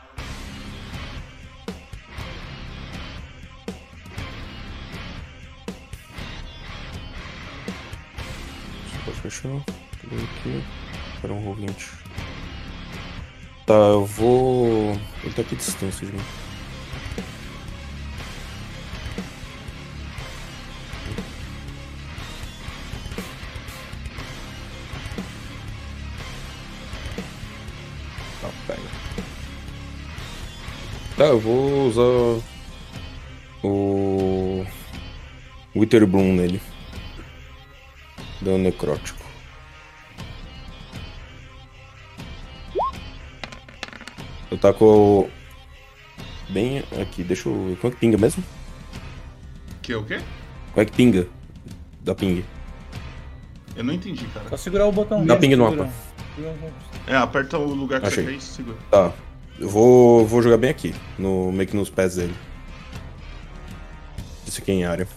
Pode fechar. Aqui? Para um roll 20. Tá, eu vou. Ele tá aqui distância de mim. Tá. Tá, eu vou usar o Witherbloom nele. Dano necrótico. Eu taco bem aqui, deixa eu. Como é que pinga mesmo? Que é o quê? Como é que pinga? Da ping. Eu não entendi, cara. Só segurar o botão. Dá ping no mapa. É, aperta o lugar que Achei. você quer e segura. Tá. Eu vou, vou jogar bem aqui, no, meio que nos pés dele. Isso aqui é em área.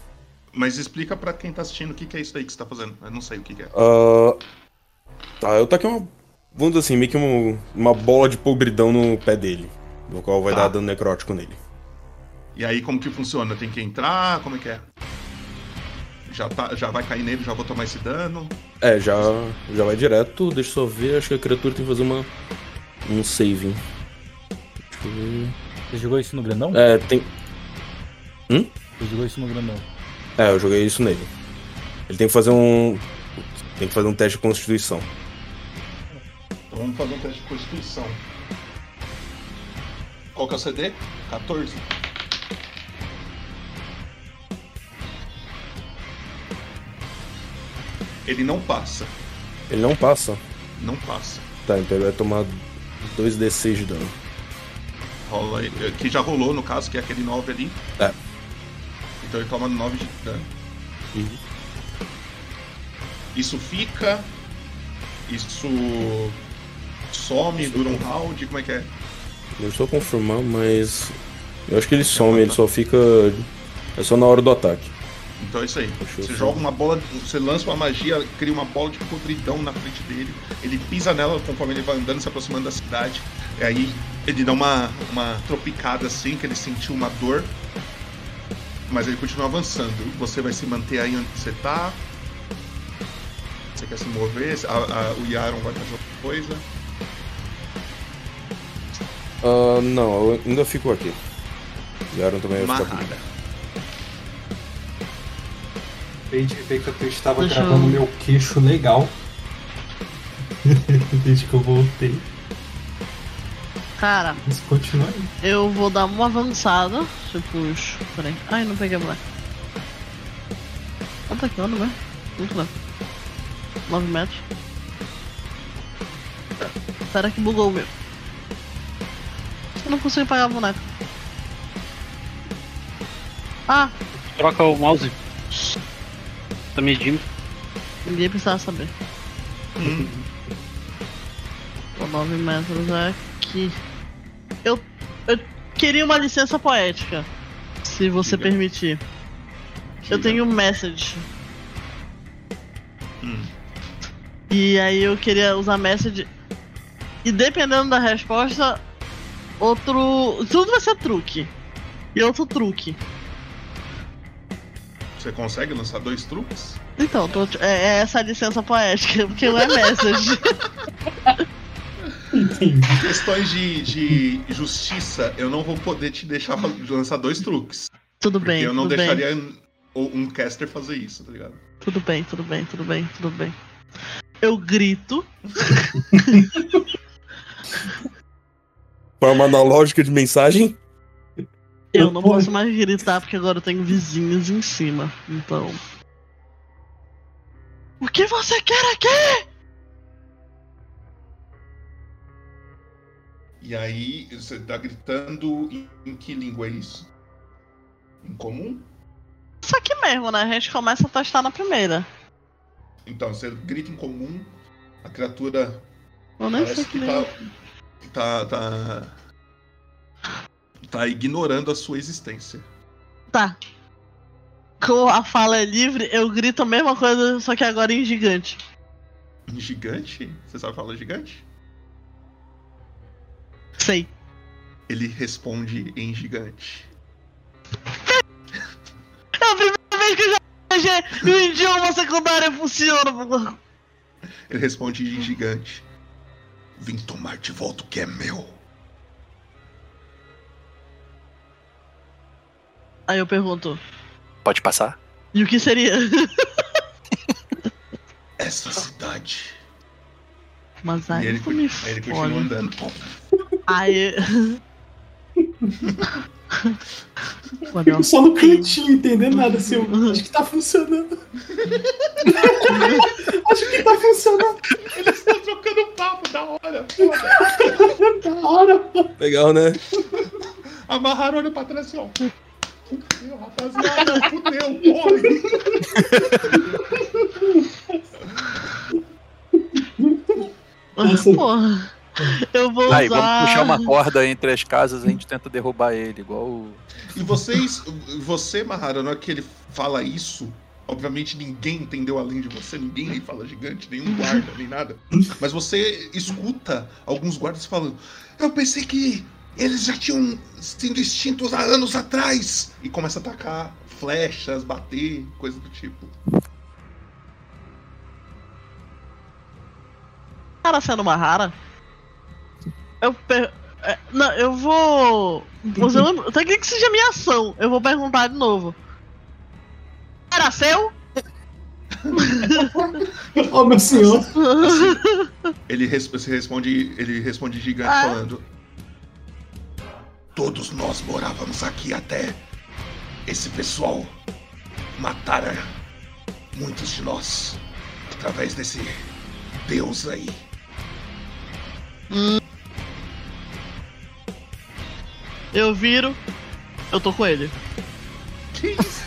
Mas explica pra quem tá assistindo o que, que é isso daí que você tá fazendo. Eu não sei o que, que é. Ah, tá, eu taquei uma. Vamos dizer assim, meio que uma, uma bola de podridão no pé dele. No qual vai Tá. dar dano necrótico nele. E aí, como que funciona? Tem que entrar? Como é que é? Já, tá, já vai cair nele, já vou tomar esse dano. É, já, já vai direto. Deixa eu só ver, acho que a criatura tem que fazer uma. Um saving. Deixa eu ver. Você jogou isso no grandão? É, tem. Você jogou isso no grandão. É, eu joguei isso nele. Ele tem que fazer um. Tem que fazer um teste de constituição. Vamos fazer um teste de constituição. Qual que é o CD? 14. Ele não passa. Ele não passa. Não passa. Tá, então ele vai tomar 2d6 de dano. Rola aí- que já rolou no caso, que é aquele 9 ali. É. Então ele toma 9 de dano. Uhum. Isso fica. Isso some, dura um round, como é que é? Eu só confirmar, mas. Eu acho que ele some, ele só fica. É só na hora do ataque. Então é isso aí. Deixa Você joga uma bola, você lança uma magia, cria uma bola de podridão na frente dele. Ele pisa nela conforme ele vai andando, se aproximando da cidade. E aí ele dá uma, uma tropicada assim, que ele sentiu uma dor. Mas ele continua avançando. Você vai se manter aí onde você tá. Você quer se mover? A- a- o Yaron vai fazer outra coisa. Ah, não, eu ainda fico aqui. O Yaron também vai ficar comigo. Acabei de ver que a Twitch tava Deixa gravando eu- meu queixo legal. Desde que eu voltei. Cara, Mas continua aí. eu vou dar uma avançada. Se eu puxo. Peraí. Ai, não peguei a boneca. Quanto aqui, anda, né? Muito não. 9 metros. Espera que bugou o meu. Eu não consigo pegar a boneca. Ah, Troca o mouse. Tá medindo. ninguém precisava saber. Hum, O 9 metros é aqui. Eu, eu queria uma licença poética. Se você Diga. permitir. Eu tenho um message. hum. E aí eu queria usar message. E dependendo da resposta, outro. Tudo vai ser truque. E outro truque. Você consegue lançar dois truques? Então, tô- é, é essa licença poética, porque não é message. Entendi. Questões de, de justiça, eu não vou poder te deixar lançar dois truques. tudo bem, eu não tudo bem. deixaria o- um caster fazer isso, tá ligado? Tudo bem, tudo bem, tudo bem, tudo bem. Eu grito. Forma analógica de mensagem. Eu não posso mais gritar porque agora eu tenho vizinhos em cima. Então. O que você quer aqui? E aí, você tá gritando em, em que língua é isso? Em comum? Isso aqui mesmo, né? A gente começa a testar na primeira. Então, você grita em comum, a criatura Eu nem sei que que tá, tá, tá. tá ignorando a sua existência. Tá. Com a fala é livre, eu grito a mesma coisa, só que agora em gigante. Em gigante? Você sabe falar gigante? Sei. Ele responde em gigante. É a primeira vez que eu já vejo o idioma secundário funciona. Ele responde em gigante. Vim tomar de volta o que é meu. Aí eu pergunto, Pode passar? e o que seria? Essa cidade. Mas E aí ele, me aí ele continua andando. Aí. Quando eu- Só no cantinho, entendendo nada. Assim, eu acho que tá funcionando. acho que tá funcionando. Eles estão trocando papo da hora. Da hora. Legal, né? Amarraram olho pra trás assim, ó. Fudeu, rapaziada. Fudeu, corre. Nossa, Porra. Eu vou Aí, usar. vamos puxar uma corda entre as casas e a gente tenta derrubar ele, igual o. E vocês, você, Mahara, na hora que ele fala isso, obviamente ninguém entendeu além de você, ninguém aí fala gigante, nenhum guarda, nem nada. Mas você escuta alguns guardas falando: Eu pensei que eles já tinham sido extintos há anos atrás! E começa a atacar flechas, bater, coisa do tipo. Cara sendo uma rara. Eu per... é, Não, eu vou. Você não... Até que seja minha ação. Eu vou perguntar de novo. Era seu? oh, meu senhor. Ele res- você responde, ele responde gigante Ah. falando: Todos nós morávamos aqui até esse pessoal matara muitos de nós através desse deus aí. Eu viro. Eu tô com ele. Que isso?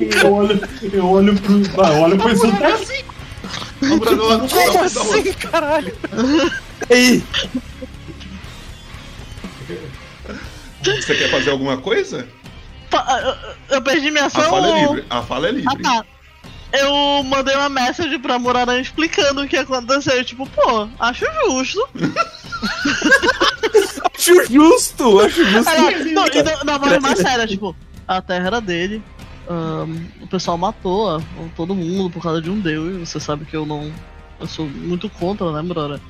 Eu olho, eu olho pro. Ah, eu olho pro. A Branola não Como sabe da assim, caralho? Ei! Você quer fazer alguma coisa? Eu- perdi minha A ação. fala é livre. A fala é Ah, livre. tá. Eu mandei uma mensagem pra Muraran explicando o que aconteceu. Tipo, pô, acho justo. Acho justo! Acho justo! Aí, não, e na- na voz mais séria, tipo, a terra era dele. ahn, o pessoal matou ó, todo mundo por causa de um deus. Você sabe que eu não. Eu sou muito contra, né, Brora?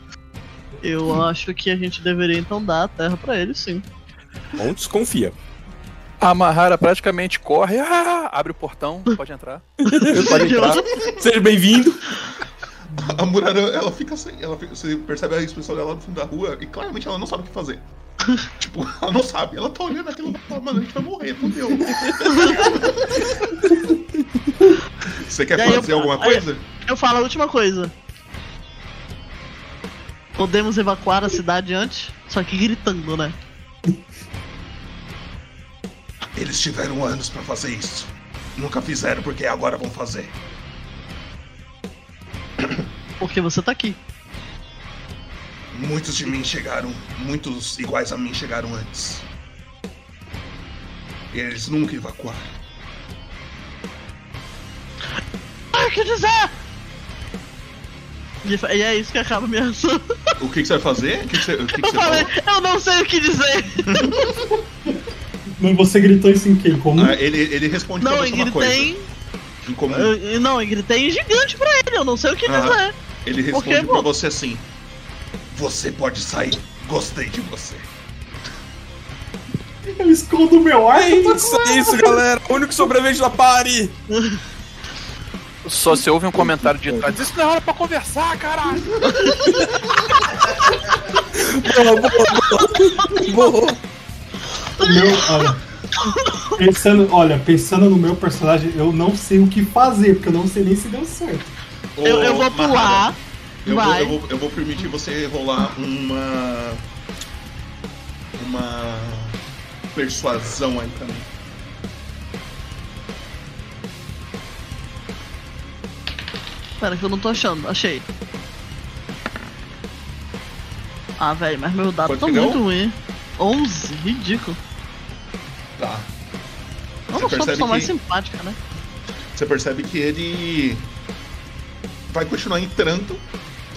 Eu acho que a gente deveria então dar a terra pra ele, sim. Não desconfia. A Mahara praticamente corre, ah, abre o portão, pode entrar. Pode entrar. Seja bem-vindo. A Muraran, ela fica sem. Ela fica- você percebe a expressão dela no fundo da rua e claramente ela não sabe o que fazer. tipo, ela não sabe. Ela tá olhando aquilo e fala, mano, a gente vai morrer, fudeu. Você quer aí eu- fazer alguma coisa? Eu falo a última coisa. Podemos evacuar a cidade antes? Só que gritando, né? Eles tiveram anos pra fazer isso. Nunca fizeram porque agora vão fazer. Porque você tá aqui. Muitos de mim chegaram, muitos iguais a mim chegaram antes. E eles nunca evacuaram. Ah, o que dizer? E é isso que acaba a minha ação. O que, que você vai fazer? O que, que você, o que que Eu você falei, falou? eu não sei o que dizer. Mas você gritou isso em quem? Como? Ah, ele, ele responde Não, pra eu você uma coisa. gritei. Em comum. eu- não, eu gritei em gigante pra ele, eu não sei o que dizer. Ele Por responde quê, pra você assim: Você pode sair. Gostei de você. Eu escondo o meu ar. É isso, é isso, galera. O único sobrevivente da party. Só se ouve um comentário de trás. Isso não é hora pra conversar, caralho! Boa, boa, boa. Boa. Meu, olha, pensando, olha, pensando no meu personagem, eu não sei o que fazer, porque eu não sei nem se deu certo. Eu, eu vou Mahara, pular. Eu vou, eu, vou, eu vou permitir você rolar uma. Uma. Persuasão aí também. Pera que eu não tô achando, achei. Ah, velho, mas meu dado Quanto tá muito ruim. 11, ridículo. Tá. Eu não Você sou a percebe pessoa mais que- simpática, né? Você percebe que ele. Vai continuar entrando.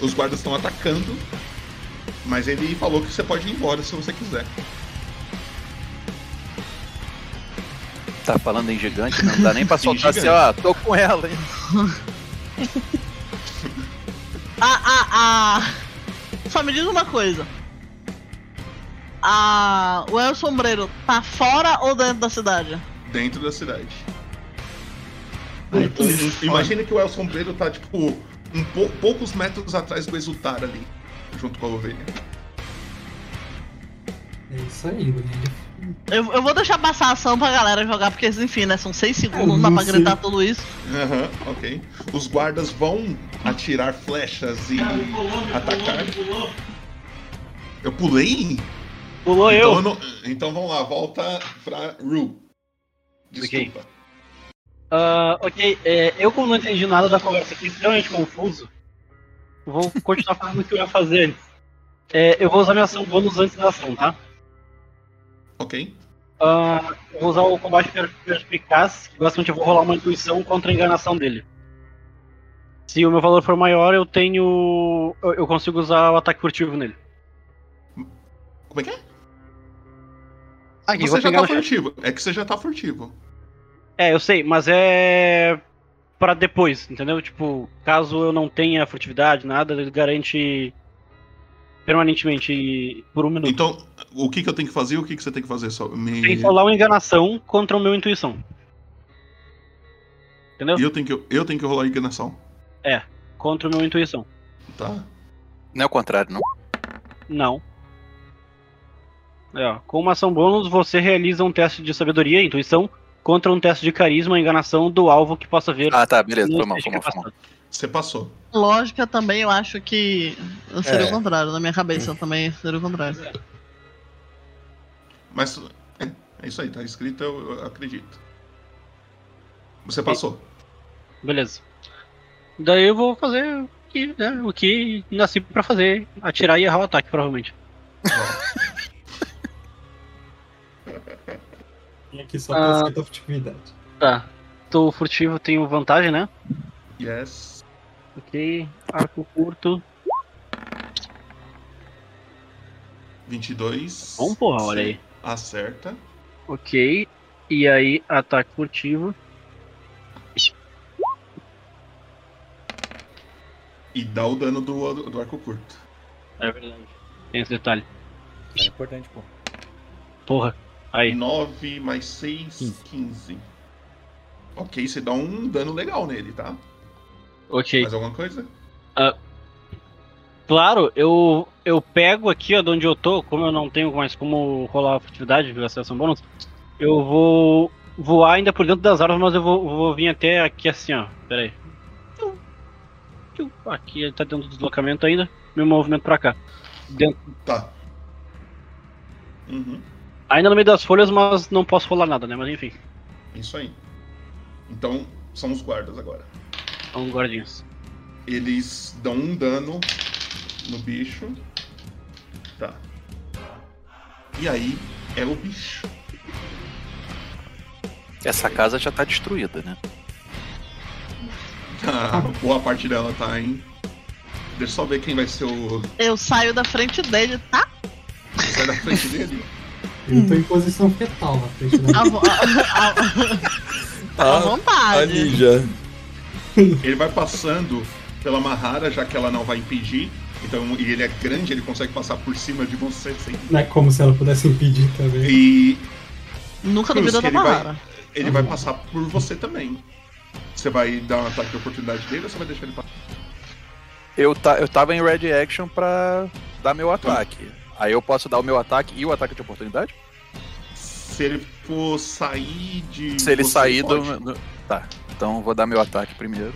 Os guardas estão atacando. Mas ele falou que você pode ir embora se você quiser. Tá falando em gigante, não dá nem pra soltar assim, ó, tô com ela, hein? Ah, ah, ah. Só me diz uma coisa. Ah, o El Sombreiro tá fora ou dentro da cidade? Dentro da cidade. Então, Imagina que o El Sombreiro tá, tipo, um pou- poucos metros atrás do Exultar ali. Junto com a ovelha. É isso aí, Bonilha. Eu, eu vou deixar passar a ação pra galera jogar, porque enfim, né? São 6 segundos, não dá pra gritar tudo isso. Aham, ok. Os guardas vão atirar flechas e atacar. Eu pulei? Pulou Então, eu. não- então vamos lá, volta pra Ru. Desculpa. Ah, ok, é, eu como não entendi nada da conversa aqui, extremamente confuso, vou continuar fazendo o que eu ia fazer antes. É, eu vou usar minha ação bônus antes da ação, tá? Ok? Ah, eu vou usar o combate per- perspicaz, que basicamente eu vou rolar uma intuição contra a enganação dele. Se o meu valor for maior, eu tenho. Eu, eu consigo usar o ataque furtivo nele. Como é que é? Aqui, você vou já pegar tá furtivo. É que você já tá furtivo. É, eu sei, mas é. Pra depois, entendeu? Tipo, caso eu não tenha furtividade, nada, ele garante permanentemente por um minuto. Então, o que, que eu tenho que fazer e o que, que você tem que fazer? Só me... Tem que rolar uma enganação contra o meu intuição. Entendeu? Eu tenho que, eu tenho que rolar enganação. É, contra o meu intuição. Tá. Não é o contrário, não. Não. É, ó, com uma ação bônus, você realiza um teste de sabedoria, intuição, contra um teste de carisma, enganação do alvo que possa ver. Ah, tá, beleza. Foi mal, foi mal, foi mal. Você passou. Lógica também, eu acho que seria É. o contrário. Na minha cabeça também seria o contrário. Mas é, é isso aí, tá escrito, eu, eu acredito. Você passou. Beleza. Daí eu vou fazer o que, né, o que nasci pra fazer, atirar e errar o ataque, provavelmente. E aqui só Ah. tá escrito a furtividade. Tá. Tô furtivo, tenho vantagem, né? Yes. Ok. Arco curto. 22. Bom, porra, olha aí. Acerta. Ok. E aí, ataque furtivo. E dá o dano do, do arco curto. É verdade. Tem esse detalhe. É importante, pô. Porra. Aí. 9 mais 6, 15. Ok, você dá um dano legal nele, tá? Ok. Mais alguma coisa? Claro, eu, eu pego aqui, ó, de onde eu tô, como eu não tenho mais como rolar a furtividade, viu, ação bônus, eu vou voar ainda por dentro das árvores, mas eu vou, vou vir até aqui assim, ó. Pera aí. Aqui ele tá dentro do deslocamento ainda, meu movimento pra cá. Dentro, Tá. Uhum. Ainda no meio das folhas, mas não posso rolar nada, né? Mas enfim, Isso aí. Então, são os guardas agora. são guardinhas. Eles dão um dano no bicho. Tá. E aí é o bicho. Essa casa já tá destruída, né? Ah, boa parte dela tá em. Deixa eu só ver quem vai ser o. Eu saio da frente dele, tá? Sai da frente dele. Eu tô em posição fetal na frente da a- a- Ah, vontade. ali já. Ele vai passando pela Mahara, já que ela não vai impedir. Então, e ele é grande, ele consegue passar por cima de você sem. Não é como se ela pudesse impedir também. E Nunca que da ele vai- Mahara. ele vai passar por você também. Você vai dar um ataque de oportunidade dele ou você vai deixar ele passar? Eu, ta, eu tava em Red Action pra dar meu ataque. Aí eu posso dar o meu ataque e o ataque de oportunidade? Se ele for sair de. Se ele sair do. pode. do- Tá. Então vou dar meu ataque primeiro.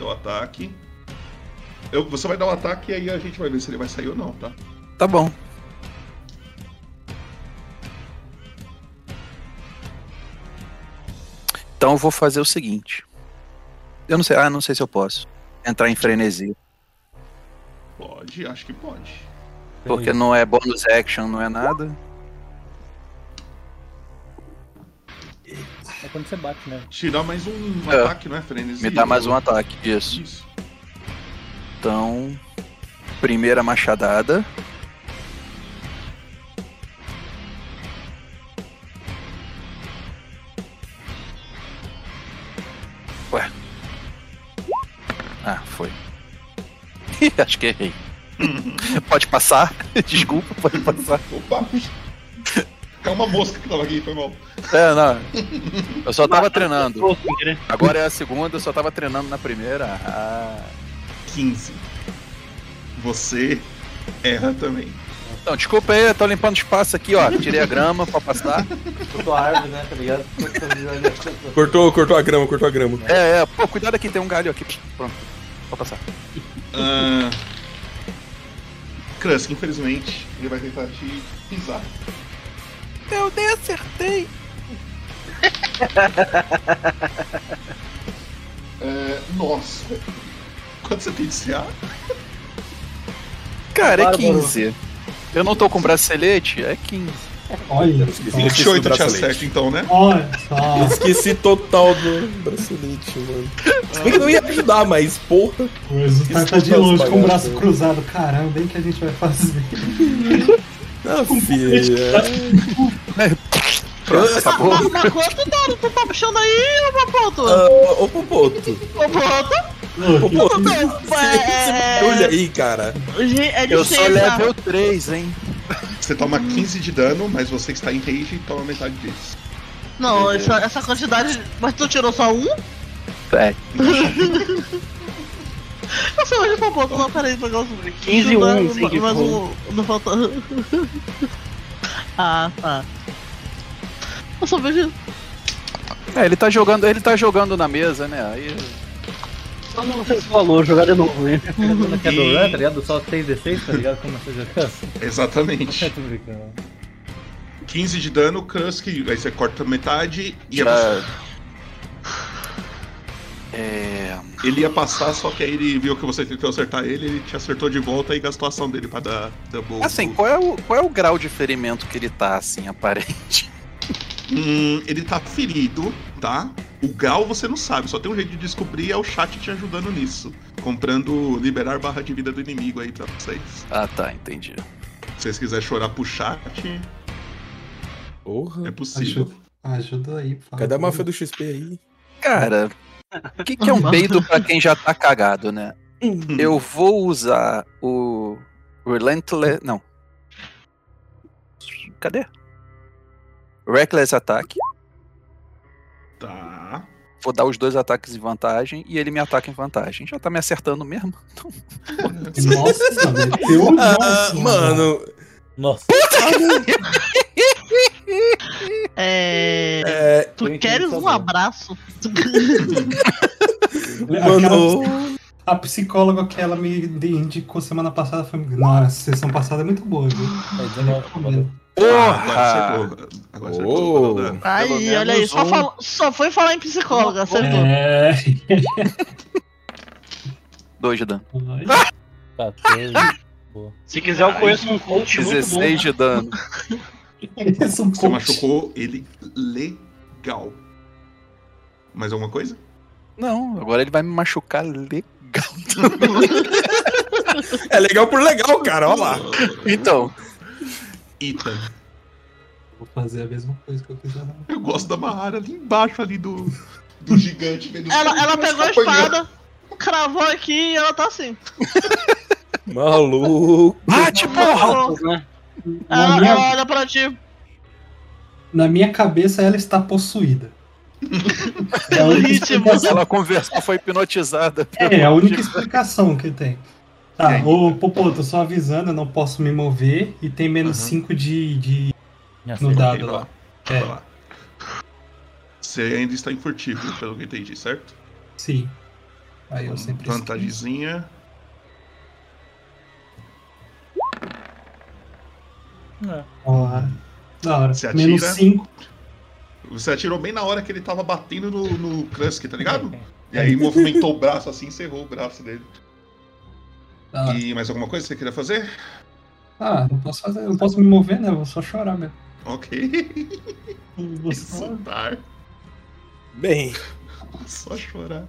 O ataque. Eu- você vai dar o ataque e aí a gente vai ver se ele vai sair ou não, tá? Tá bom. Então eu vou fazer o seguinte. Eu não sei, ah, não sei se eu posso entrar em frenesi, Pode, acho que pode. Porque não é bonus action, não é nada. É quando você bate, né? Te dá mais um É. ataque, não é, Frenesi? Me dá mais um ataque, isso. Isso. Então, primeira machadada. Ué. Ah, foi. Acho que errei. pode passar? Desculpa, pode passar. Opa! Calma a mosca que tava aqui, foi mal. É, não. Eu só tava treinando. Sem querer. Agora é a segunda, eu só tava treinando na primeira. Ah. 15. Você erra também. Então, desculpa aí, eu tô limpando espaço aqui, ó. Tirei a grama pra passar. Cortou a árvore, né? Tá ligado? Cortou, cortou a grama, cortou a grama. É, é, pô, cuidado aqui, tem um galho aqui. Pronto, pode passar. Ah, Krusk, infelizmente, ele vai tentar te pisar. Eu nem acertei. É, nossa. Quanto você tem de CA? Cara, é Bárbaro. 15. Eu não tô com bracelete, é 15. Olha, esqueci. só. 28 te bracelete. acerta então, né? olha só. Esqueci total do bracelete, mano. Se bem que não ia ajudar, mas porra. O Exultar tá de longe com o braço palhaços. cruzado. Caramba, bem que a gente vai fazer. Ah, filha. Pronto, acabou. Mas, mas quanto dano tu tá puxando aí, ô Papoto? Ah, Ô, Popoto. Ô, Papoto? Popoto. É... Olha aí, cara. É Eu sou level 3, hein? Você toma 15 de dano, mas você que está em rage toma metade disso. Não, essa, essa quantidade. Mas tu tirou só um? É. Eu sou hoje Papoto, não, peraí, negócio. 15 e Não, 1, mas sim, mas o. Não falta. ah, tá. Eu só vejo. É, ele tá jogando, ele tá jogando na mesa, né? Aí Só não sei se falou, jogar de novo, né? Não quer do tá ligado? Só 6d6, tá ligado? Como você joga assim. Exatamente. Tô brincando. 15 de dano, Krusk, aí você corta metade e já. É. ele ia passar, só que aí ele viu que você tentou acertar ele, ele te acertou de volta e gastou a ação dele pra dar double. Assim, qual é, o, qual é o grau de ferimento que ele tá, assim, aparente? Hum, ele tá ferido, tá? O grau você não sabe, só tem um jeito de descobrir é o chat te ajudando nisso. Comprando liberar barra de vida do inimigo aí pra vocês. Ah, tá, entendi. Se vocês quiserem chorar pro chat, Porra. é possível. Ajuda, ajuda aí, favor. Cadê a máfia do XP aí? Cara, o que, que é um peido pra quem já tá cagado, né? Eu vou usar o Relentless. Não. Cadê? Reckless Attack. Tá. Vou dar os dois ataques em vantagem e ele me ataca em vantagem. Já tá me acertando mesmo? Nossa, meteu o Ah, mano. Nossa, É. É. Tu queres um abraço? Mano. A psicóloga que ela me indicou semana passada foi. Nossa, a sessão passada é muito boa, viu? é 19. valeu. Agora Porra! acertou. Agora. Oh. dano. Aí, olha aí, só, um. fal- só foi falar em psicóloga, acertou. É. Dois de dano. 14. Se quiser, eu conheço um coach muito bom. 16 de dano. Você machucou ele legal. Mais alguma coisa? Não, agora ele vai me machucar legal. É legal por legal, cara. Olha lá. Então, Ethan. Vou fazer a mesma coisa que eu fiz lá. Eu gosto da Mahara ali embaixo ali do, do gigante. vendo Ela, ela pegou a tá espada, cravou aqui e ela tá assim. Maluco. bate, porra! né? Ela, minha, ela olha pra ti. na minha cabeça, ela está possuída. É Ela conversou, foi hipnotizada. é, a única explicação que tem. Tá, ô Popoto, só avisando, eu não posso me mover e tem menos Aham. 5 de, de. Minha No dado lá. lá. É. Lá. Você ainda está em furtivo, pelo que eu entendi, certo? Sim. Aí eu sempre. Vantagemzinha. É. Ó, Da hora. Você Menos atira? 5. Você atirou bem na hora que ele tava batendo no, no Krusk, tá ligado? E aí movimentou o braço assim, encerrou o braço dele. E mais alguma coisa que você queria fazer? Ah, não posso fazer, não posso me mover, né? Eu vou só chorar mesmo. Ok. Vou só-. Bem. Só chorar.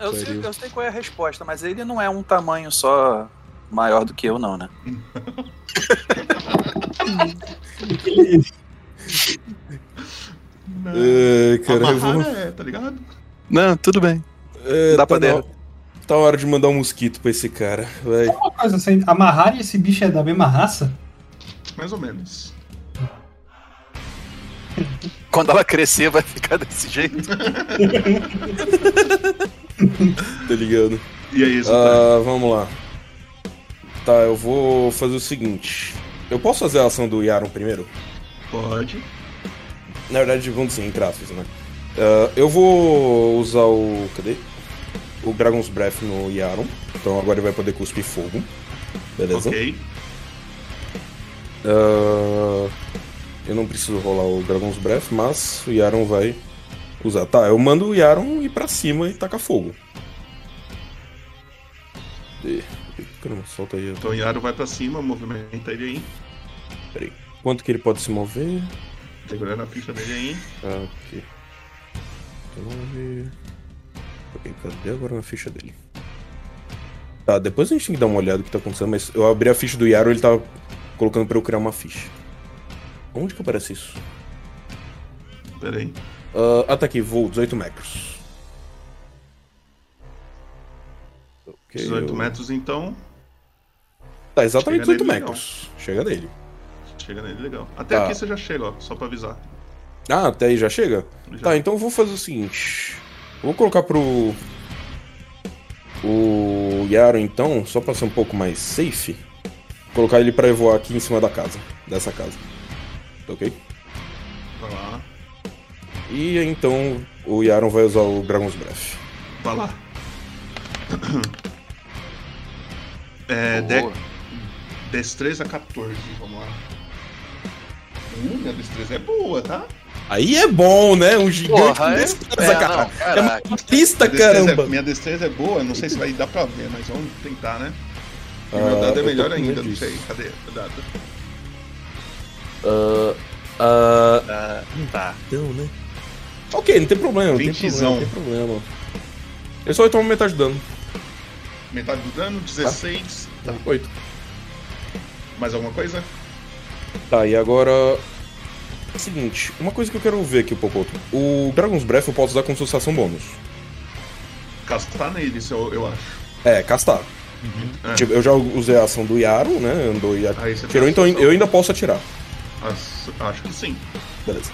Eu sei, eu sei qual é a resposta, mas ele não é um tamanho só maior do que eu, não, né? Não. É, cara, Amarrar vou... é, tá ligado? Não, tudo bem. É, Dá tá, pra na... tá hora de mandar um mosquito pra esse cara. Vai. Uma coisa assim, amarrar e esse bicho é da mesma raça? Mais ou menos. Quando ela crescer, vai ficar desse jeito. Tá ligado? E aí, isso Ah, vamos lá. Tá, eu vou fazer o seguinte. Eu posso fazer a ação do Yaron primeiro? pode. Na verdade, vamos dizer, entre aspas, né? Ah, eu vou usar o. Cadê? o Dragon's Breath no Yaron. Então agora ele vai poder cuspir fogo. Beleza? Ok. Uh, eu não preciso rolar o Dragon's Breath, mas o Yaron vai usar. Tá, eu mando o Yaron ir pra cima e tacar fogo. E... Caramba, solta aí. Então o Yaron vai pra cima, movimenta ele aí. Peraí. Quanto que ele pode se mover? Segurando a ficha dele aí. Ah, ok. Então, Cadê agora a ficha dele? Tá, depois a gente tem que dar uma olhada no que tá acontecendo, mas eu abri a ficha do Yaro ele tava colocando pra eu criar uma ficha. Onde que aparece isso? Peraí. Ah, ah, tá uh, ataque, voo, 18 metros. Okay, 18 eu... metros então. Tá, exatamente chega 18 metros. Legal. Chega nele. Chega nele, legal. Até tá. aqui você já chega, ó, só pra avisar. Ah, até aí já chega? Já. Tá, então vou fazer o seguinte. Vou colocar pro. O Yaro, então, só pra ser um pouco mais safe. Colocar ele pra voar aqui em cima da casa. Dessa casa. Tá ok? Vai lá. E então o Yaron vai usar o Dragon's Breath. Vai lá. É, de... destreza 14, vamos lá. Hum, minha destreza é boa, tá? Aí é bom, né? Um gigante Porra, com é- destreza, é, cara. não, é uma pista, Minha destreza, caramba. é, minha destreza é boa, não sei se vai dar pra ver, mas vamos tentar, né? E Ah, meu dado eu é melhor ainda, não sei. Cadê o dado? Ah, ah, Ah, tá. Então, né? Ok, não tem problema, não tem problema, não tem problema. Ele só tomar metade de dano. Metade do dano, 16. Tá. 8. Mais alguma coisa? Tá, e agora. É o seguinte, uma coisa que eu quero ver aqui, Popoto. O Dragon's Breath eu posso usar como se fosse ação bônus. Castar neles, eu, eu acho. É, castar. É. Tipo, eu já usei a ação do Yaro, né? Andou e atirou, tem então eu ainda posso atirar. As- acho que sim. Beleza.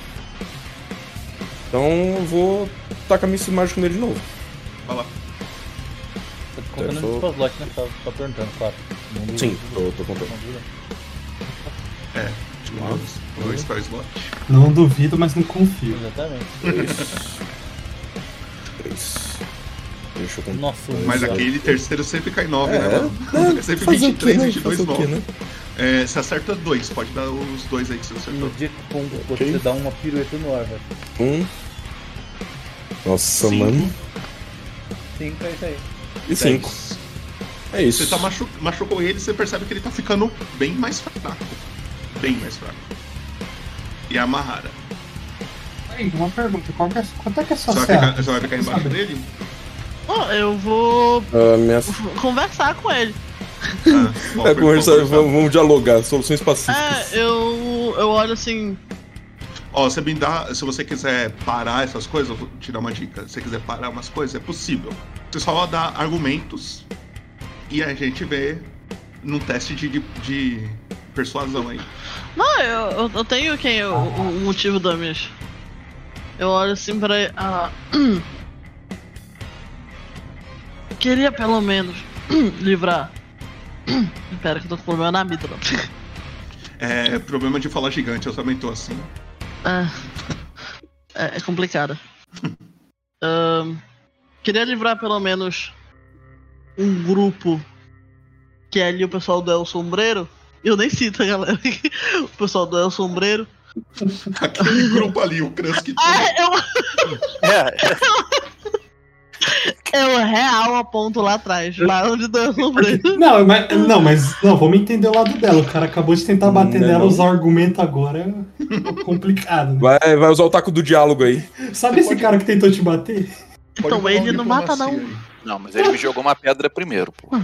Então eu vou tacar míssil mágico nele de novo. Vai lá. Tá contando Eu sou- nos slot, né? Tá, tá perguntando, claro. Não. Sim, tô, tô contando. É, dois, dois spell slot. Não duvido, mas não confio. Exatamente. Três. Três. Deixa eu. Nossa, Mas Zé. aquele terceiro sempre cai 9, É, né, mano? É sempre Fazer o 23, quê, né? 22, Fazer o quê, 9. né? É, você acerta dois, pode dar os dois aí que você acertou. No dia que pum, Ok. você dá uma pirueta no ar, velho. Um. Nossa, Cinco. mano. Cinco é isso aí. E cinco. Dez. É isso. Você tá machu machucou ele, você percebe que ele tá ficando bem mais fraco. Bem mais fraco. E a Mahara. Aí, uma pergunta: qual que é, quanto é que é a sua Você vai, CA? ficar, você vai ficar embaixo Sabe? dele? Eu vou Ah, minha... conversar com ele. Ah, bom, É, conversar, vamos, vamos dialogar, soluções pacíficas. É, eu, eu olho assim. Ó, você me dá. Se você quiser parar essas coisas, eu vou tirar uma dica. Se você quiser parar umas coisas, é possível. Você só dá argumentos e a gente vê num teste de, de, de persuasão aí. Não, eu, eu, tenho quem o, o motivo da minha. Eu olho assim pra. Ah, queria pelo menos livrar. Pera que eu tô com problema na amígdala. É problema de falar gigante, eu também tô assim. É, é, é complicado. Queria livrar pelo menos um grupo que é ali o pessoal do El Sombreiro. Eu nem cito a galera. o pessoal do El Sombreiro. Aquele grupo ali, o Krask. Ah, eu, É, eu real aponto lá atrás, lá onde do El Sombreiro. Não, mas, não, mas não, vamos entender o lado dela. O cara acabou de tentar bater Não. nela, usar argumento agora é complicado. Né? Vai, vai usar o taco do diálogo aí. Sabe esse cara que tentou te bater? Pode Então ele não mata, não. aí. Não, mas ele me jogou uma pedra primeiro, pô.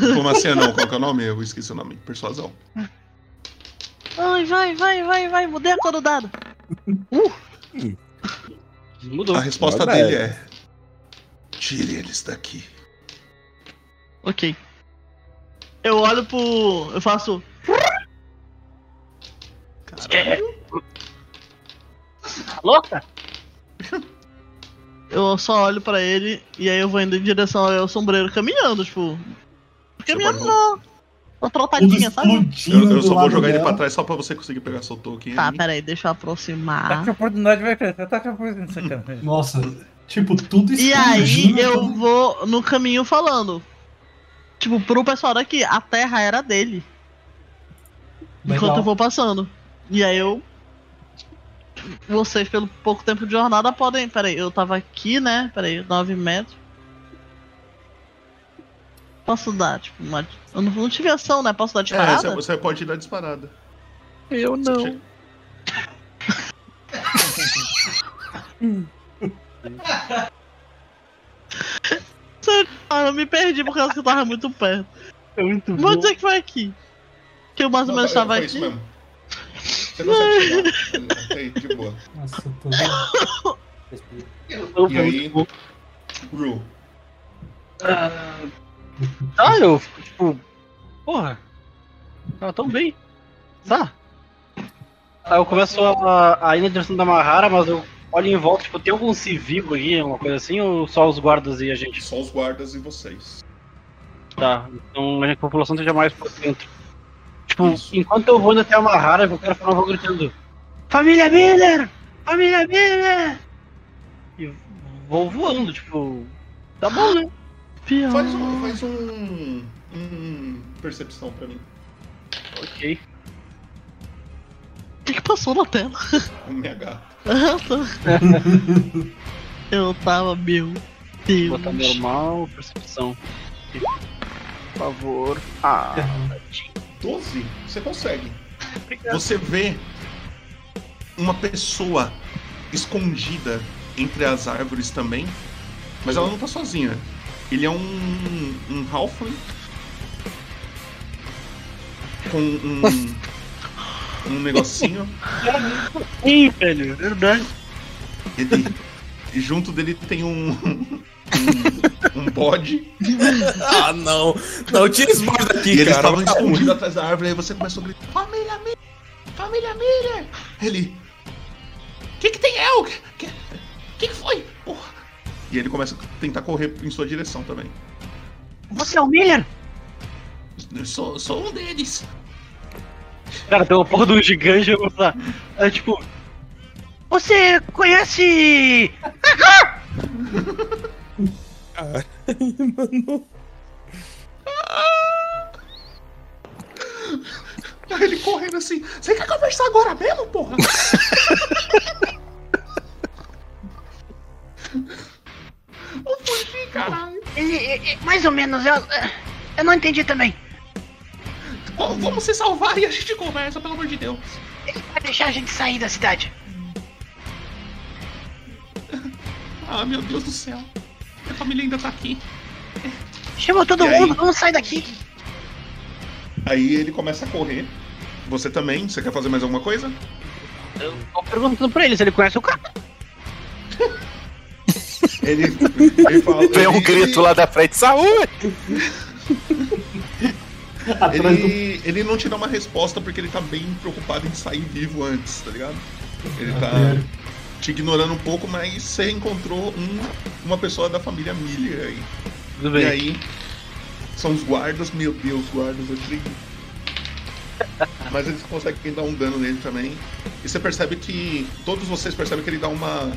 Diplomacia não, qual que é o nome? Eu esqueci o nome. Persuasão. Ai, vai, vai, vai, vai, mudei a cor do dado. Mudou. A resposta Vai, dele vai. é. Tire eles daqui. Ok. Eu olho pro. Eu faço. Tá louca? Eu só olho pra ele e aí eu vou indo em direção ao Sombreiro caminhando, tipo. Caminhando pode- na. Uma trotadinha, sabe? Eu, eu só vou jogar ele dela. pra trás só pra você conseguir pegar seu token Tá, aí. peraí, deixa eu Tá aproximar. que a oportunidade vai crescer, tá que a oportunidade. Nossa, tipo, tudo E aí eu vou no caminho falando. Tipo, pro pessoal daqui, a terra era dele. Legal. Enquanto eu vou passando. E aí eu. Vocês, pelo pouco tempo de jornada, podem. Peraí, eu tava aqui, né? Peraí, 9 metros. Posso dar, tipo, uma. Eu não, não tive ação, né? Posso dar É, disparada? você, você pode dar disparada. Eu não. Ah, eu me perdi por causa que eu tava muito perto. É muito Vou dizer que foi aqui. Que eu mais ou menos tava foi isso aqui. mesmo. Você consegue chegar. Aí, de boa. Nossa, eu tô. E aí, Ru, Ah, eu fico tipo. Porra. Tava tão bem. Tá. Aí eu começo a, a ir na direção da Mahara, mas eu olho em volta, tipo, tem algum civil aqui, alguma coisa assim, ou só os guardas e a gente? só os guardas e vocês. Tá. Então a população esteja mais por dentro. Tipo, Isso. enquanto eu vou até a Mahara, eu quero falar, eu vou gritando. Família Miller! Família Miller! E vou voando, tipo. Tá bom, né? Faz um, faz um, um percepção pra mim. Ok. O que, que passou na tela? Um MH. Ah, tá. eu tava, meu Deus. Botar normal, percepção. Por favor. Ah. 12? Você consegue. Você vê uma pessoa escondida entre as árvores também, mas ela não tá sozinha. Ele é um, um halfling com um, um negocinho. Ih, velho, verdade. Ele, e junto dele tem um, um, um bode. Ah, não. Não, tira esse bode daqui, E eles cara. estavam Tá ruim. escondidos atrás da árvore, aí você começou a gritar: Família Miller! Família Miller! Ele. O que, que tem, El? Que, que que foi? Porra! E ele começa a tentar correr em sua direção também. Você é o Miller? Eu sou, sou um deles. Cara, tem uma porra de um gigante, eu vou falar. É tipo, Você conhece. Ai, mano. Aí ele correndo assim: Você quer conversar agora mesmo, porra? Vou fugir, caralho. Mais ou menos, eu. Eu não entendi também. Bom, vamos se salvar e a gente conversa, pelo amor de Deus. Ele vai deixar a gente sair da cidade. Ah, meu Deus do céu. Minha família ainda tá aqui. Chamou todo E aí? mundo, vamos sair daqui. Aí ele começa a correr. Você também? Você quer fazer mais alguma coisa? eu tô perguntando pra ele se ele conhece o cara. Ele, ele fala. Vem um grito lá da frente, saúde! Ele, ele não te dá uma resposta porque ele tá bem preocupado em sair vivo antes, tá ligado? Ele tá. Te ignorando um pouco, mas você encontrou um, uma pessoa da família Miller aí. Tudo E bem. aí, são os guardas, meu Deus, guardas, tirei. Mas eles conseguem dar um dano nele também. E você percebe que. Todos vocês percebem que ele dá uma.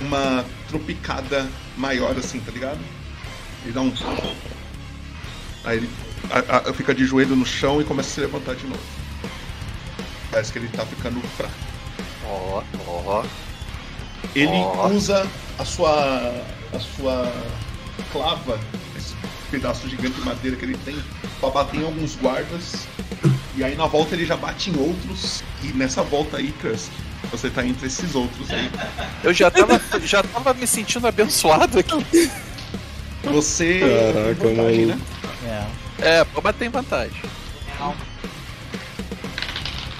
Uma tropicada maior assim, tá ligado? Ele dá um. Aí ele a- a- fica de joelho no chão e começa a se levantar de novo. Parece que ele tá ficando fraco. Ó, ó. Ele Ó. usa a sua. a sua clava, esse pedaço gigante de madeira que ele tem, pra bater em alguns guardas. E aí na volta ele já bate em outros. E nessa volta aí, Kusk, você tá entre esses outros aí. Eu já tava, já tava me sentindo abençoado aqui. Você. Caraca, tem vantagem, né? É. É, pode bater em vantagem.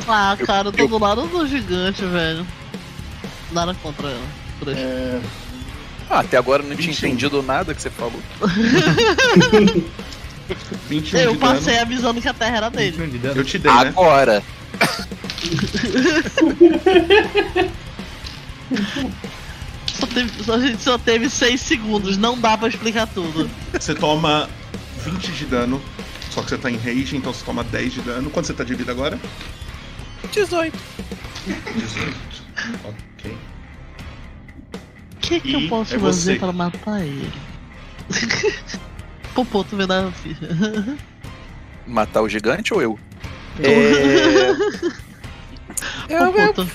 Ah, cara, eu tô eu- do lado do gigante, velho. Nada contra ela. por isso. É, Ah, até agora eu não tinha 21. entendido nada que você falou. 21 eu passei dano. avisando que a terra era dele. 21 de. Eu te dei, né? Agora. Só teve, só- a gente só teve 6 segundos, não dá pra explicar tudo. Você toma 20 de dano. Só que você tá em rage, então você toma 10 de dano. Quanto você tá de vida agora? 18. 18. Ok. O que, que eu posso é você. fazer pra matar ele? Popô, tu vê da ficha. Matar o gigante ou eu? É... Eu Ô, puta.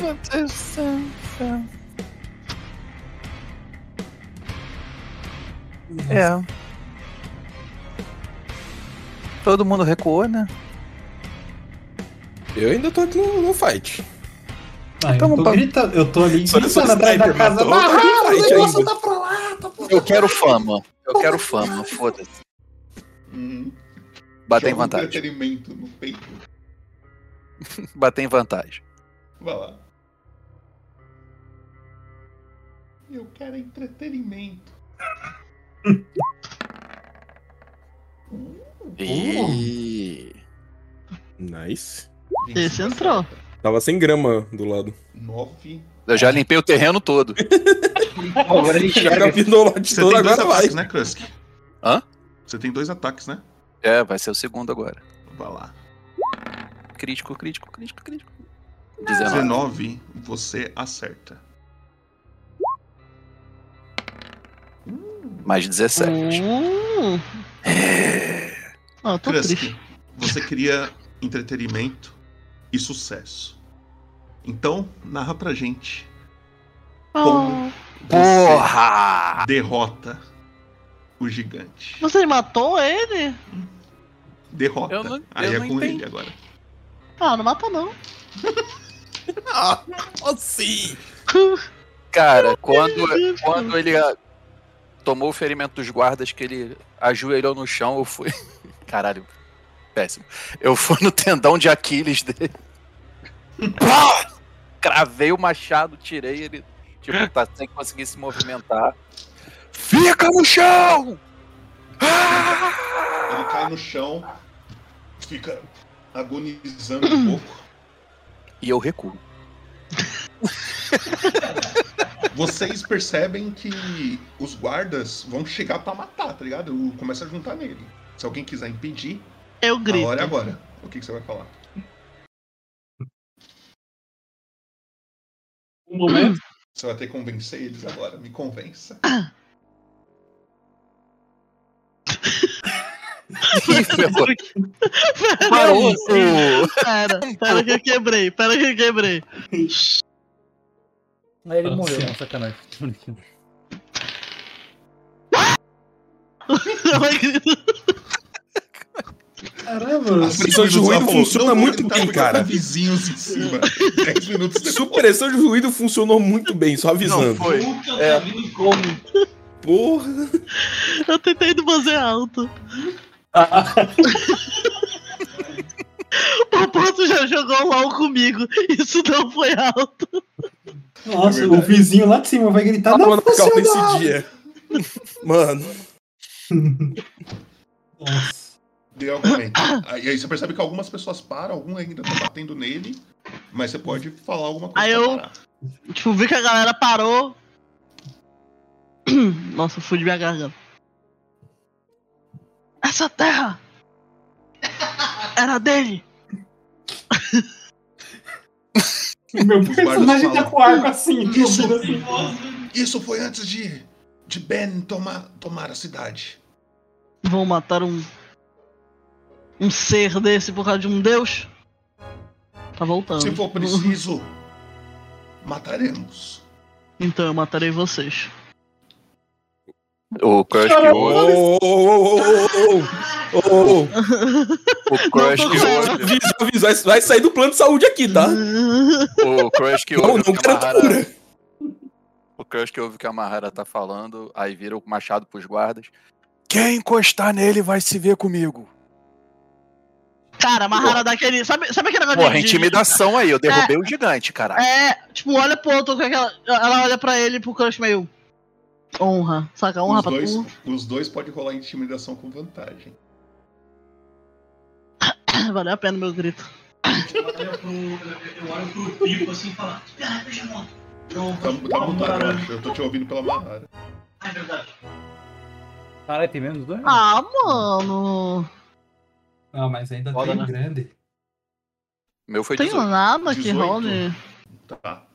É. Todo mundo recuou, né? Eu ainda tô aqui no, no fight. Ah, eu Então, tô pa- gritando, eu tô ali Só- só gritando atrás da casa. tá Barrado, no o negócio tá pra lá, tá pra Eu quero fama. Eu quero fama, foda-se. Hum, Bater em um vantagem. entretenimento no peito. Bater em vantagem. Vai lá. Eu quero entretenimento. E... Nice. Esse entrou. Tava sem grama do lado. 9. Eu já limpei o terreno todo. Agora a gente Já capinou lá de Você todo, tem dois agora vai. ataques, né, Krusk? Hã? Você tem dois ataques, né? É, vai ser o segundo agora. Vai lá. Crítico, crítico, crítico, crítico. 19. 19, você acerta. Mais 17. Hum. Ah, eu tô Krusk, triste. você queria entretenimento e sucesso. Então, narra pra gente como Oh, você Porra! derrota o gigante. você matou ele? Derrota. Eu não- Aí eu é não com entendi. ele agora. Ah, não mata não. Ah, sim. Cara, quando, quando ele ah, tomou o ferimento dos guardas, que ele ajoelhou no chão, eu fui. Caralho, péssimo. Eu fui no tendão de Aquiles dele. Pá! Cravei o machado, tirei ele. Tipo, tá sem conseguir se movimentar. Fica no chão! Ah! Ele cai no chão, fica agonizando um pouco. E eu recuo. Vocês percebem que os guardas vão chegar pra matar, tá ligado? Começa a juntar nele. Se alguém quiser impedir, Eu grito. hora é agora. O que, que você vai falar? Um momento. Você vai ter que convencer eles agora. Me convença. Parou. pera, pera que eu quebrei, pera que eu quebrei. Aí ele morreu, não, sacanagem. Brincando. Ela grita. Caramba. Supressão de ruído funciona muito bem, cara. vizinhos em cima. 10 minutos depois. Supressão de ruído funcionou muito bem, só avisando. Não foi. É. Porra. Eu tentei não fazer alto. O Porto já jogou LOL comigo. Isso não foi alto. Nossa, É o vizinho lá de cima vai gritar. Tava Não no calma funcionou. nesse dia. Mano. Nossa. Deu aumento. Aí, aí você percebe que algumas pessoas param, algum ainda tá batendo nele, mas você pode falar alguma coisa Aí eu- parar. Tipo, vi que a galera parou. Nossa, fui de minha garganta. Essa terra era dele. Meu personagem tá com arco assim, Isso. assim. Isso foi antes de, de Ben tomar, tomar a cidade. Vão matar um. Um ser desse por causa de um deus? Tá voltando. Se for preciso, mataremos. Então eu matarei vocês. O Crush que Caramba. ouve. Ô, ô, ô, ô, ô, ô, ô, ô. O Crush que avisa, vai- vai sair do plano de saúde aqui, tá? O Crush que Não, ouve. não o que a quero Mahara- cura. O Crush que ouve o que a Mahara tá falando, aí vira o machado pros guardas. Quem encostar nele vai se ver comigo. Cara, a Mahara daquele. Sabe, sabe aquele negócio Porra, de- intimidação aí, eu derrubei o gigante, caralho. É, tipo, olha pro outro com aquela. Ela olha pra ele pro crush meio. Honra. Saca? Honra Os pra dois, tu. os dois podem rolar intimidação com vantagem. Valeu a pena meu grito. Eu olho pro Pipo assim e falo. Tá, tá mutado, eu acho. Eu tô te ouvindo pela Mahara. É verdade. Caralho, tem menos dois? Ah, mano. Não, mas ainda Foda, tem né? grande. Meu foi Tem 18. nada que 18. role. Tá.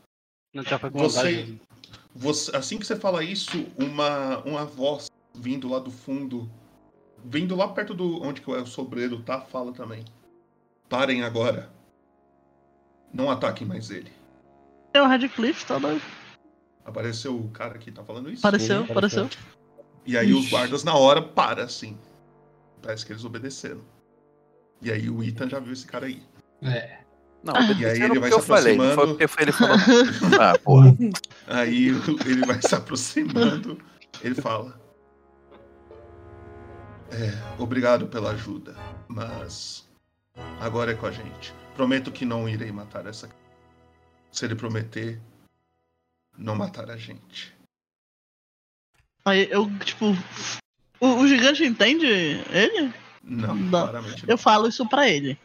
Não foi Você, você, assim que você fala isso, uma, uma voz vindo lá do fundo, vindo lá perto do onde que o sobreiro tá, fala também. Parem agora. Não ataquem mais ele. É o Radcliffe, tá doido. Apareceu o cara que tá falando isso? Apareceu, Sim, apareceu. E aí os Ixi. guardas na hora param assim. Parece que eles obedeceram. E aí o Ethan já viu esse cara aí. É. Não, E aí ele vai porque eu se falei, foi aproximando. porque foi ele falou. Ah, porra. Aí ele vai se aproximando. Ele fala: É, obrigado pela ajuda, mas agora é com a gente. Prometo que não irei matar essa. Se ele prometer não matar a gente. Aí eu, tipo. O, o gigante entende ele? Não, Não. claramente não. Eu falo isso pra ele.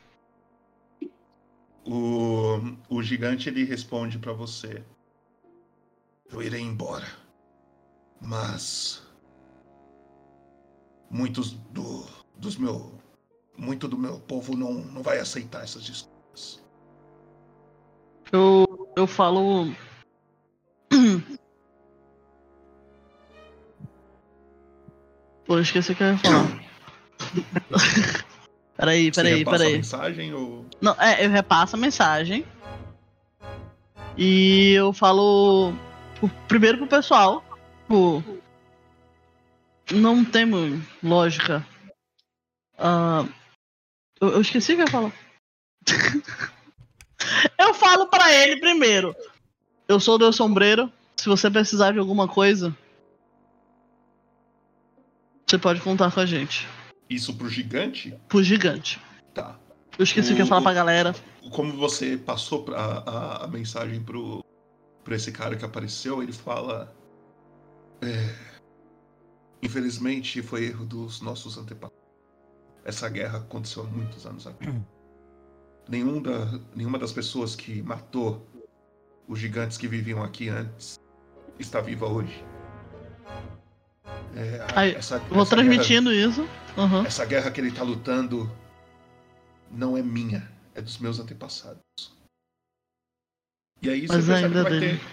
O, o gigante ele responde pra você: Eu irei embora, mas muitos do dos meu muito do meu povo não não vai aceitar essas desculpas. Eu, eu falo. Pô, eu esqueci o que eu ia falar. peraí, Você peraí, repassa a peraí. mensagem ou Não, é, eu repasso a mensagem. E eu falo pro- primeiro pro pessoal. Tipo, não temos lógica. Ah, eu, eu esqueci o que eu ia falar. eu falo pra ele primeiro. Eu sou o Deus Sombreiro. Se você precisar de alguma coisa, você pode contar com a gente. Isso pro gigante? Pro gigante. Tá. Eu esqueci o que eu ia falar pra galera. Como você passou pra, a, a mensagem pro, pro esse cara que apareceu, ele fala. "É, infelizmente foi erro dos nossos antepassados. Essa guerra aconteceu há muitos anos atrás. Nenhum da, nenhuma das pessoas que matou os gigantes que viviam aqui antes está viva hoje. É, a- Aí, essa- Vou essa guerra- transmitindo isso. Aham. essa guerra que ele tá lutando não é minha, é dos meus antepassados. E aí você Mas percebe ainda que vai dele. ter.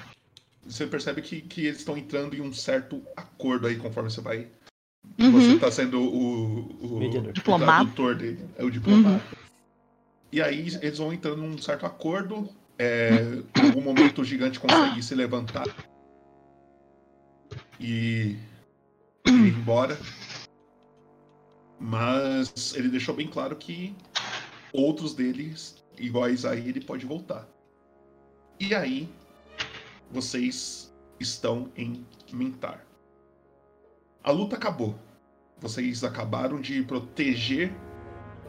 Você percebe que, que eles estão entrando em um certo acordo aí conforme você vai. Você Uhum. tá sendo o, o, Mediador. o tradutor dele. É o diplomata. Uhum. E aí eles vão entrando num certo acordo. É, em algum momento o gigante consegue se levantar e ir embora. Mas ele deixou bem claro que outros deles, iguais a ele, pode voltar. E aí, vocês estão em Mintar. A luta acabou. Vocês acabaram de proteger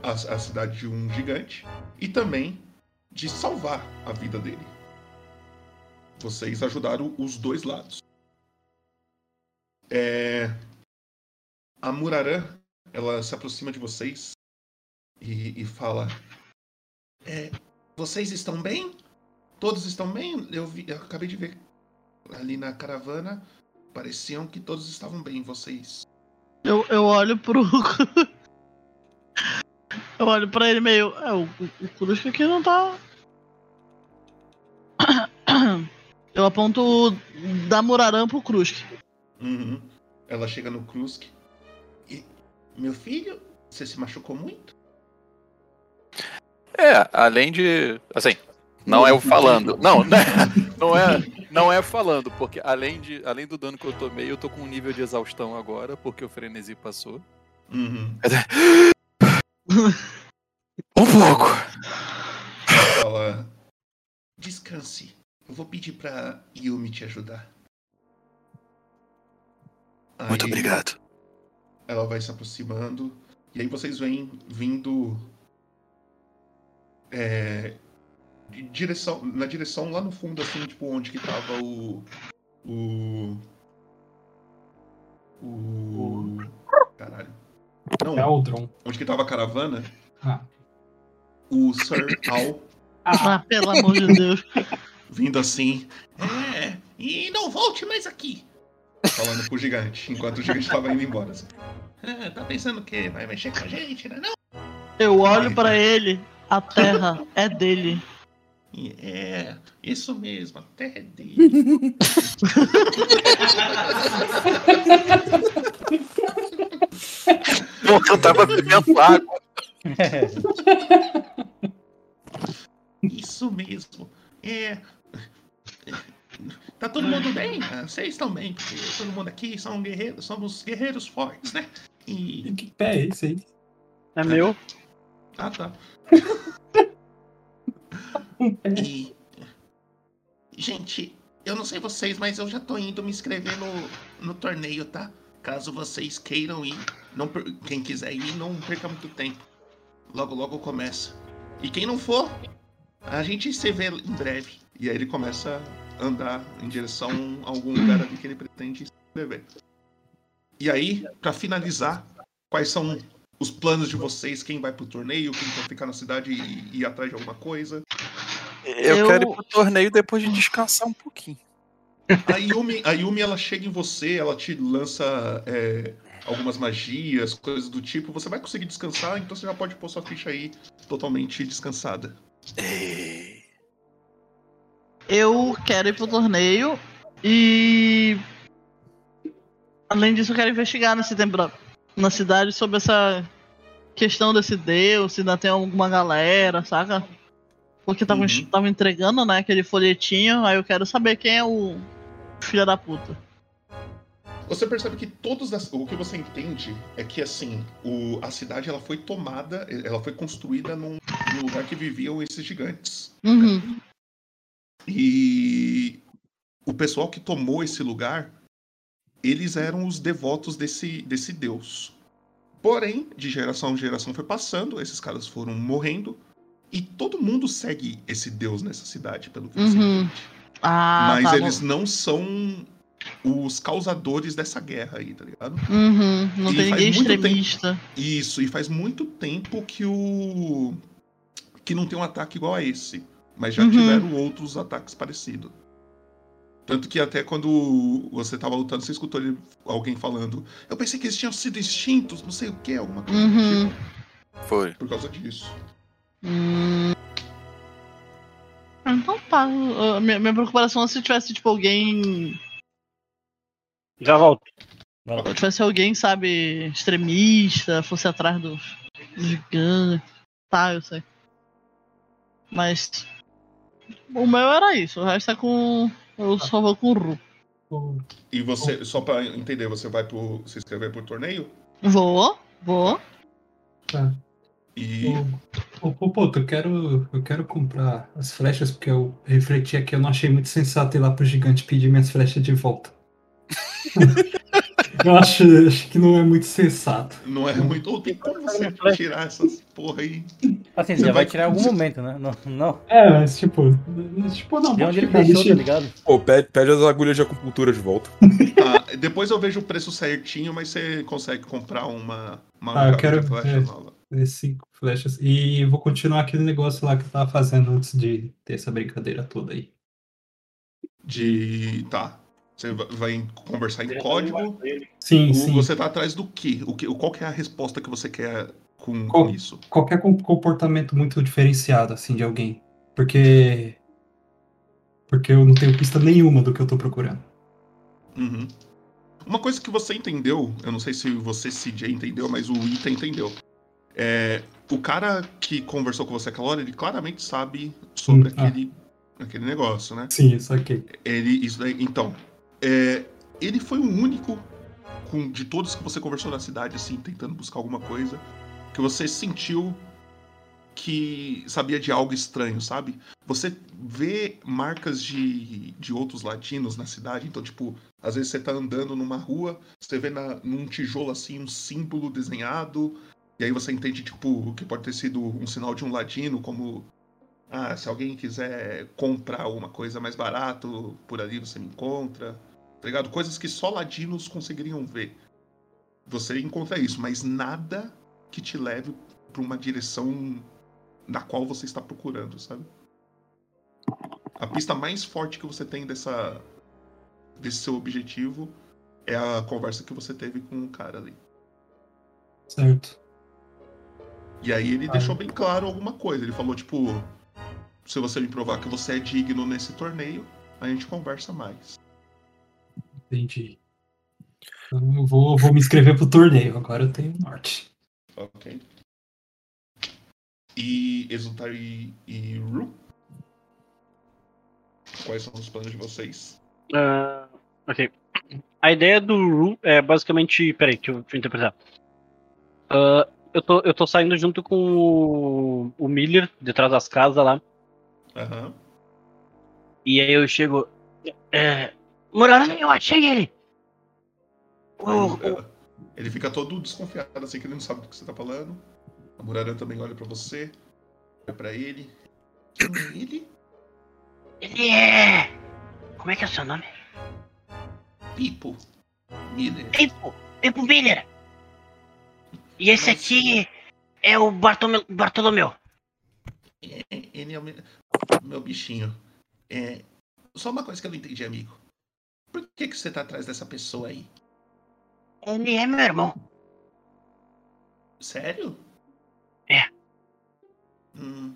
a, a cidade de um gigante e também de salvar a vida dele. Vocês ajudaram os dois lados. É, A Murarã, ela se aproxima de vocês e, e fala: "É, Vocês estão bem? Todos estão bem? Eu, vi- eu acabei de ver ali na caravana. Pareciam que todos estavam bem. Vocês Eu, eu olho pro. eu olho pra ele meio. É, o, o Kurusca aqui não tá. Eu aponto da Murarã pro Krusk. Uhum. Ela chega no Krusk. E, meu filho, você se machucou muito? É, além de. Assim, não é o falando. Não, né? não é, não é falando, porque além, de, além do dano que eu tomei, eu tô com um nível de exaustão agora, porque o frenesi passou. Uhum. Um pouco. Ela fala: Descanse. Eu vou pedir pra Yumi te ajudar. Muito Aí obrigado. Ela vai se aproximando. E aí vocês vêm vindo. É, direção, na direção lá no fundo, assim, tipo, onde que tava o. O. O. Caralho. Não, Eldron. onde que tava a caravana, Ah. o Sir Al Ah, pelo amor de Deus. vindo assim. É, e não volte mais aqui. Falando pro gigante, enquanto o gigante tava indo embora. Assim. "Ah, tá pensando que vai mexer com a gente, né? Não. Eu olho pra ele. A terra é dele. É, isso mesmo, até é dele. Pô, eu tava bebendo água. Isso mesmo. É. Tá todo mundo bem? Ah, Vocês estão bem, porque todo mundo aqui são guerreiros, somos guerreiros fortes, né? E. Que pé é esse aí? É meu. Ah, tá. E. Gente, eu não sei vocês, mas eu já tô indo me inscrever no, no torneio, tá? Caso vocês queiram ir, não, per- quem quiser ir, não perca muito tempo. Logo, logo começa. E quem não for, a gente se vê em breve. E aí ele começa andar em direção a algum lugar ali que ele pretende se inscrever. E aí, pra finalizar, quais são os planos de vocês? Quem vai pro torneio? Quem quer ficar na cidade e e ir atrás de alguma coisa? Eu, Eu- quero ir pro torneio depois de descansar um pouquinho. A Yumi, a Yumi ela chega em você, ela te lança é, algumas magias, coisas do tipo. Você vai conseguir descansar, então você já pode pôr sua ficha aí totalmente descansada. É, Eu quero ir pro torneio e. Além disso, eu quero investigar nesse tempo na cidade sobre essa questão desse deus, se ainda tem alguma galera, saca? Porque tava, Uhum. tava entregando, né, aquele folhetinho, aí eu quero saber quem é o filho da puta. Você percebe que todos o que você entende é que assim o, a cidade ela foi tomada, ela foi construída num, num lugar que viviam esses gigantes. Uhum. E o pessoal que tomou esse lugar, eles eram os devotos desse, desse deus. Porém, de geração em geração foi passando, esses caras foram morrendo, e todo mundo segue esse deus nessa cidade, pelo que você Uhum. entende. Ah, Mas tá eles bom. não são os causadores dessa guerra aí, tá ligado? Uhum. Não E tem ninguém muito tempo- extremista. Isso, e faz muito tempo que o. que não tem um ataque igual a esse. Mas já Uhum. tiveram outros ataques parecidos. Tanto que até quando você tava lutando, você escutou ele- alguém falando. Eu pensei que eles tinham sido extintos, não sei o que, alguma coisa Uhum. do tipo. Foi. Por causa disso. Hum. Então tá. uh, Minha, minha preocupação é se tivesse, tipo, alguém. Já volto. Se tivesse alguém, sabe, extremista, fosse atrás dos, dos gigantes. Tá, eu sei. Mas. O meu era isso, o resto é com. Eu só vou com o Ru. E você, só pra entender, você vai pro, se inscrever pro torneio? Vou, vou. tá. E. Ô, ô, Poto, eu quero, eu quero comprar as flechas, porque eu refleti aqui, eu não achei muito sensato ir lá pro gigante pedir minhas flechas de volta. eu acho, acho que não é muito sensato. Não é muito. Ou tem como você tirar essas porra aí? Assim, você já vai tirar em algum momento, né? Não, não. É, mas tipo, tipo não, onde ele deixou, tá ligado? Pô, pede, pede as agulhas de acupuntura de volta. Tá, depois eu vejo o preço certinho, mas você consegue comprar uma. uma Ah, eu quero- de flecha nova. Cinco flechas. E vou continuar aquele negócio lá que eu tava fazendo antes de ter essa brincadeira toda aí. De. Tá. Você va- vai conversar em código. Sim, sim. Você tá atrás do quê? O que? Qual que é a resposta que você quer com, Qual- com isso? Qualquer com- comportamento muito diferenciado, assim, de alguém. Porque. Porque eu não tenho pista nenhuma do que eu tô procurando. Uhum. Uma coisa que você entendeu, eu não sei se você, CJ, entendeu, mas o Ita entendeu. É, o cara que conversou com você aquela hora, ele claramente sabe sobre Hum, ah. aquele, aquele negócio, né? Sim, isso aqui. Ele, isso daí, então, é, ele foi o único com, de todos que você conversou na cidade, assim, tentando buscar alguma coisa, que você sentiu que sabia de algo estranho, sabe? Você vê marcas de, de outros latinos na cidade, então, tipo, às vezes você tá andando numa rua, você vê na, num tijolo, assim, um símbolo desenhado, e aí você entende, tipo, que pode ter sido um sinal de um ladino, como ah, se alguém quiser comprar uma coisa mais barato, por ali você me encontra. Tá ligado? Coisas que só ladinos conseguiriam ver. Você encontra isso, mas nada que te leve pra uma direção na qual você está procurando, sabe? A pista mais forte que você tem dessa desse seu objetivo é a conversa que você teve com o cara ali. Certo. E aí ele Ah. deixou bem claro alguma coisa. Ele falou, tipo, se você me provar que você é digno nesse torneio, a gente conversa mais. Entendi. Então eu vou, vou me inscrever pro torneio. Agora eu tenho norte. Ok. E Exultar e, e Ru, quais são os planos de vocês. Ah, ok. A ideia do Ru é basicamente. Peraí, deixa eu, deixa eu interpretar. Ah, eu, tô, eu tô saindo junto com o, o Miller, detrás das casas lá. Aham. E aí eu chego. É, Muralha, eu achei ele. O, Aí, o- Ele fica todo desconfiado, assim, que ele não sabe do que você tá falando. A Muralha também olha pra você, olha pra ele. Quem é ele? ele é. Como é que é o seu nome? Pipo. Miller. Pipo. Pipo Miller. E esse aqui é o Bartome- Bartolomeu. É, Ele é o meu, meu bichinho. É, só uma coisa que eu não entendi, amigo. Por que, que você tá atrás dessa pessoa aí? Ele é meu irmão. Sério? É. Hum,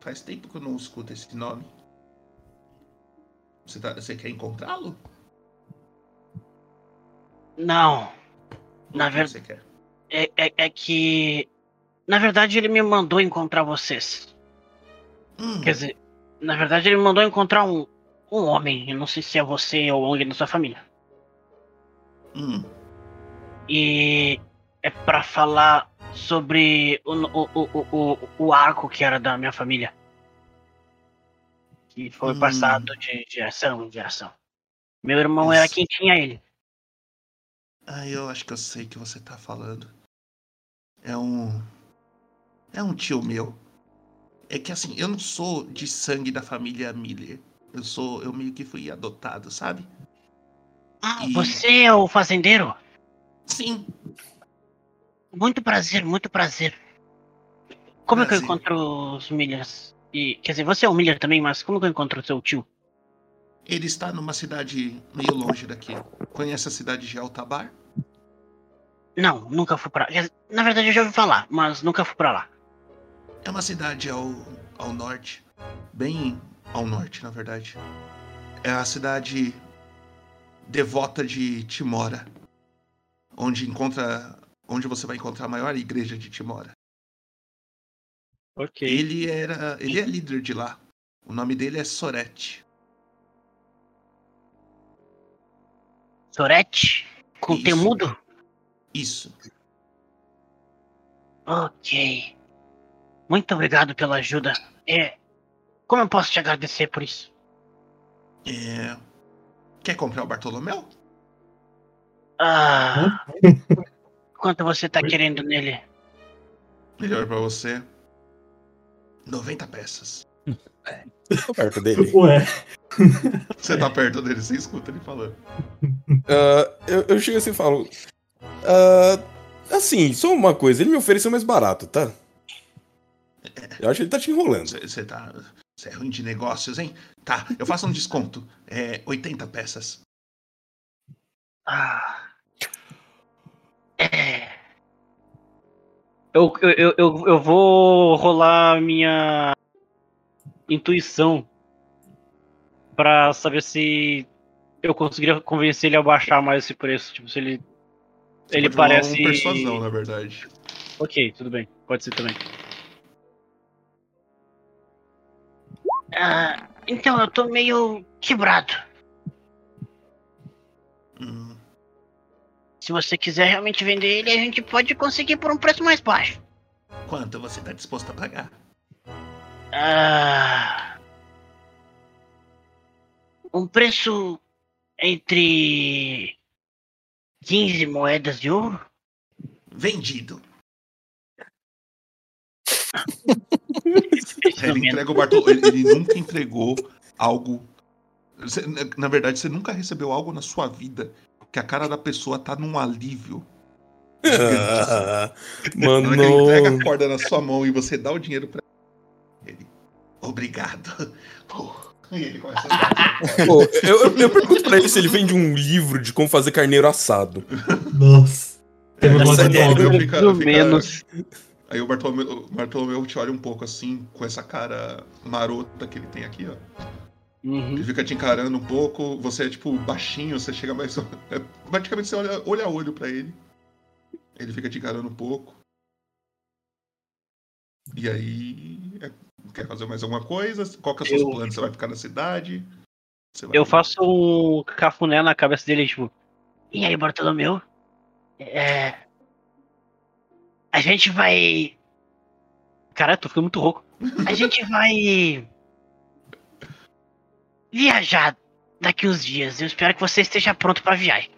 faz tempo que eu não escuto esse nome. Você, tá, você quer encontrá-lo? Não. Na que ver- você quer? É, é, é que. Na verdade, ele me mandou encontrar vocês. Hum, Quer dizer, na verdade, ele me mandou encontrar um, um homem. Eu não sei se é você ou alguém da sua família. hum, E é pra falar sobre o, o, o, o, o arco que era da minha família. Que foi Hum. passado de geração em geração. Meu irmão era Isso. quem tinha ele. Ah, eu acho que eu sei o que você tá falando. É um. É um tio meu. É que assim, eu não sou de sangue da família Miller. Eu sou. Eu meio que fui adotado, sabe? Ah, E- você é o fazendeiro? Sim. Muito prazer, muito prazer. Como é que eu Prazer. encontro os Millers? E, quer dizer, você é o Miller também, mas como que eu encontro o seu tio? Ele está numa cidade meio longe daqui. Conhece a cidade de Altabar? Não, nunca fui pra. Na verdade, eu já ouvi falar, mas nunca fui pra lá. É uma cidade ao, ao norte. Bem ao norte, na verdade. É a cidade devota de Timora. Onde encontra. Onde você vai encontrar a maior igreja de Timora. Ok. Ele era. Ele é líder de lá. O nome dele é Sorete. Sorete? Com Isso. temudo? Isso. Ok. Muito obrigado pela ajuda. É. Como eu posso te agradecer por isso? É... Quer comprar o Bartolomeu? Ah. Quanto você tá querendo nele? Melhor pra você. 90 peças. Tô perto dele. Ué, Você tá perto dele, você escuta ele falando. Ah, eu, eu chego assim e falo. ah, assim, só uma coisa, ele me ofereceu mais barato, tá? Eu acho que ele tá te enrolando. Você tá. Você é ruim de negócios, hein? Tá, eu faço um desconto. É 80 peças. Ah. É. Eu, eu, eu, eu, vou rolar minha intuição pra saber se eu conseguiria convencer ele a baixar mais esse preço. Tipo, se ele. Você ele parece. Um persuasão, na verdade. Ok, tudo bem. Pode ser também. Ah, então eu tô meio quebrado. Hum, Se você quiser realmente vender ele, a gente pode conseguir por um preço mais baixo. quanto você tá disposto a pagar? Ah, um preço entre 15 moedas de ouro? Vendido. Ele entrega o Bartol... ele, ele nunca entregou algo. Você- na- verdade, você nunca recebeu algo na sua vida que a cara da pessoa tá num alívio. Ah, que ele entrega a mano. corda na sua mão e você dá o dinheiro pra ele. Obrigado. Pô, E ele começa a. Pô, eu, eu, eu pergunto pra ele se ele vende um livro de como fazer carneiro assado. nossa. Teve uma é- móvel. Fica- fica- Pelo menos. Aí o Bartolomeu, o Bartolomeu te olha um pouco assim, com essa cara marota que ele tem aqui, ó. Uhum. Ele fica te encarando um pouco, você é tipo baixinho, você chega mais. É, praticamente você olha olho a olho pra ele. Ele fica te encarando um pouco. E aí. é- quer fazer mais alguma coisa? Qual que é o seu Eu- plano? Você vai ficar na cidade? Vai- Eu faço um cafuné na cabeça dele, tipo, E aí, Bartolomeu? É. A gente vai. caralho, tô ficando muito rouco. A gente vai. Viajar daqui uns dias. Eu espero que você esteja pronto pra viagem.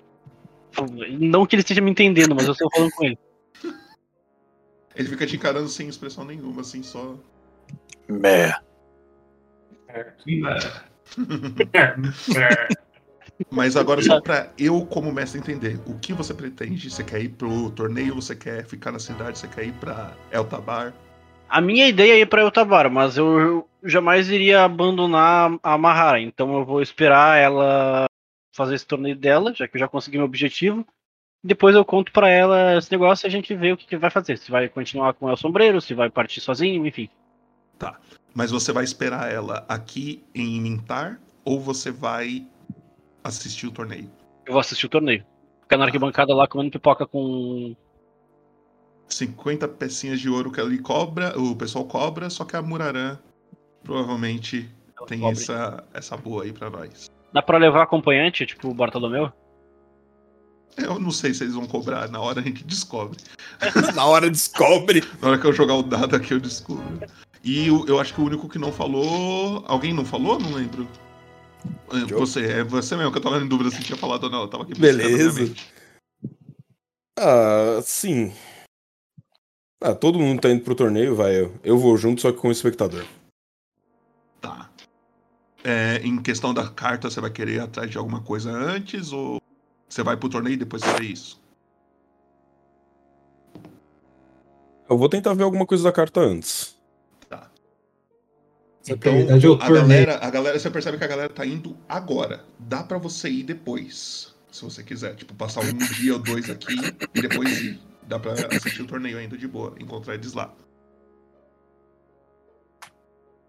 Não que ele esteja me entendendo, mas eu estou falando com ele. Ele fica te encarando sem expressão nenhuma, assim, só. Mé. Mas agora só pra eu, como mestre, entender. O que você pretende? Você quer ir pro torneio? Você quer ficar na cidade? Você quer ir pra Eltabar? A minha ideia é ir pra Yotabara, mas eu jamais iria abandonar a Mahara, então eu vou esperar ela fazer esse torneio dela, já que eu já consegui meu objetivo. Depois eu conto pra ela esse negócio e a gente vê o que, que vai fazer. Se vai continuar com o El Sombreiro, se vai partir sozinho, enfim. Mas você vai esperar ela aqui em Mintar? Ou você vai assistir o torneio? Eu vou assistir o torneio. Ficar na arquibancada lá comendo pipoca com. 50 pecinhas de ouro que ali cobra, o pessoal cobra, só que a Murarã provavelmente tem cobre. essa, essa boa aí pra nós. Dá pra levar acompanhante, tipo o Bartolomeu? Eu não sei se eles vão cobrar, na hora a gente descobre. Na hora descobre. Na hora que eu jogar o dado aqui eu descubro. E o- eu acho que o único que não falou. Alguém não falou? Não lembro. Você, é você mesmo, que eu tava em dúvida se tinha falado ou não. Eu tava aqui Beleza. Ah, sim. Ah, todo mundo tá indo pro torneio, vai. Eu, eu vou junto, só que como espectador. Tá. É, em questão da carta, você vai querer ir atrás de alguma coisa antes ou você vai pro torneio e depois você vê isso? Eu vou tentar ver alguma coisa da carta antes. Então, a galera, a galera, você percebe que a galera tá indo agora. Dá pra você ir depois, se você quiser. Tipo, passar um dia ou dois aqui e depois ir. Dá pra assistir o torneio ainda de boa, encontrar eles lá.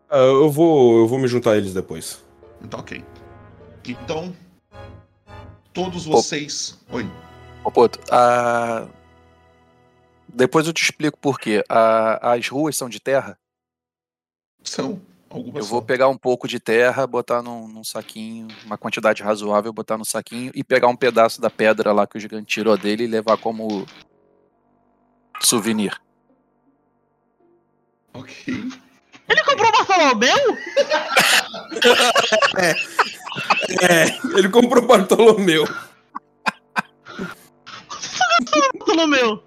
Ah, eu vou, eu vou me juntar a eles depois. Então, ok. Então, todos vocês. Oi. Ô, Poto, a... depois eu te explico por quê. A- As ruas são de terra. São algumas. Eu vou são. pegar um pouco de terra, botar num, num saquinho, uma quantidade razoável, botar no saquinho e pegar um pedaço da pedra lá que o gigante tirou dele e levar como souvenir. Ok. Ele comprou o Bartolomeu? É, ele comprou Bartolomeu. Bartolomeu.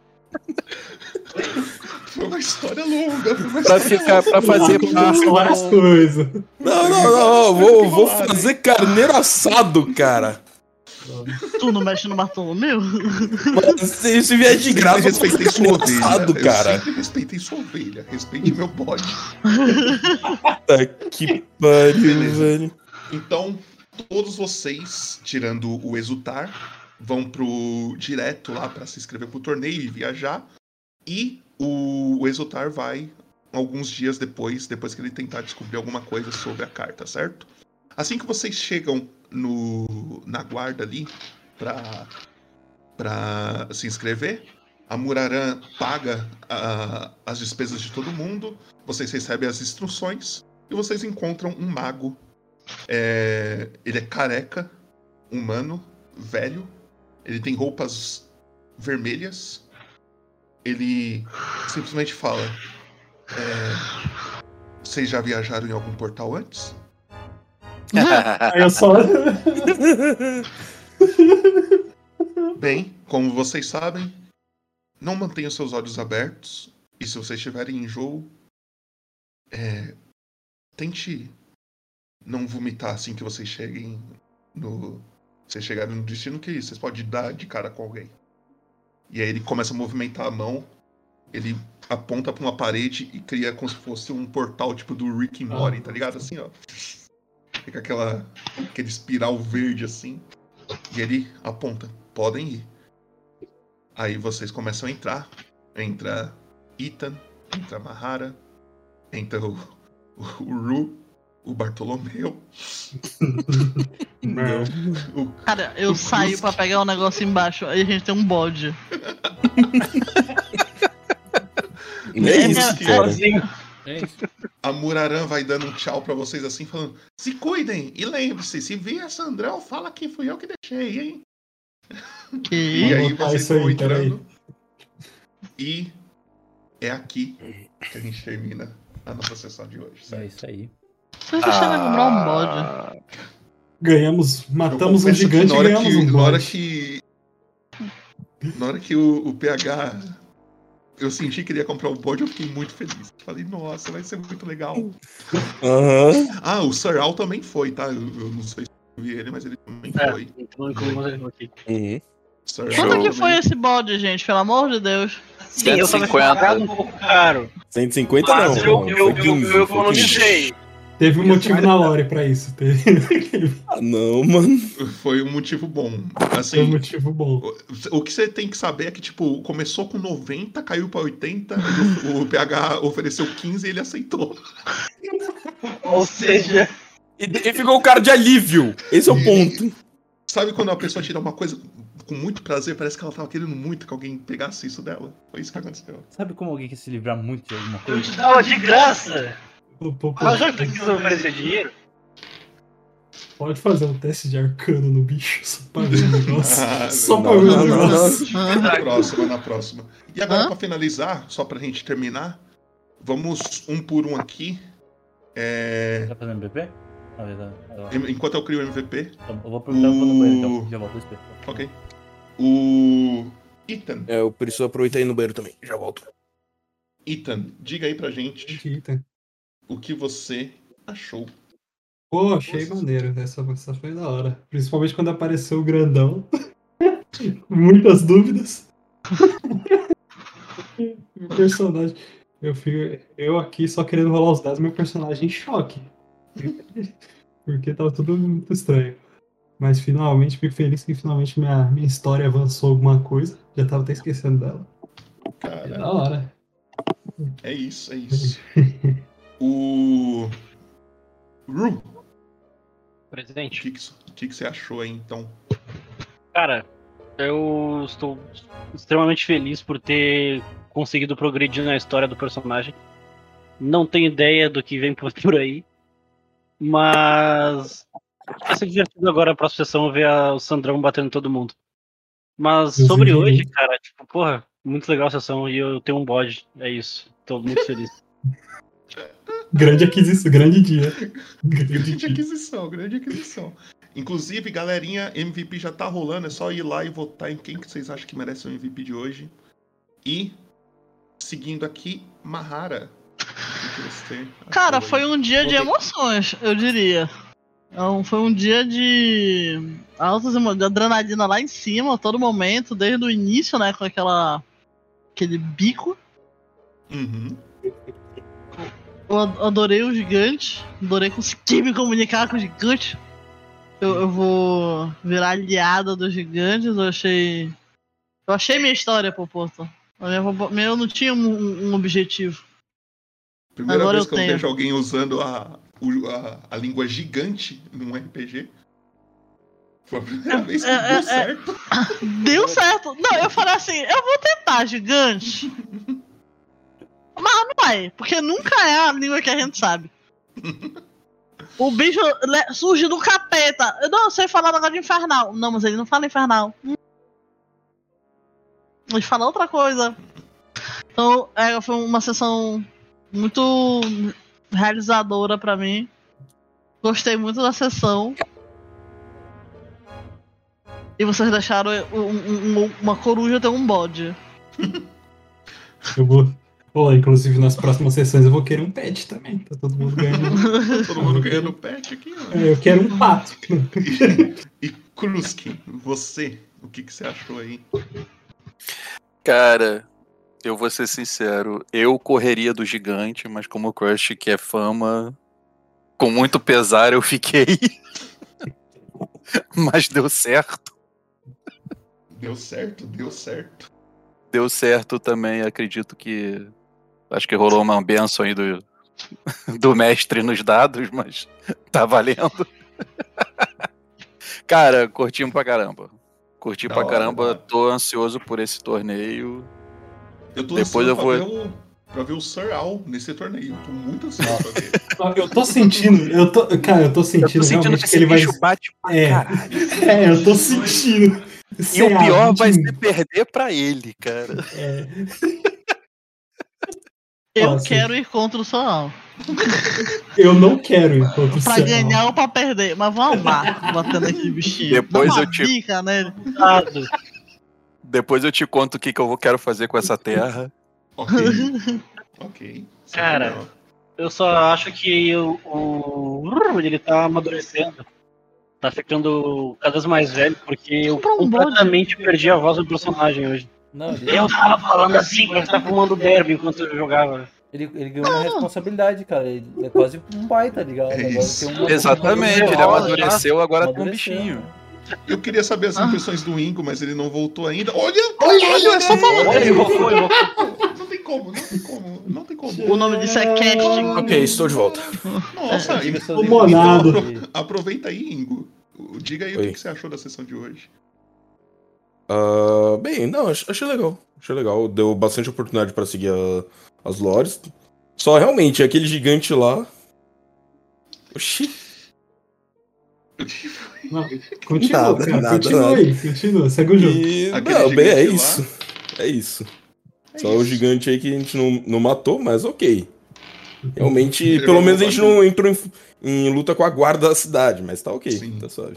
Foi uma história longa. Foi uma Pra história ficar, pra fazer parte. várias coisas. Não, não, não, eu vou, vou fazer carneiro assado, cara. Tu não mexe no Bartolomeu? Mas se, se vier de Eu graça, eu respeitei sua ovelha. assado, Eu cara. sempre respeitei sua ovelha. Respeite meu bode. Puta que pariu, Beleza. velho. Então, todos vocês, tirando o Exultar, vão pro direto lá pra se inscrever pro torneio e viajar. E o, o vai alguns dias depois, depois que ele tentar descobrir alguma coisa sobre a carta, certo? Assim que vocês chegam no, na guarda ali pra, pra se inscrever, a Muraran paga ah, as despesas de todo mundo, vocês recebem as instruções e vocês encontram um mago é, ele é careca, humano, velho. Ele tem roupas vermelhas. Ele simplesmente fala: é, Vocês já viajaram em algum portal antes? Aí eu só. Bem, como vocês sabem, não mantenham seus olhos abertos. E se vocês tiverem enjoo, é, tente não vomitar assim que vocês cheguem no. Vocês chegarem no destino, que vocês podem dar de cara com alguém. E aí ele começa a movimentar a mão, ele aponta pra uma parede e cria como se fosse um portal tipo do Rick and Morty, tá ligado? Assim, ó. Fica aquela, aquele espiral verde assim. E ele aponta, podem ir. Aí vocês começam a entrar. Entra Ethan, entra Mahara, entra o, o, o Ru, o Bartolomeu, o Cara, eu saio pra pegar um negócio embaixo, aí a gente tem um bode. É isso, É, cara. É isso. a Muraran vai dando um tchau pra vocês assim, falando: se cuidem e lembre-se, se vir a Sandrão, fala que fui eu que deixei, hein? Que E aí vocês isso aí, vão peraí. entrando. E é aqui que a gente termina a nossa sessão de hoje. É Certo? isso aí. Vocês deixaram eu comprar um bode. Ah, Ganhamos, Eu matamos um gigante na e hora ganhamos que, um na hora bode. que na hora que o, o PH eu senti que ele ia comprar o bode, eu fiquei muito feliz. Falei, nossa, vai ser muito legal. Aham. Ah, o Sir Al também foi, tá? Eu, eu não sei se eu vi ele, mas ele também É, foi. então aqui. Uhum. Sir. Quanto que foi esse bode, gente? Pelo amor de Deus. Sim, eu tava 150. um pouco caro. 150 não. Mas eu, eu, eu, 15, eu foi 15. economizei. Teve um motivo na lore pra isso. Teve Ah, não, mano. Foi um motivo bom. Foi um Assim, motivo bom. o que você tem que saber é que, tipo, começou com 90, caiu pra 80, e o, o PH ofereceu 15 e ele aceitou. Ou seja, E, e ficou o cara de alívio. Esse é o ponto. Sabe quando a pessoa tira uma coisa com muito prazer, parece que ela tava querendo muito que alguém pegasse isso dela? Foi isso que aconteceu. Sabe como alguém quer se livrar muito de alguma eu coisa? te dava de graça. Mas já que tu quis oferecer dinheiro, Pode fazer um teste de arcano no bicho só pra ver o negócio. Ah, só pra ver o negócio. Na próxima, na próxima. E agora, Hã? pra finalizar, só pra gente terminar, vamos um por um aqui. É, Tá fazendo BP? Ah, tá. Enquanto eu crio o MVP, Então, Eu vou perguntar no banheiro, então. O- Já volto espera. ok. O Ethan, É, eu preciso aproveitar e ir no banheiro também. Já volto. Ethan, diga aí pra gente Eita. O que você achou. Pô, achei maneiro. Essa, essa foi da hora. Principalmente quando apareceu o grandão. Muitas dúvidas. meu personagem. Eu, fico, eu aqui só querendo rolar os dados, meu personagem em choque. Porque tava tudo muito estranho. Mas finalmente, fico feliz que finalmente minha, minha história avançou alguma coisa. Já tava até esquecendo dela. É Cara, da hora. é isso, é isso. O Ru, o presidente. que, que, o que que você achou aí, então? Cara, eu estou extremamente feliz por ter conseguido progredir na história do personagem. Não tenho ideia do que vem por aí. Mas vai ser divertido agora a próxima sessão ver a- o Sandrão batendo em todo mundo. Mas Eu sobre hoje, cara, tipo, porra, muito legal a sessão e eu tenho um bode. É isso. Tô muito feliz. Grande aquisição, grande dia. Grande Grande dia. aquisição, grande aquisição. Inclusive, galerinha, MVP já tá rolando, é só ir lá e votar em quem que vocês acham que merece o MVP de hoje. E, seguindo aqui, Mahara. O que que você achou Cara, foi um dia de emoções, eu diria. Então, foi um dia de altas de adrenalina lá em cima, a todo momento, desde o início, né, com aquela aquele bico. Uhum. Eu ad- adorei o gigante, adorei conseguir me comunicar com o gigante. Eu, eu vou virar aliada dos gigantes, eu achei. Eu achei minha história, Popoto. Eu eu não tinha um, um objetivo. Primeira Agora vez eu que eu tenho. vejo alguém usando a, a, a língua gigante num RPG. Foi a primeira vez que é, deu é, certo. Deu certo. Não, eu falei assim, eu vou tentar, gigante. Mas não vai, porque nunca é a língua que a gente sabe. O bicho surge do capeta. Eu não sei falar negócio de infernal. Não, mas ele não fala infernal. Hum. Ele fala outra coisa. Então, é, foi uma sessão muito realizadora pra mim. Gostei muito da sessão. E vocês deixaram um- um- um- uma coruja ter um bode. Eu vou. Pô, inclusive nas próximas sessões eu vou querer um pet também. Tá todo mundo ganhando. Todo mundo ganhando pet aqui. ó. É, eu quero um pato. E Kruski, você, o que, que você achou aí? Cara, eu vou ser sincero, eu correria do gigante, mas como o Crush quer fama, com muito pesar eu fiquei. mas deu certo. Deu certo, deu certo. Deu certo também, acredito que. Acho que rolou uma benção aí do, do mestre nos dados, mas tá valendo. Cara, curtimos pra caramba. Curti Da pra hora, caramba, da hora. tô ansioso por esse torneio. Eu tô Depois ansioso eu pra vou- ver o, pra ver o Sir Al nesse torneio. Tô muito ansioso pra ver. Eu tô sentindo, eu tô, cara, eu tô Eu sentindo, tô sentindo realmente que que esse ele vai. bicho bate pra É. caralho. É, eu tô sentindo. E o CA, pior vai 20. ser perder pra ele, cara. É. Eu Nossa. quero ir contra o Soal. Eu não quero ir contra o Pra ganhar ou pra perder. Mas vamos lá, batendo aqui, bichinho. Depois Dá eu te- bica. Cuidado. Depois eu te conto o que, que eu vou- quero fazer com essa terra. Ok. ok. Cara. Eu só acho que o, o- ele tá amadurecendo. Tá ficando cada vez mais velho, porque eu um completamente perdi a voz do personagem hoje. Não, ele, Eu tava falando assim, mas tá fumando derby enquanto eu jogava. ele, ele ganhou uma responsabilidade, cara. Ele é quase um pai, tá ligado? É Agora isso. tem uma- Exatamente, ele Olha, amadureceu, agora tem um bichinho. Eu queria saber as Ah. impressões do Ingo, mas ele não voltou ainda. Olha, olha, é só. Olha, invocou. Não tem como, não tem como, não tem como. O nome disso é casting. Ok, estou de volta. Nossa, Diga Ingo, O monado. aproveita aí, Ingo. Diga aí o Oi. que que você achou da sessão de hoje. Ah, bem, não, ach- achei legal. Achei legal. Deu bastante oportunidade pra seguir a- as lores. Só realmente, aquele gigante lá. Oxi. Não, continua, Nada, cara. nada, continua nada. aí, continua. Segue o jogo. E. Não, bem, é lá. isso. É isso. É Só o isso. gigante aí que a gente não, não matou, mas ok. Realmente, pelo menos a gente não entrou em, em luta com a guarda da cidade, mas tá ok, Sim. tá suave.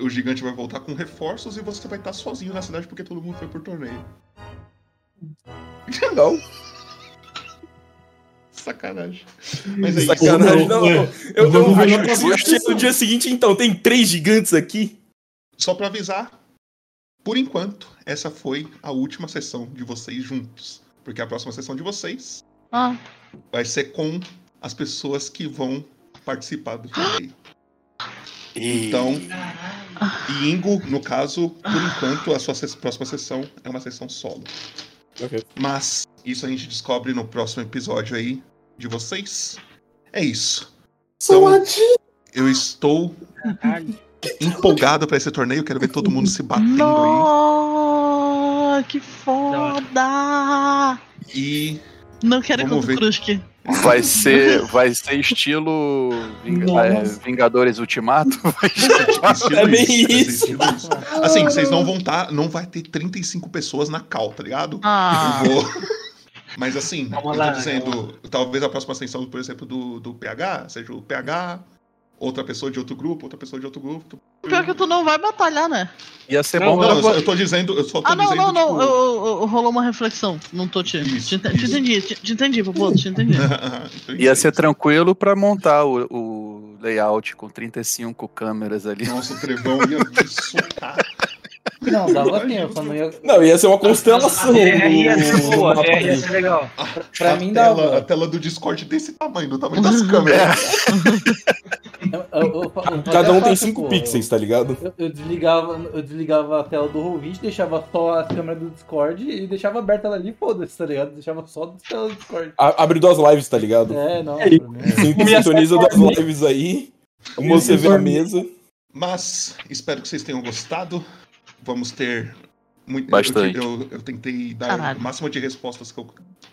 O gigante vai voltar com reforços e você vai estar sozinho na cidade porque todo mundo foi por torneio. Legal. Sacanagem. Mas é isso. Sacanagem, não. Ué, Eu, eu, na acho que no dia seguinte, então, tem três gigantes aqui. Só pra avisar, por enquanto, essa foi a última sessão de vocês juntos. Porque a próxima sessão de vocês Ah, vai ser com as pessoas que vão participar do torneio. Então, e Ingo, no caso, por enquanto, a sua próxima sessão é uma sessão solo. Ok. Mas isso a gente descobre no próximo episódio aí de vocês. É isso. Então, eu estou empolgado pra esse torneio, quero ver todo mundo se batendo aí. Que foda! E Não quero ir Vamos contra o ver. Krusk. Vai ser, vai ser estilo é, Vingadores Ultimato. Vai ser- estilo É bem isso. isso. Assim, vocês não vão estar. não vai ter 35 pessoas na cal, tá ligado? Ah, Eu vou- Mas assim, Vamos eu tô lá, dizendo, talvez a próxima ascensão, por exemplo, do, do PH, seja o PH, outra pessoa de outro grupo, outra pessoa de outro grupo. pior que tu não vai batalhar, né? Ia ser Não, bom Não, eu, eu tô dizendo, eu só tô Ah, não, dizendo. não, não. tipo, Eu, rolou uma reflexão. Não tô te. Isso, te, isso. te entendi, te, te entendi, Popoto, te entendi. Ia ser tranquilo pra montar o, o layout com 35 câmeras ali. Nossa, o Trevão ia me socar. Não, dava tempo, não ia. Não, ia ser uma constelação. É, ia ser boa, é, ia ser legal. Pra a mim tela, dava. A tela do Discord desse tamanho, do tamanho das câmeras. Eu- eu- eu- eu Cada um tem faço, 5 pô, pixels, tá ligado? Eu, eu desligava, eu desligava a tela do Roll20, deixava só a câmera do Discord e deixava aberta ela ali, foda-se, tá ligado? Deixava só a tela do Discord. A- Abre duas lives, tá ligado? É, não, É, Sintoniza duas lives aí. Como você vê a mesa. Mas espero que vocês tenham gostado. Vamos ter muito. Bastante. Eu, eu- eu tentei dar Caralho. o máximo de respostas que eu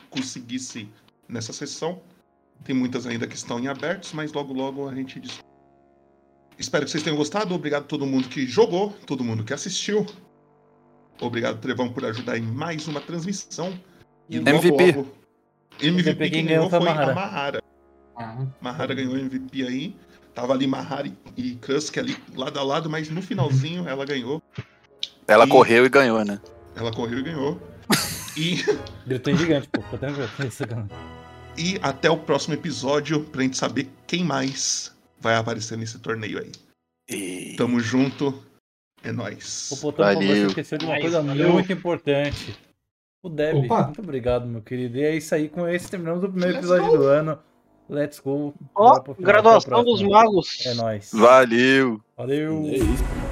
conseguisse nessa sessão. Tem muitas ainda que estão em abertos, mas logo logo a gente dis- Espero que vocês tenham gostado. Obrigado a todo mundo que jogou, todo mundo que assistiu. Obrigado, Trevão, por ajudar em mais uma transmissão. E logo, MVP. logo- MVP quem quem ganhou foi foi a a Mahara. Mahara. Ah, Mahara ganhou MVP aí. Tava ali Mahara e Krusk ali lado a lado, mas no finalzinho ela ganhou. Ela E- correu e ganhou, né? Ela correu e ganhou. E, Gritou em gigante, pô, tô e até o próximo episódio pra gente saber quem mais vai aparecer nesse torneio aí. E... Tamo junto. É nóis. O Potão Valeu. esqueceu de uma coisa valeu. muito importante. O Deb. Opa. Muito obrigado, meu querido. E é isso aí. Com esse terminamos o primeiro Let's episódio go. do ano. Let's go. Ó, a graduação dos magos. É nóis. Valeu! Valeu. É isso.